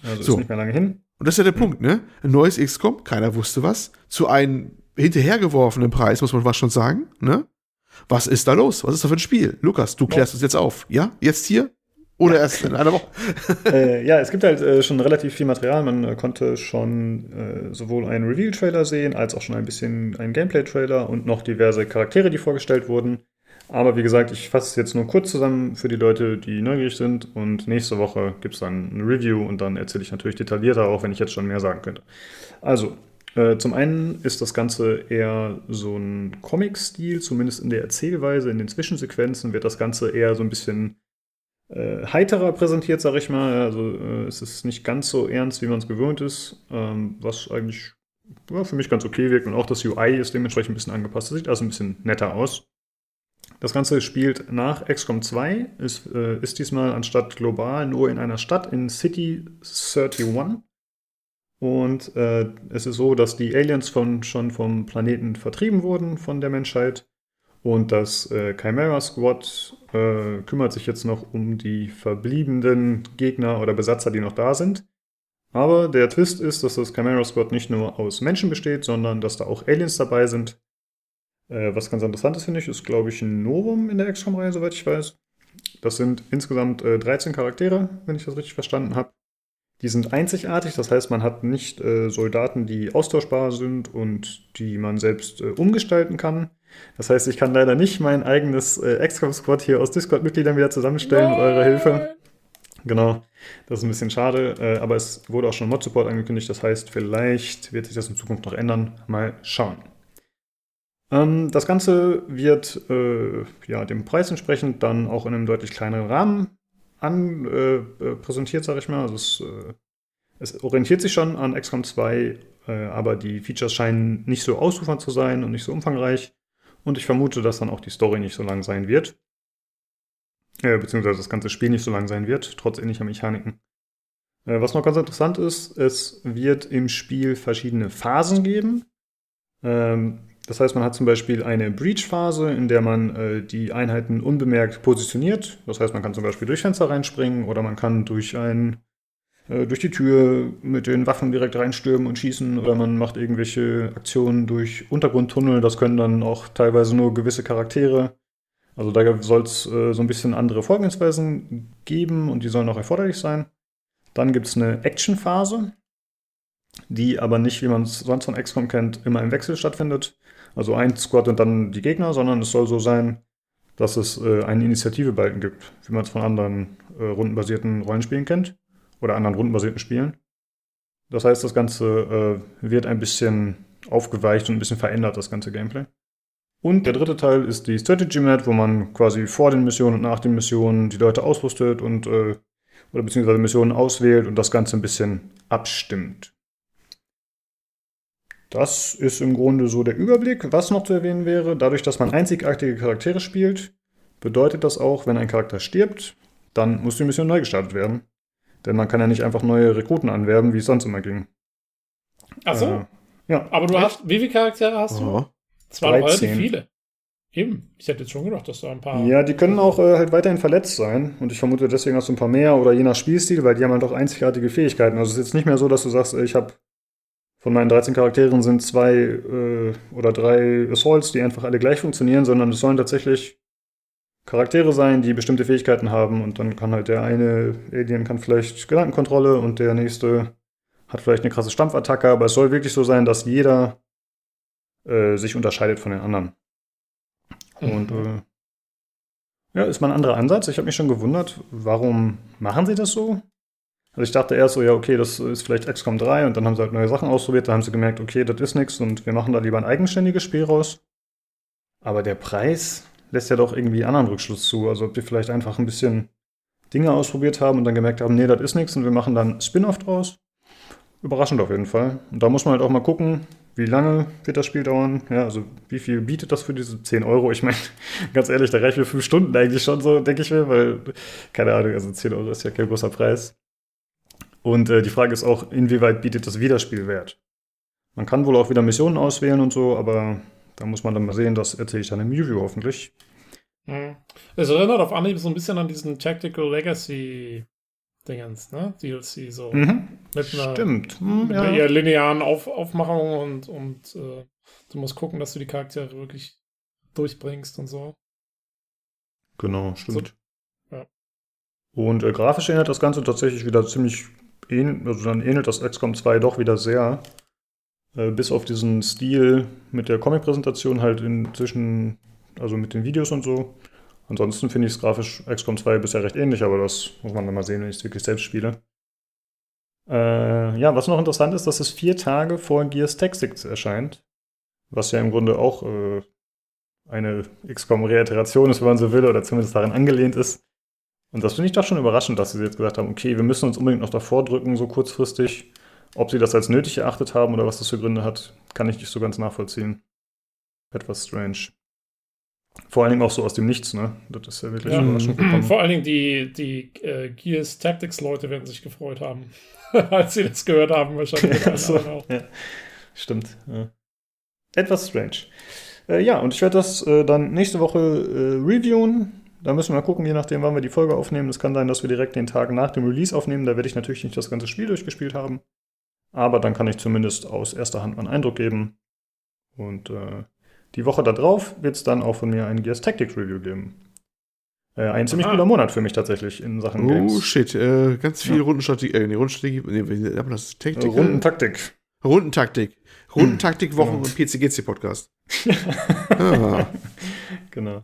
Also so. ist nicht mehr lange hin. Und das ist ja der mhm. Punkt, ne? Ein neues XCOM, keiner wusste was, zu einem hinterhergeworfenen Preis, muss man was schon sagen, ne? Was ist da los? Was ist da für ein Spiel? Lukas, du klärst es jetzt auf. Ja? Jetzt hier? Oder ja. erst in einer Woche? (laughs) äh, ja, es gibt halt äh, schon relativ viel Material. Man äh, konnte schon äh, sowohl einen Reveal-Trailer sehen, als auch schon ein bisschen einen Gameplay-Trailer und noch diverse Charaktere, die vorgestellt wurden. Aber wie gesagt, ich fasse es jetzt nur kurz zusammen für die Leute, die neugierig sind. Und nächste Woche gibt es dann ein Review und dann erzähle ich natürlich detaillierter, auch wenn ich jetzt schon mehr sagen könnte. Also, äh, zum einen ist das Ganze eher so ein Comic-Stil, zumindest in der Erzählweise. In den Zwischensequenzen wird das Ganze eher so ein bisschen äh, heiterer präsentiert, sag ich mal. Also äh, es ist nicht ganz so ernst, wie man es gewöhnt ist, ähm, was eigentlich ja, für mich ganz okay wirkt. Und auch das UI ist dementsprechend ein bisschen angepasst. Das sieht also ein bisschen netter aus. Das Ganze spielt nach XCOM 2, ist, äh, ist diesmal anstatt global nur in einer Stadt in City 31. Und äh, es ist so, dass die Aliens von, schon vom Planeten vertrieben wurden von der Menschheit und das äh, Chimera Squad äh, kümmert sich jetzt noch um die verbliebenen Gegner oder Besatzer, die noch da sind. Aber der Twist ist, dass das Chimera Squad nicht nur aus Menschen besteht, sondern dass da auch Aliens dabei sind. Äh, was ganz interessant ist, finde ich, ist, glaube ich, ein Novum in der XCOM-Reihe, soweit ich weiß. Das sind insgesamt 13 äh, Charaktere, wenn ich das richtig verstanden habe. Die sind einzigartig, das heißt, man hat nicht äh, Soldaten, die austauschbar sind und die man selbst äh, umgestalten kann. Das heißt, ich kann leider nicht mein eigenes äh, XCOM-Squad hier aus Discord-Mitgliedern wieder zusammenstellen Nein. mit eurer Hilfe. Genau, das ist ein bisschen schade, äh, aber es wurde auch schon Mod-Support angekündigt, das heißt, vielleicht wird sich das in Zukunft noch ändern. Mal schauen. Ähm, das Ganze wird äh, ja, dem Preis entsprechend dann auch in einem deutlich kleineren Rahmen an, äh, äh, präsentiert, sage ich mal. Also es, äh, es, orientiert sich schon an XCOM 2, äh, aber die Features scheinen nicht so ausufernd zu sein und nicht so umfangreich. Und ich vermute, dass dann auch die Story nicht so lang sein wird. Äh, beziehungsweise das ganze Spiel nicht so lang sein wird, trotz ähnlicher Mechaniken. Äh, was noch ganz interessant ist, es wird im Spiel verschiedene Phasen geben. Ähm, das heißt, man hat zum Beispiel eine Breach-Phase, in der man äh, die Einheiten unbemerkt positioniert. Das heißt, man kann zum Beispiel durch Fenster reinspringen oder man kann durch ein äh, durch die Tür mit den Waffen direkt reinstürmen und schießen oder man macht irgendwelche Aktionen durch Untergrundtunnel. Das können dann auch teilweise nur gewisse Charaktere. Also da soll es äh, so ein bisschen andere Vorgehensweisen geben und die sollen auch erforderlich sein. Dann gibt es eine Action-Phase, die aber nicht, wie man es sonst von XCOM kennt, immer im Wechsel stattfindet. Also ein Squad und dann die Gegner, sondern es soll so sein, dass es äh, einen Initiative-Balken gibt, wie man es von anderen äh, rundenbasierten Rollenspielen kennt oder anderen rundenbasierten Spielen. Das heißt, das Ganze äh, wird ein bisschen aufgeweicht und ein bisschen verändert, das ganze Gameplay. Und der dritte Teil ist die Strategy Map, wo man quasi vor den Missionen und nach den Missionen die Leute ausrüstet und äh, oder beziehungsweise Missionen auswählt und das Ganze ein bisschen abstimmt. Das ist im Grunde so der Überblick. Was noch zu erwähnen wäre, dadurch, dass man einzigartige Charaktere spielt, bedeutet das auch, wenn ein Charakter stirbt, dann muss die Mission neu gestartet werden. Denn man kann ja nicht einfach neue Rekruten anwerben, wie es sonst immer ging. Ach so. Äh, ja. Aber du hast, wie viele Charaktere hast du? Oh. Das waren 13. relativ viele. Eben. Ich hätte jetzt schon gedacht, dass da ein paar. Ja, die können auch äh, halt weiterhin verletzt sein. Und ich vermute, deswegen hast du ein paar mehr oder je nach Spielstil, weil die haben halt auch einzigartige Fähigkeiten. Also es ist jetzt nicht mehr so, dass du sagst, äh, ich habe von meinen 13 Charakteren sind zwei äh, oder drei Assaults, die einfach alle gleich funktionieren, sondern es sollen tatsächlich Charaktere sein, die bestimmte Fähigkeiten haben und dann kann halt der eine Alien kann vielleicht Gedankenkontrolle und der nächste hat vielleicht eine krasse Stampfattacke, aber es soll wirklich so sein, dass jeder äh, sich unterscheidet von den anderen. Und äh, ja, ist mal ein anderer Ansatz. Ich habe mich schon gewundert, warum machen sie das so? Also ich dachte erst so, ja, okay, das ist vielleicht XCOM 3 und dann haben sie halt neue Sachen ausprobiert, da haben sie gemerkt, okay, das ist nichts und wir machen da lieber ein eigenständiges Spiel raus. Aber der Preis lässt ja doch irgendwie anderen Rückschluss zu. Also ob die vielleicht einfach ein bisschen Dinge ausprobiert haben und dann gemerkt haben, nee, das ist nichts und wir machen dann Spin-off draus. Überraschend auf jeden Fall. Und da muss man halt auch mal gucken, wie lange wird das Spiel dauern? Ja, also wie viel bietet das für diese 10 Euro? Ich meine, (laughs) ganz ehrlich, da reicht mir 5 Stunden eigentlich schon so, denke ich mir, weil, keine Ahnung, also 10 Euro ist ja kein großer Preis. Und äh, die Frage ist auch, inwieweit bietet das Wiederspielwert? Man kann wohl auch wieder Missionen auswählen und so, aber da muss man dann mal sehen, das erzähle ich dann im Review hoffentlich. Hm. Es erinnert auf Anhieb so ein bisschen an diesen Tactical Legacy Dingens, ne? DLC so. Mhm. Mit einer, Stimmt. Hm, mit ja. einer eher linearen Auf Aufmachung und, und äh, du musst gucken, dass du die Charaktere wirklich durchbringst und so. Genau, stimmt. ja. Und äh, grafisch ähnelt das Ganze tatsächlich wieder ziemlich ähnlich, also dann ähnelt das XCOM 2 doch wieder sehr. Äh, bis auf diesen Stil mit der Comic-Präsentation halt inzwischen, also mit den Videos und so. Ansonsten finde ich es grafisch XCOM 2 bisher recht ähnlich, aber das muss man dann mal sehen, wenn ich es wirklich selbst spiele. Äh, ja, was noch interessant ist, dass es vier Tage vor Gears Tactics erscheint. Was ja im Grunde auch äh, eine XCOM-Reiteration ist, wenn man so will, oder zumindest daran angelehnt ist. Und das finde ich doch schon überraschend, dass sie jetzt gesagt haben, okay, wir müssen uns unbedingt noch davor drücken, so kurzfristig. Ob sie das als nötig erachtet haben oder was das für Gründe hat, kann ich nicht so ganz nachvollziehen. Etwas strange. Vor allen Dingen auch so aus dem Nichts, ne? Das ist ja wirklich Ja. überraschend gekommen. Vor allen Dingen die, die äh, Gears Tactics Leute werden sich gefreut haben, (laughs) als sie das gehört haben, wahrscheinlich. (laughs) Ja, so, ja. Stimmt. Ja. Etwas strange. Äh, ja, und ich werde das äh, dann nächste Woche äh, reviewen. Da müssen wir mal gucken, je nachdem, wann wir die Folge aufnehmen. Es kann sein, dass wir direkt den Tag nach dem Release aufnehmen. Da werde ich natürlich nicht das ganze Spiel durchgespielt haben. Aber dann kann ich zumindest aus erster Hand mal einen Eindruck geben. Und äh, die Woche darauf wird es dann auch von mir ein Gears Tactics Review geben. Äh, ein ziemlich Aha. guter Monat für mich tatsächlich in Sachen Oh Games. shit, äh, ganz viel Ja. Rundenstrategie, äh, nee, Rundenstrategie, nee, wie nennt man das? Äh, Taktik? Rundentaktik. Rundentaktik. Rundentaktik Wochen Genau. und PCGC Podcast. (laughs) ah. Genau.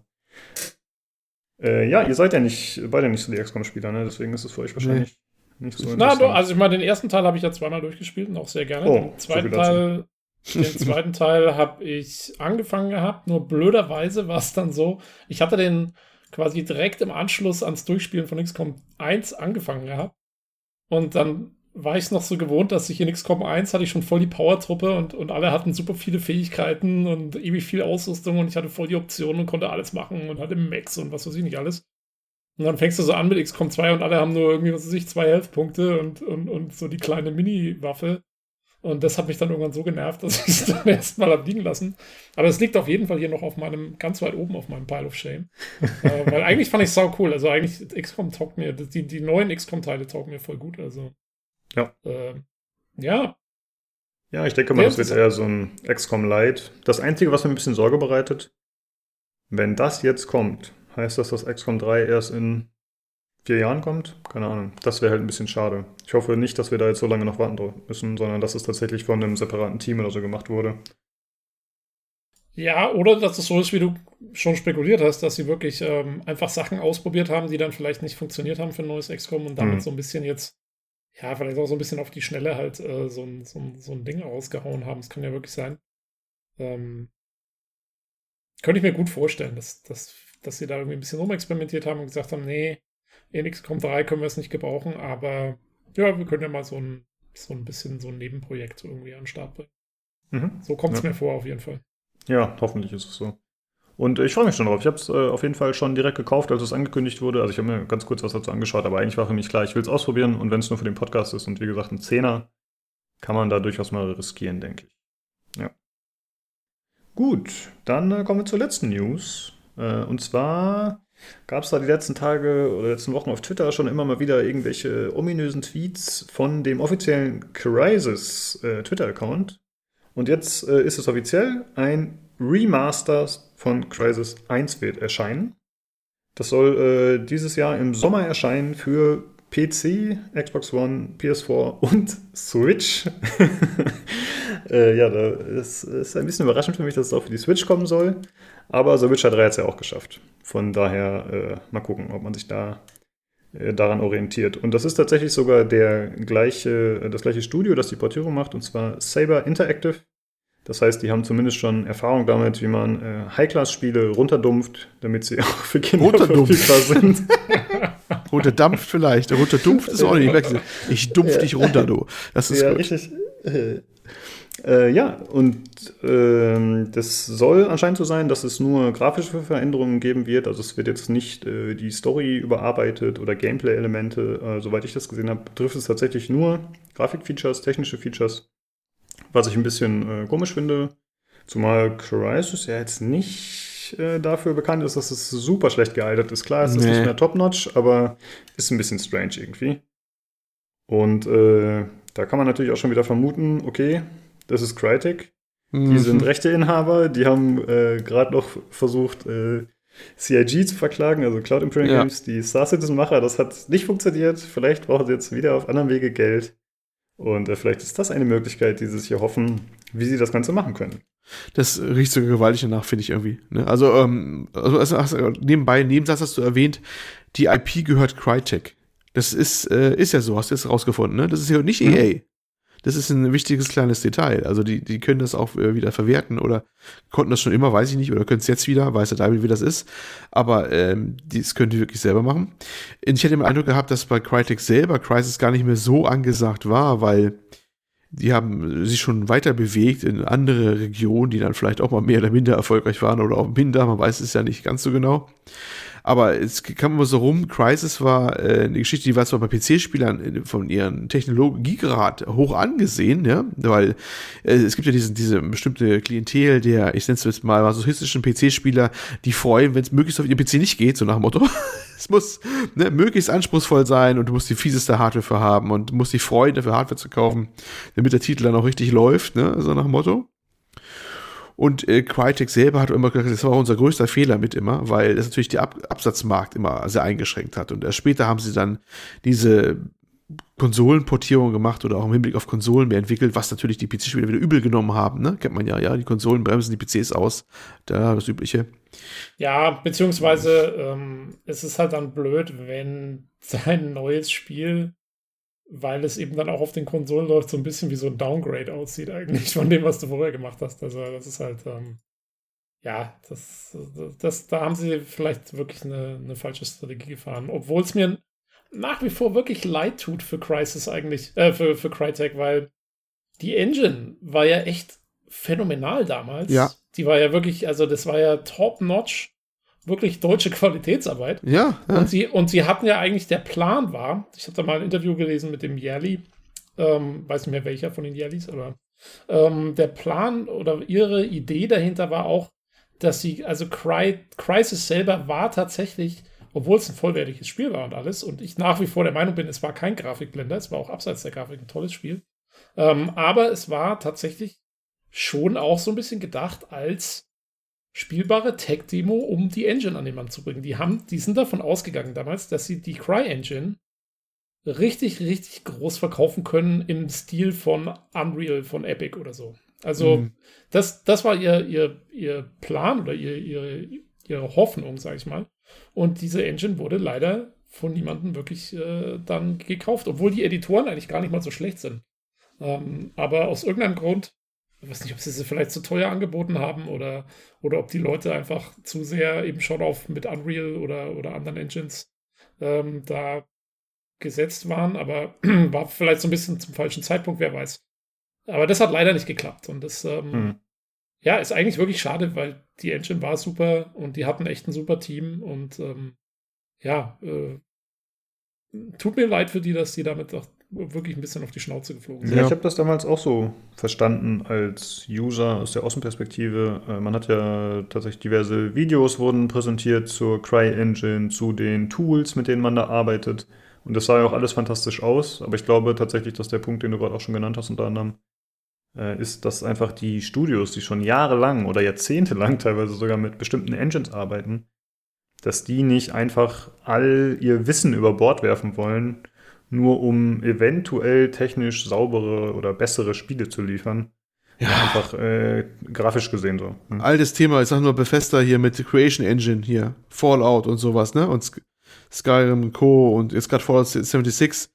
Äh, ja, ihr seid ja nicht, beide nicht so die XCOM-Spieler, ne? Deswegen ist es für euch wahrscheinlich nicht so Na, du, also ich meine, den ersten Teil habe ich ja zweimal durchgespielt und auch sehr gerne. Oh, den so zweiten dazu. Teil, den zweiten (laughs) Teil habe ich angefangen gehabt, nur blöderweise war es dann so, ich hatte den quasi direkt im Anschluss ans Durchspielen von XCOM 1 angefangen gehabt. Und dann war ich es noch so gewohnt, dass ich in XCOM 1 hatte ich schon voll die Power-Truppe und, und alle hatten super viele Fähigkeiten und ewig viel Ausrüstung und ich hatte voll die Optionen und konnte alles machen und hatte Max und was weiß ich nicht alles. Und dann fängst du so an mit XCOM 2 und alle haben nur irgendwie, was weiß ich, zwei Health-Punkte und, und, und so die kleine Mini-Waffe. Und das hat mich dann irgendwann so genervt, dass (laughs) ich es dann erstmal habe liegen lassen. Aber es liegt auf jeden Fall hier noch auf meinem, ganz weit oben auf meinem Pile of Shame. (laughs) äh, weil eigentlich fand ich es sau cool. Also eigentlich, XCOM taugt mir, die, die neuen XCOM-Teile taugen mir voll gut. Also. Ja. Äh, ja. Ja, ich denke mal, Ja, das wird eher so ein XCOM Lite. Das Einzige, was mir ein bisschen Sorge bereitet, wenn das jetzt kommt, heißt das, dass XCOM 3 erst in vier Jahren kommt? Keine Ahnung. Das wäre halt ein bisschen schade. Ich hoffe nicht, dass wir da jetzt so lange noch warten müssen, sondern dass es tatsächlich von einem separaten Team oder so gemacht wurde. Ja, oder dass es so ist, wie du schon spekuliert hast, dass sie wirklich ähm, einfach Sachen ausprobiert haben, die dann vielleicht nicht funktioniert haben für ein neues XCOM und damit Mhm. so ein bisschen jetzt, ja, vielleicht auch so ein bisschen auf die Schnelle halt äh, so, ein, so, ein, so ein Ding rausgehauen haben. Das kann ja wirklich sein. Ähm, könnte ich mir gut vorstellen, dass, dass, dass sie da irgendwie ein bisschen rumexperimentiert haben und gesagt haben, nee, in XCOM 3 können wir es nicht gebrauchen, aber ja, wir können ja mal so ein, so ein bisschen so ein Nebenprojekt irgendwie an den Start bringen. Mhm. So kommt es Ja. mir vor, auf jeden Fall. Ja, hoffentlich ist es so. Und ich freue mich schon drauf. Ich habe es äh, auf jeden Fall schon direkt gekauft, als es angekündigt wurde. Also ich habe mir ganz kurz was dazu angeschaut, aber eigentlich war für mich klar, ich will es ausprobieren. Und wenn es nur für den Podcast ist und wie gesagt ein Zehner, kann man da durchaus mal riskieren, denke ich. Ja. Gut, dann äh, kommen wir zur letzten News. Äh, und zwar gab es da die letzten Tage oder letzten Wochen auf Twitter schon immer mal wieder irgendwelche ominösen Tweets von dem offiziellen Crysis äh, Twitter-Account. Und jetzt äh, ist es offiziell, ein Remaster von Crysis 1 wird erscheinen. Das soll äh, dieses Jahr im Sommer erscheinen für PC, Xbox One, PS4 und (laughs) Switch. (laughs) äh, ja, da ist, ist ein bisschen überraschend für mich, dass es auch für die Switch kommen soll. Aber The Witcher 3 hat es ja auch geschafft. Von daher äh, mal gucken, ob man sich da äh, daran orientiert. Und das ist tatsächlich sogar der gleiche, das gleiche Studio, das die Portierung macht, und zwar Saber Interactive. Das heißt, die haben zumindest schon Erfahrung damit, wie man äh, High-Class-Spiele runterdumpft, damit sie (laughs) auch für Kinder verfügbar sind. (laughs) Runterdampft vielleicht. Runterdumpft ist auch nicht. weg. Ich dumpf dich runter, du. Das ist ja, gut. richtig. Äh, äh, ja, und ähm, das soll anscheinend so sein, dass es nur grafische Veränderungen geben wird. Also es wird jetzt nicht äh, die Story überarbeitet oder Gameplay-Elemente. Äh, soweit ich das gesehen habe, betrifft es tatsächlich nur Grafikfeatures, technische Features. Was ich ein bisschen äh, komisch finde. Zumal Crysis ja jetzt nicht äh, dafür bekannt ist, dass es super schlecht gealtert ist. Klar, es ist Nee. nicht mehr top-notch, aber ist ein bisschen strange irgendwie. Und äh, da kann man natürlich auch schon wieder vermuten, okay, das ist Crytek. Die Mhm. sind Rechteinhaber, die haben äh, gerade noch versucht, äh, CIG zu verklagen, also Cloud Imperial Ja. Games, die Star Citizen-Macher. Das hat nicht funktioniert. Vielleicht brauchen sie jetzt wieder auf anderem Wege Geld. Und äh, vielleicht ist das eine Möglichkeit, die sie sich erhoffen, wie sie das Ganze machen können. Das riecht so gewaltig danach, finde ich irgendwie. Ne? Also, ähm, also, also du- nebenbei, Nebensatz hast du erwähnt, die IP gehört Crytek. Das ist, äh, ist ja so, hast du jetzt rausgefunden, ne? Das ist ja nicht Mhm. Das ist ein wichtiges kleines Detail. Also die, die können das auch äh, wieder verwerten oder konnten das schon immer, weiß ich nicht, oder können es jetzt wieder, weiß der Teufel, wie das ist. Aber ähm, das können die wirklich selber machen. Ich hätte den Eindruck gehabt, dass bei Crytek selber Crysis gar nicht mehr so angesagt war, weil die haben sich schon weiter bewegt in andere Regionen, die dann vielleicht auch mal mehr oder minder erfolgreich waren oder auch minder, man weiß es ja nicht ganz so genau. Aber es kam immer so rum, Crysis war äh, eine Geschichte, die war zwar bei PC-Spielern äh, von ihren Technologiegrad hoch angesehen, ja, weil äh, es gibt ja diesen, diese bestimmte Klientel der, ich nenne es jetzt mal, masochistischen PC-Spieler, die freuen, wenn es möglichst auf ihr PC nicht geht, so nach dem Motto. (laughs) es muss ne, möglichst anspruchsvoll sein und du musst die fieseste Hardware für haben und du musst dich freuen, dafür Hardware zu kaufen, damit der Titel dann auch richtig läuft, ne, so nach dem Motto. Und äh, Crytek selber hat immer gesagt, das war unser größter Fehler mit immer, weil es natürlich der Ab Absatzmarkt immer sehr eingeschränkt hat. Und erst später haben sie dann diese Konsolenportierung gemacht oder auch im Hinblick auf Konsolen mehr entwickelt, was natürlich die PC-Spieler wieder übel genommen haben. Ne? Kennt man ja, ja, die Konsolen bremsen die PCs aus. Da das Übliche. Ja, beziehungsweise ähm, es ist halt dann blöd, wenn (laughs) sein neues Spiel, weil es eben dann auch auf den Konsolen läuft, so ein bisschen wie so ein Downgrade aussieht eigentlich von dem, was du vorher gemacht hast. Also das ist halt, ähm, ja, das, das, da haben sie vielleicht wirklich eine, eine falsche Strategie gefahren. Obwohl es mir nach wie vor wirklich leid tut für Crysis eigentlich, äh, für, für Crytek, weil die Engine war ja echt phänomenal damals. Ja. Die war ja wirklich, also das war ja top-notch. Wirklich deutsche Qualitätsarbeit. Ja, ja. Und, sie, und sie hatten ja eigentlich, der Plan war, ich habe da mal ein Interview gelesen mit dem Yerli, ähm, weiß nicht mehr welcher von den Yerlis, aber ähm, der Plan oder ihre Idee dahinter war auch, dass sie, also Cry, Crisis selber war tatsächlich, obwohl es ein vollwertiges Spiel war und alles, und ich nach wie vor der Meinung bin, es war kein Grafikblender, es war auch abseits der Grafik ein tolles Spiel. Ähm, aber es war tatsächlich schon auch so ein bisschen gedacht als spielbare Tech-Demo, um die Engine an den Mann zu bringen. Die haben, die sind davon ausgegangen damals, dass sie die Cry-Engine richtig, richtig groß verkaufen können im Stil von Unreal, von Epic oder so. Also, mhm. das, das war ihr, ihr, ihr Plan oder ihr, ihre, ihre Hoffnung, sag ich mal. Und diese Engine wurde leider von niemandem wirklich äh, dann gekauft, obwohl die Editoren eigentlich gar nicht mal so schlecht sind. Ähm, aber aus irgendeinem Grund, ich weiß nicht, ob sie sie vielleicht zu teuer angeboten haben oder, oder ob die Leute einfach zu sehr eben schon auf mit Unreal oder, oder anderen Engines ähm, da gesetzt waren, aber (clears throat) war vielleicht so ein bisschen zum falschen Zeitpunkt, wer weiß. Aber das hat leider nicht geklappt und das ähm, hm. ja, ist eigentlich wirklich schade, weil die Engine war super und die hatten echt ein super Team und ähm, ja, äh, tut mir leid für die, dass die damit auch wirklich ein bisschen auf die Schnauze geflogen sind. Ja, ich habe das damals auch so verstanden als User aus der Außenperspektive. Äh, man hat ja tatsächlich diverse Videos wurden präsentiert zur CryEngine, zu den Tools, mit denen man da arbeitet. Und das sah ja auch alles fantastisch aus. Aber ich glaube tatsächlich, dass der Punkt, den du gerade auch schon genannt hast, unter anderem, äh, ist, dass einfach die Studios, die schon jahrelang oder jahrzehntelang teilweise sogar mit bestimmten Engines arbeiten, dass die nicht einfach all ihr Wissen über Bord werfen wollen, nur um eventuell technisch saubere oder bessere Spiele zu liefern. Ja. Einfach äh, grafisch gesehen so. Hm. Altes Thema, ich sag nur Bethesda hier mit Creation Engine hier, Fallout und sowas, ne? Und Skyrim Co. und jetzt gerade Fallout 76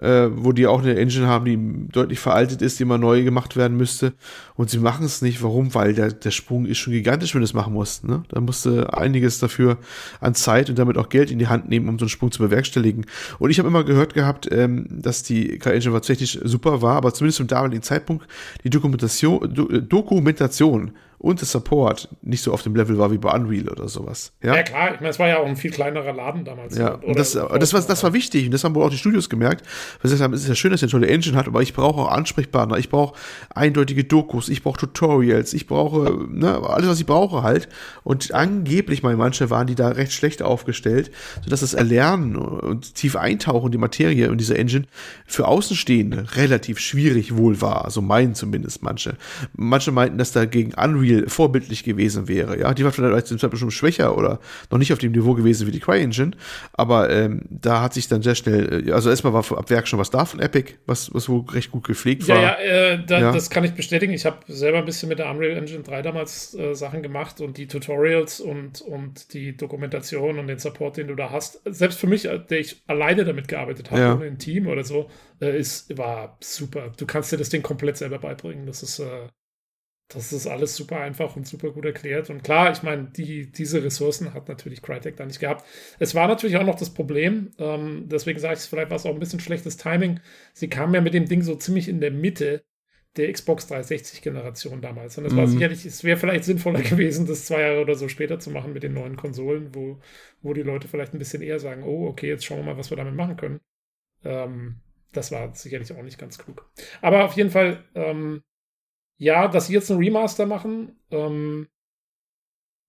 äh, wo die auch eine Engine haben, die deutlich veraltet ist, die mal neu gemacht werden müsste. Und sie machen es nicht. Warum? Weil der, der Sprung ist schon gigantisch, wenn du es machen musst. Ne? Da musst du einiges dafür an Zeit und damit auch Geld in die Hand nehmen, um so einen Sprung zu bewerkstelligen. Und ich habe immer gehört gehabt, ähm, dass die K-Engine tatsächlich super war, aber zumindest zum damaligen Zeitpunkt die Dokumentation, Do Dokumentation und der Support nicht so auf dem Level war wie bei Unreal oder sowas. Ja, ja klar, ich meine, es war ja auch ein viel kleinerer Laden damals. Ja, und das, das, war, das war wichtig und das haben wohl auch die Studios gemerkt. Weil sie gesagt haben, es ist ja schön, dass ihr eine tolle Engine hat, aber ich brauche auch Ansprechpartner, ich brauche eindeutige Dokus, ich brauche Tutorials, ich brauche ne, alles, was ich brauche halt. Und angeblich, meine manche waren die da recht schlecht aufgestellt, sodass das Erlernen und tief eintauchen in die Materie und diese Engine für Außenstehende relativ schwierig wohl war. So meinen zumindest manche. Manche meinten, dass da gegen Unreal Unreal vorbildlich gewesen wäre. Ja, die war vielleicht zum Beispiel schon schwächer oder noch nicht auf dem Niveau gewesen wie die CryEngine, aber ähm, da hat sich dann sehr schnell, äh, also erstmal war ab Werk schon was da von Epic, was, was wohl recht gut gepflegt war. Ja, äh, da, ja, das kann ich bestätigen. Ich habe selber ein bisschen mit der Unreal Engine 3 damals äh, Sachen gemacht und die Tutorials und, und die Dokumentation und den Support, den du da hast, selbst für mich, äh, der ich alleine damit gearbeitet habe, ja. ohne ein Team oder so, äh, ist, war super. Du kannst dir das Ding komplett selber beibringen. Das ist äh, das ist alles super einfach und super gut erklärt. Und klar, ich meine, die, diese Ressourcen hat natürlich Crytek da nicht gehabt. Es war natürlich auch noch das Problem, ähm, deswegen sage ich es, vielleicht war es auch ein bisschen schlechtes Timing. Sie kamen ja mit dem Ding so ziemlich in der Mitte der Xbox 360-Generation damals. Und es mhm. war sicherlich, es wäre vielleicht sinnvoller (laughs) gewesen, das zwei Jahre oder so später zu machen mit den neuen Konsolen, wo, wo die Leute vielleicht ein bisschen eher sagen, oh, okay, jetzt schauen wir mal, was wir damit machen können. Ähm, das war sicherlich auch nicht ganz klug. Aber auf jeden Fall, ähm, ja, dass sie jetzt ein Remaster machen, ähm,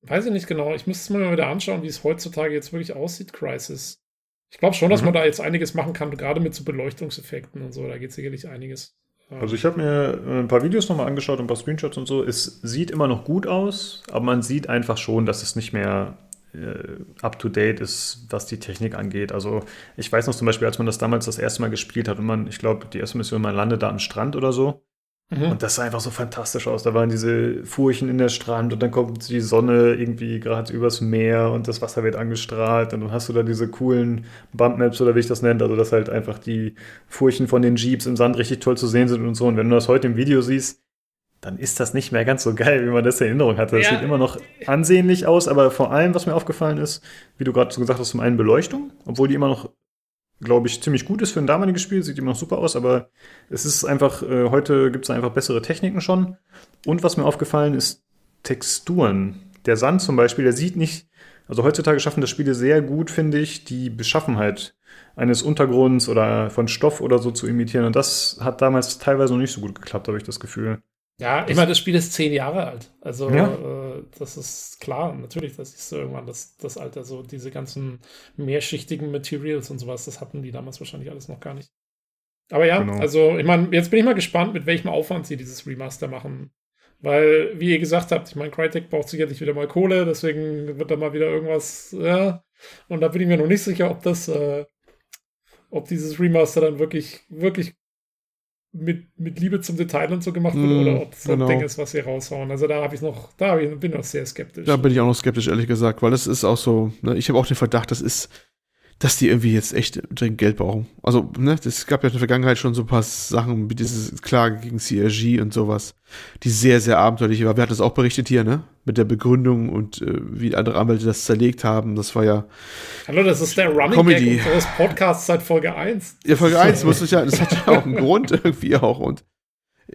weiß ich nicht genau. Ich müsste es mir mal wieder anschauen, wie es heutzutage jetzt wirklich aussieht, Crisis. Ich glaube schon, dass mhm. man da jetzt einiges machen kann, gerade mit so Beleuchtungseffekten und so. Da geht sicherlich einiges. Also ich habe mir äh, ein paar Videos nochmal angeschaut und ein paar Screenshots und so. Es sieht immer noch gut aus, aber man sieht einfach schon, dass es nicht mehr äh, up-to-date ist, was die Technik angeht. Also ich weiß noch zum Beispiel, als man das damals das erste Mal gespielt hat und man, ich glaube, die erste Mission, man landet da am Strand oder so. Mhm. Und das sah einfach so fantastisch aus. Da waren diese Furchen in der Strand und dann kommt die Sonne irgendwie gerade übers Meer und das Wasser wird angestrahlt und dann hast du da diese coolen Bumpmaps oder wie ich das nenne, also dass halt einfach die Furchen von den Jeeps im Sand richtig toll zu sehen sind und so. Und wenn du das heute im Video siehst, dann ist das nicht mehr ganz so geil, wie man das in Erinnerung hatte. Das ja. sieht immer noch ansehnlich aus, aber vor allem, was mir aufgefallen ist, wie du gerade so gesagt hast, zum einen Beleuchtung, obwohl die immer noch glaube ich, ziemlich gut ist für ein damaliges Spiel, sieht immer noch super aus, aber es ist einfach, äh, heute gibt es einfach bessere Techniken schon. Und was mir aufgefallen ist, Texturen. der Sand zum Beispiel, der sieht nicht, also heutzutage schaffen das Spiele sehr gut, finde ich, die Beschaffenheit eines Untergrunds oder von Stoff oder so zu imitieren. Und das hat damals teilweise noch nicht so gut geklappt, habe ich das Gefühl. Ja, ich meine, das Spiel ist zehn Jahre alt. Also, Ja. äh, das ist klar, natürlich, das ist so irgendwann das, das Alter, so diese ganzen mehrschichtigen Materials und sowas, das hatten die damals wahrscheinlich alles noch gar nicht. Aber ja, Genau. also, ich meine, jetzt bin ich mal gespannt, mit welchem Aufwand sie dieses Remaster machen. Weil, wie ihr gesagt habt, ich meine, Crytek braucht sicherlich wieder mal Kohle, deswegen wird da mal wieder irgendwas, ja. Und da bin ich mir noch nicht sicher, ob das, äh, ob dieses Remaster dann wirklich, wirklich mit, mit Liebe zum Detail und so gemacht wird Mm, oder ob es so genau. ein Ding ist, was sie raushauen. Also da habe ich noch, da ich, bin ich noch sehr skeptisch. Da bin ich auch noch skeptisch, ehrlich gesagt, weil das ist auch so, ne, ich habe auch den Verdacht, das ist, dass die irgendwie jetzt echt dringend Geld brauchen. Also, ne, es gab ja in der Vergangenheit schon so ein paar Sachen, wie diese Klage gegen CRG und sowas, die sehr, sehr abenteuerlich war. Wir hatten das auch berichtet hier, ne, mit der Begründung und äh, wie andere Anwälte das zerlegt haben. Das war ja, Hallo, das ist der Running Comedy. Gag unseres Podcasts seit Folge 1. ja, Folge 1 muss es ja, das hat ja auch einen Grund (laughs) irgendwie auch und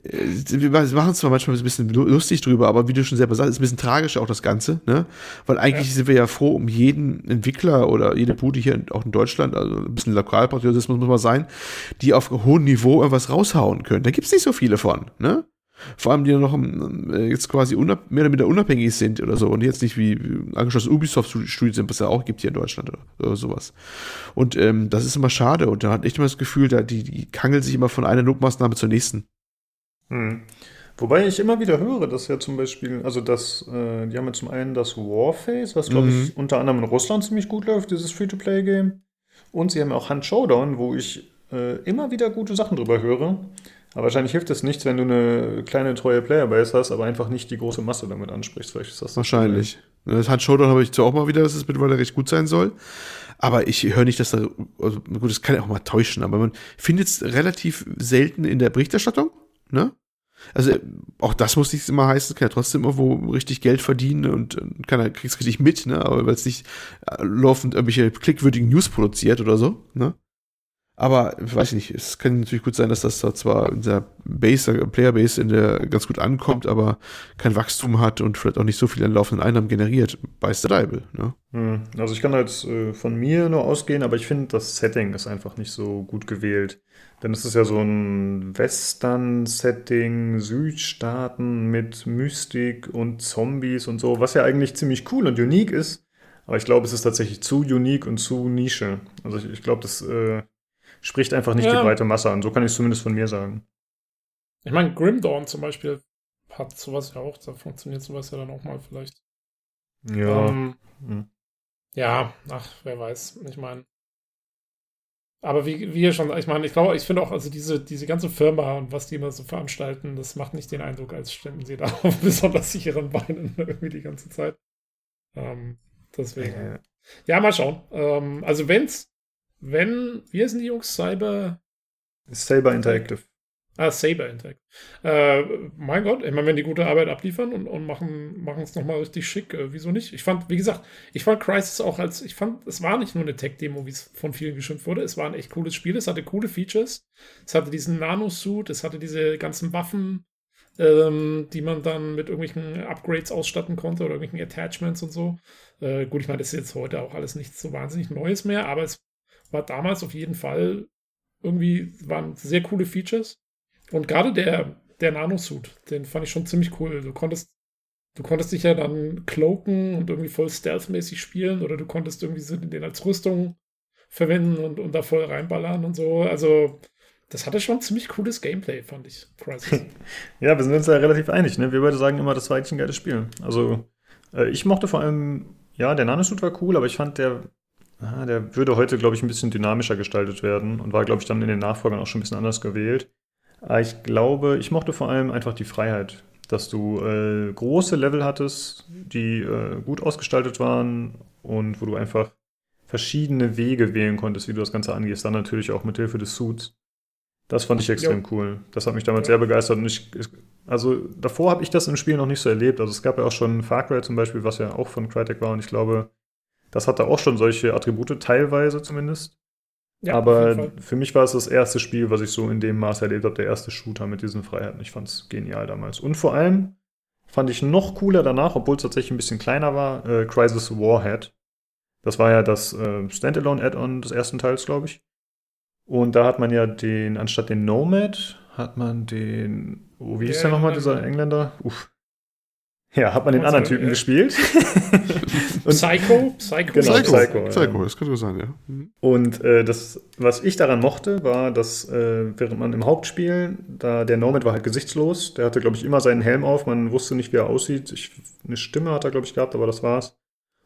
wir machen es zwar manchmal ein bisschen lu- lustig drüber, aber wie du schon selber sagst, ist ein bisschen tragisch auch das Ganze, ne? Weil eigentlich Ja. sind wir ja froh um jeden Entwickler oder jede Bude hier in- auch in Deutschland, also ein bisschen Lokalpatriotismus muss mal sein, die auf hohem Niveau irgendwas raushauen können. Da gibt's nicht so viele von, ne? Vor allem, die ja noch ähm, äh, jetzt quasi mehr oder weniger unabhängig sind oder so und jetzt nicht wie wie angeschlossen Ubisoft-Studios sind, was es ja auch gibt hier in Deutschland oder, oder sowas. Und ähm, das ist immer schade und da hat echt immer das Gefühl, da, die, die kangeln sich immer von einer Notmaßnahme zur nächsten. Hm. Wobei ich immer wieder höre, dass ja zum Beispiel, also das, äh, die haben ja zum einen das Warface, was glaube Mhm. ich unter anderem in Russland ziemlich gut läuft, dieses Free-to-Play-Game. Und sie haben auch Hand Showdown, wo ich äh, immer wieder gute Sachen drüber höre. Aber wahrscheinlich hilft es nichts, wenn du eine kleine treue Playerbase hast, aber einfach nicht die große Masse damit ansprichst. Vielleicht ist das Wahrscheinlich. Das hat Showdown habe ich zwar auch mal wieder, dass es mittlerweile recht gut sein soll. Aber ich höre nicht, dass da, also gut, das kann ja auch mal täuschen, aber man findet es relativ selten in der Berichterstattung, ne? Also auch das muss nicht immer heißen, kann ja trotzdem irgendwo richtig Geld verdienen und äh, keiner kriegt's richtig mit, ne? Aber weil es nicht äh, laufend irgendwelche klickwürdigen News produziert oder so, ne? Aber weiß ich nicht, es kann natürlich gut sein, dass das da zwar in der Base, der Playerbase in der ganz gut ankommt, aber kein Wachstum hat und vielleicht auch nicht so viel an laufenden Einnahmen generiert. Beißt der Deibel, ne? Hm, Also ich kann halt äh, von mir nur ausgehen, aber ich finde, das Setting ist einfach nicht so gut gewählt. Denn es ist ja so ein Western-Setting, Südstaaten mit Mystik und Zombies und so, was ja eigentlich ziemlich cool und unique ist. Aber ich glaube, es ist tatsächlich zu unique und zu Nische. Also ich, ich glaube, das äh, spricht einfach nicht Ja. die breite Masse an. So kann ich es zumindest von mir sagen. Ich meine, Grim Dawn zum Beispiel hat sowas ja auch, da funktioniert sowas ja dann auch mal vielleicht. Ja. Ähm, Hm. ja, ach, wer weiß. Ich meine. Aber wie, wie ihr schon, ich meine, ich glaube, ich finde auch, also diese, diese ganze Firma und was die immer so veranstalten, das macht nicht den Eindruck, als ständen sie da (laughs) auf besonders sicheren Beinen irgendwie die ganze Zeit. Ähm, deswegen. Ja, mal schauen. Ähm, also wenn's, wenn, wie heißen die Jungs? Cyber, Saber Interactive. Ah, Saber Interact. Äh, mein Gott, meine, wenn die gute Arbeit abliefern und, und machen, machen es nochmal richtig schick, äh, wieso nicht? Ich fand, wie gesagt, ich fand Crisis auch als, ich fand, es war nicht nur eine Tech-Demo, wie es von vielen geschimpft wurde, es war ein echt cooles Spiel, es hatte coole Features, es hatte diesen Nano-Suit, es hatte diese ganzen Waffen, ähm, die man dann mit irgendwelchen Upgrades ausstatten konnte oder irgendwelchen Attachments und so. Äh, gut, ich meine, das ist jetzt heute auch alles nichts so wahnsinnig Neues mehr, aber es war damals auf jeden Fall irgendwie, waren sehr coole Features. Und gerade der, der Nanosuit, den fand ich schon ziemlich cool. Du konntest, du konntest dich ja dann cloaken und irgendwie voll stealth-mäßig spielen oder du konntest irgendwie so den als Rüstung verwenden und, und da voll reinballern und so. Also, das hatte schon ziemlich cooles Gameplay, fand ich. (laughs) Ja, wir sind uns da relativ einig. Ne? Wir beide sagen immer, das war eigentlich ein geiles Spiel. Also, äh, ich mochte vor allem, ja, der Nanosuit war cool, aber ich fand, der, ah, der würde heute, glaube ich, ein bisschen dynamischer gestaltet werden und war, glaube ich, dann in den Nachfolgern auch schon ein bisschen anders gewählt. Aber ich glaube, ich mochte vor allem einfach die Freiheit, dass du äh, große Level hattest, die äh, gut ausgestaltet waren und wo du einfach verschiedene Wege wählen konntest, wie du das Ganze angehst. Dann natürlich auch mit Hilfe des Suits. Das fand ich extrem cool. Das hat mich damals Ja. sehr begeistert. Und ich- also davor habe ich das im Spiel noch nicht so erlebt. Also es gab ja auch schon Far Cry zum Beispiel, was ja auch von Crytek war. Und ich glaube, das hatte auch schon solche Attribute, teilweise zumindest. Ja, Aber für mich war es das erste Spiel, was ich so in dem Maß erlebt habe, der erste Shooter mit diesen Freiheiten. Ich fand es genial damals. Und vor allem, fand ich noch cooler danach, obwohl es tatsächlich ein bisschen kleiner war, äh, Crisis Warhead. Das war ja das äh, Standalone-Add-on des ersten Teils, glaube ich. Und da hat man ja den, anstatt den Nomad, hat man den, oh, wie hieß Ja, der nochmal, dieser. Engländer? Uff. Ja, hat man den anderen Typen ja. gespielt. (laughs) Und- Psycho? Psycho? Genau, Psycho, Psycho, Psycho, ja. das könnte sein, ja. Mhm. Und äh, das, was ich daran mochte, war, dass äh, während man im Hauptspiel, da der Nomad war halt gesichtslos, der hatte, glaube ich, immer seinen Helm auf, man wusste nicht, wie er aussieht. Ich, eine Stimme hat er, glaube ich, gehabt, aber das war's.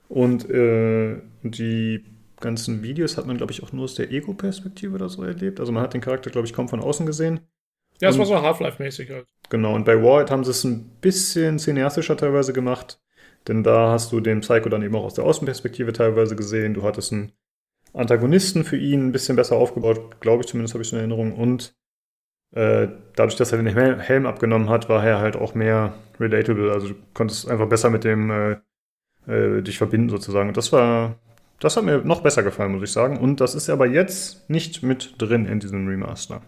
Und äh, die ganzen Videos hat man, glaube ich, auch nur aus der Ego-Perspektive oder so erlebt. Also man hat den Charakter, glaube ich, kaum von außen gesehen. Ja, das war so Half-Life-mäßig halt. Genau, und bei Warhead haben sie es ein bisschen cineastischer teilweise gemacht, denn da hast du den Psycho dann eben auch aus der Außenperspektive teilweise gesehen. Du hattest einen Antagonisten für ihn ein bisschen besser aufgebaut, glaube ich zumindest, habe ich so eine Erinnerung. Und äh, dadurch, dass er den Hel- Helm abgenommen hat, war er halt auch mehr relatable. Also du konntest einfach besser mit dem äh, äh, dich verbinden sozusagen. Und das war, das hat mir noch besser gefallen, muss ich sagen. Und das ist aber jetzt nicht mit drin in diesem Remaster.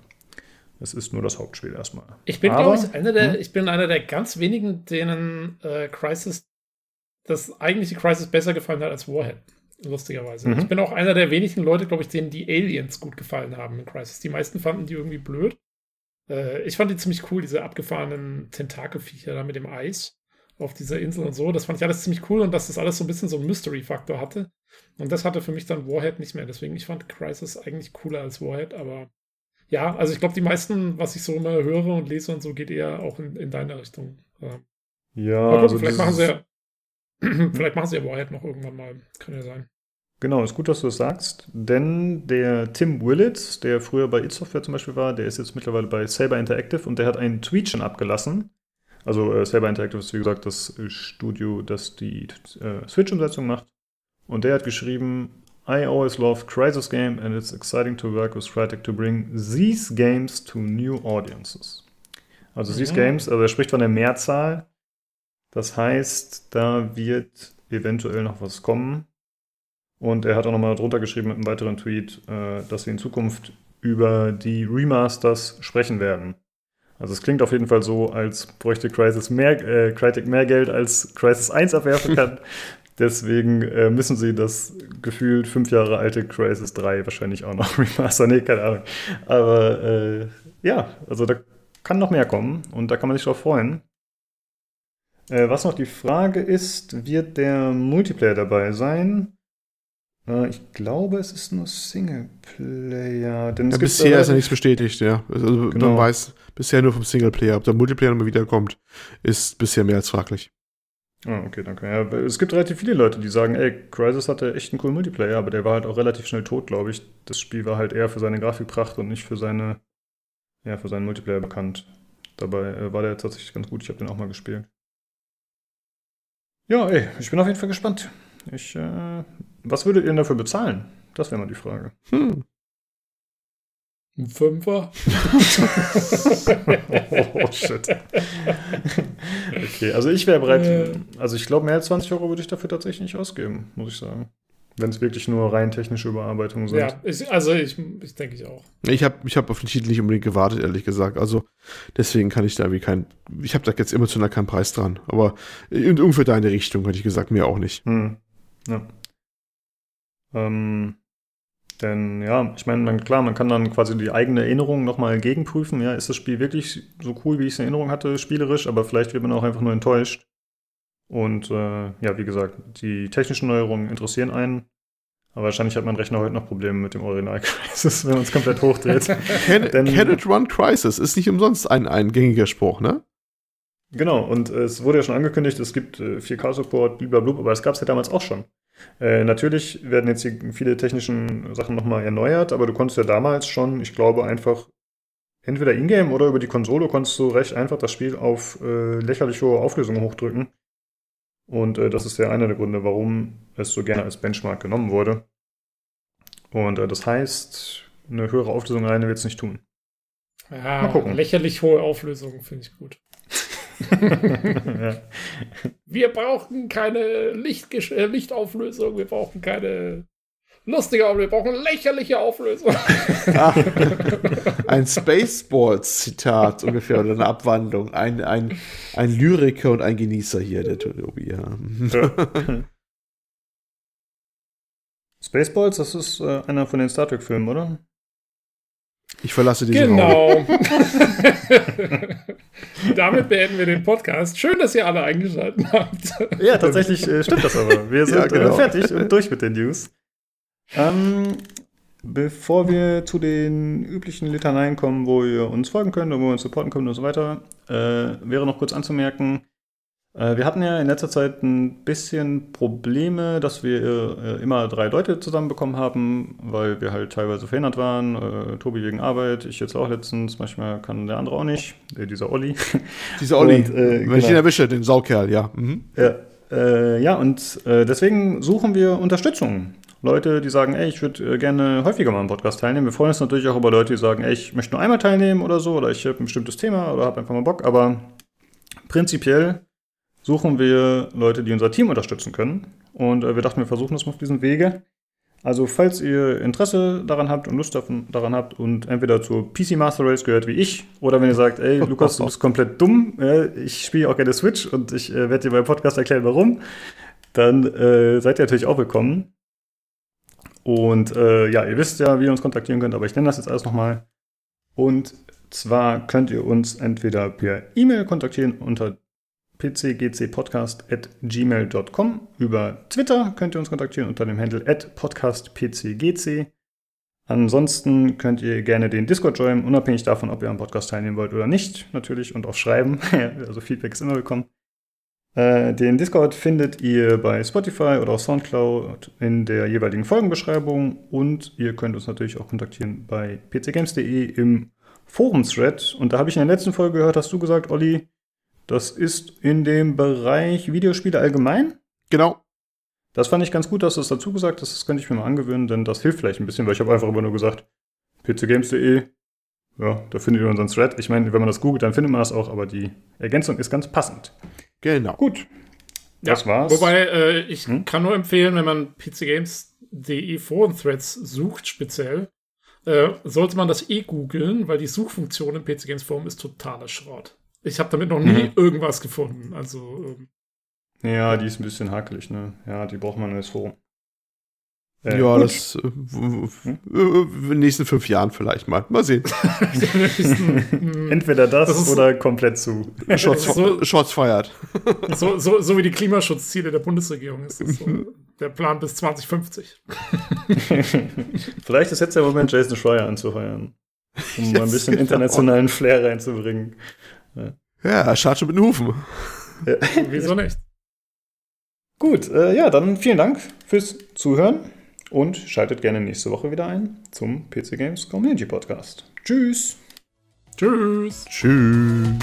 Es ist nur das Hauptspiel erstmal. Ich bin, glaube ich, einer der, Hm? ich bin einer der ganz wenigen, denen äh, Crisis, das eigentliche Crisis besser gefallen hat als Warhead. Lustigerweise. Mhm. Ich bin auch einer der wenigen Leute, glaube ich, denen die Aliens gut gefallen haben in Crisis. Die meisten fanden die irgendwie blöd. Äh, ich fand die ziemlich cool, diese abgefahrenen Tentakelviecher da mit dem Eis auf dieser Insel und so. Das fand ich alles ziemlich cool und dass das alles so ein bisschen so einen Mystery-Faktor hatte. Und das hatte für mich dann Warhead nicht mehr. Deswegen, ich fand Crisis eigentlich cooler als Warhead, aber ja, also ich glaube, die meisten, was ich so immer höre und lese und so, geht eher auch in, in deine Richtung. Ja. Gucken, also (clears throat) vielleicht machen sie ja, vielleicht machen sie ja Warhead noch irgendwann mal. Kann ja sein. Genau, ist gut, dass du das sagst, denn der Tim Willits, der früher bei id Software zum Beispiel war, der ist jetzt mittlerweile bei Saber Interactive und der hat einen Tweet schon abgelassen. Also äh, Saber Interactive ist wie gesagt das Studio, das die äh, Switch-Umsetzung macht. Und der hat geschrieben, I always loved Crisis Game and it's exciting to work with Crytek to bring these games to new audiences. Also these Mhm. games, also er spricht von der Mehrzahl. Das heißt, da wird eventuell noch was kommen. Und er hat auch nochmal drunter geschrieben mit einem weiteren Tweet, äh, dass wir in Zukunft über die Remasters sprechen werden. Also es klingt auf jeden Fall so, als bräuchte Crisis mehr, äh, Crytek mehr Geld, als Crisis 1 abwerfen (laughs) kann. Deswegen äh, müssen sie das gefühlt fünf Jahre alte Crisis 3 wahrscheinlich auch noch (laughs) remastern. Nee, keine Ahnung. Aber äh, ja, also da kann noch mehr kommen und da kann man sich drauf freuen. Äh, was noch die Frage ist, wird der Multiplayer dabei sein? Ich glaube, es ist nur Singleplayer. Denn Ja, bisher ist ja nichts bestätigt, ja. Also Genau. man weiß bisher nur vom Singleplayer. Ob der Multiplayer mal wiederkommt, ist bisher mehr als fraglich. Ah, okay, danke. Ja, es gibt relativ viele Leute, die sagen, ey, Crysis hatte echt einen coolen Multiplayer, aber der war halt auch relativ schnell tot, glaube ich. Das Spiel war halt eher für seine Grafikpracht und nicht für seine, ja, für seinen Multiplayer bekannt. Dabei äh, war der tatsächlich ganz gut. Ich habe den auch mal gespielt. Ja, ey, ich bin auf jeden Fall gespannt. Ich, äh, was würdet ihr denn dafür bezahlen? Das wäre mal die Frage. Hm. Ein Fünfer? (laughs) oh, shit. okay, also ich wäre bereit, Äh. also ich glaube, mehr als 20 Euro würde ich dafür tatsächlich nicht ausgeben, muss ich sagen. Wenn es wirklich nur rein technische Überarbeitungen sind. ja, ich, also ich, ich denke ich auch. Ich habe ich hab auf den Titel nicht unbedingt gewartet, ehrlich gesagt. Also deswegen kann ich da wie kein. Ich habe da jetzt emotional keinen Preis dran. Aber in, ungefähr deine Richtung, hätte ich gesagt, mehr auch nicht. Hm. Ja. Ähm, denn ja, ich meine, klar, man kann dann quasi die eigene Erinnerung nochmal gegenprüfen. Ja, ist das Spiel wirklich so cool, wie ich es in Erinnerung hatte, spielerisch, aber vielleicht wird man auch einfach nur enttäuscht. Und äh, ja, wie gesagt, die technischen Neuerungen interessieren einen. Aber wahrscheinlich hat mein Rechner heute noch Probleme mit dem Original Crisis, (laughs) wenn man es komplett hochdreht. (laughs) Can, Denn- can it run Crisis? Ist nicht umsonst ein, ein gängiger Spruch, ne? Genau, und äh, es wurde ja schon angekündigt, es gibt äh, 4K-Support, blablabla, aber das gab es ja damals auch schon. Äh, natürlich werden jetzt hier viele technischen Sachen nochmal erneuert, aber du konntest ja damals schon, ich glaube, einfach entweder Ingame oder über die Konsole konntest du recht einfach das Spiel auf äh, lächerlich hohe Auflösung hochdrücken. Und äh, das ist ja einer der Gründe, warum es so gerne als Benchmark genommen wurde. Und äh, das heißt, eine höhere Auflösung alleine wird es nicht tun. Ja, Mal gucken. lächerlich hohe Auflösung finde ich gut. Ja. (laughs) Wir brauchen keine Lichtgesch äh, Lichtauflösung, wir brauchen keine lustiger, aber wir brauchen lächerliche Auflösung. (laughs) Ah, ein Spaceballs-Zitat ungefähr oder eine Abwandlung. Ein, ein, ein Lyriker und ein Genießer hier, der Tobi, ja. Spaceballs, das ist äh, einer von den Star Trek-Filmen, oder? Ich verlasse diesen Genau. (laughs) Damit beenden wir den Podcast. Schön, dass ihr alle eingeschaltet habt. Ja, tatsächlich äh, stimmt das aber. Wir (laughs) sind Ja, genau. äh, fertig und durch mit den News. Ähm, bevor wir zu den üblichen Litaneien kommen, wo ihr uns folgen könnt und wo ihr uns supporten könnt und so weiter, äh, wäre noch kurz anzumerken, äh, wir hatten ja in letzter Zeit ein bisschen Probleme, dass wir äh, immer drei Leute zusammenbekommen haben, weil wir halt teilweise verhindert waren. Äh, Tobi wegen Arbeit, ich jetzt auch letztens, manchmal kann der andere auch nicht, äh, dieser Olli. (laughs) Dieser Olli. Und, äh, Wenn ich ihn genau. erwische, den Saukerl, ja. Mhm. Ja, äh, ja und äh, deswegen suchen wir Unterstützung. Leute, die sagen, ey, ich würde äh, gerne häufiger mal am Podcast teilnehmen. Wir freuen uns natürlich auch über Leute, die sagen, ey, ich möchte nur einmal teilnehmen oder so, oder ich habe ein bestimmtes Thema oder habe einfach mal Bock. Aber prinzipiell suchen wir Leute, die unser Team unterstützen können. Und äh, wir dachten, wir versuchen das mal auf diesem Wege. Also, falls ihr Interesse daran habt und Lust daran habt und entweder zur PC Master Race gehört wie ich, oder wenn ihr sagt, ey, Lukas, du bist komplett dumm, ich spiele auch gerne Switch und ich äh, werde dir beim Podcast erklären, warum, dann äh, seid ihr natürlich auch willkommen. Und äh, ja, ihr wisst ja, wie ihr uns kontaktieren könnt, aber ich nenne das jetzt alles nochmal. Und zwar könnt ihr uns entweder per E-Mail kontaktieren unter pcgcpodcast.gmail.com. Über Twitter könnt ihr uns kontaktieren unter dem Handle podcastpcgc. Ansonsten könnt ihr gerne den Discord joinen, unabhängig davon, ob ihr am Podcast teilnehmen wollt oder nicht, natürlich, und auch schreiben. (laughs) also Feedback ist immer willkommen. Äh, den Discord findet ihr bei Spotify oder Soundcloud in der jeweiligen Folgenbeschreibung und ihr könnt uns natürlich auch kontaktieren bei pcgames.de im Forum-Thread. Und da habe ich in der letzten Folge gehört, hast du gesagt, Olli, das ist in dem Bereich Videospiele allgemein. Genau. Das fand ich ganz gut, dass du es dazu gesagt hast. Das könnte ich mir mal angewöhnen, denn das hilft vielleicht ein bisschen, weil ich habe einfach immer nur gesagt, pcgames.de. Ja, da findet ihr unseren Thread. Ich meine, wenn man das googelt, dann findet man das auch, aber die Ergänzung ist ganz passend. Genau. Gut. Das war's. Wobei, äh, ich Hm? kann nur empfehlen, wenn man pcgames.de Foren-Threads sucht, speziell, äh, sollte man das eh googeln, weil die Suchfunktion im PC Games Forum ist totaler Schrott. Ich habe damit noch nie Mhm. irgendwas gefunden. Also, ähm, Ja, die ist ein bisschen hakelig, ne? Ja, die braucht man als Forum. Äh, ja, gut. das äh, in den nächsten fünf Jahren vielleicht mal. Mal sehen. (laughs) hm, (laughs) Entweder das, Das oder komplett zu. Shots, (laughs) So- Shots feiert. so, so, so wie die Klimaschutzziele der Bundesregierung ist das so der Plan bis 2050. Vielleicht ist jetzt der Moment, Jason Schreier anzuheuern. Um mal ein bisschen internationalen Flair reinzubringen. Ja, schaut schon mit den Hufen. (laughs) Wieso nicht? Gut, äh, ja, dann vielen Dank fürs Zuhören und schaltet gerne nächste Woche wieder ein zum PC Games Community Podcast. Tschüss! Tschüss. Tschüss.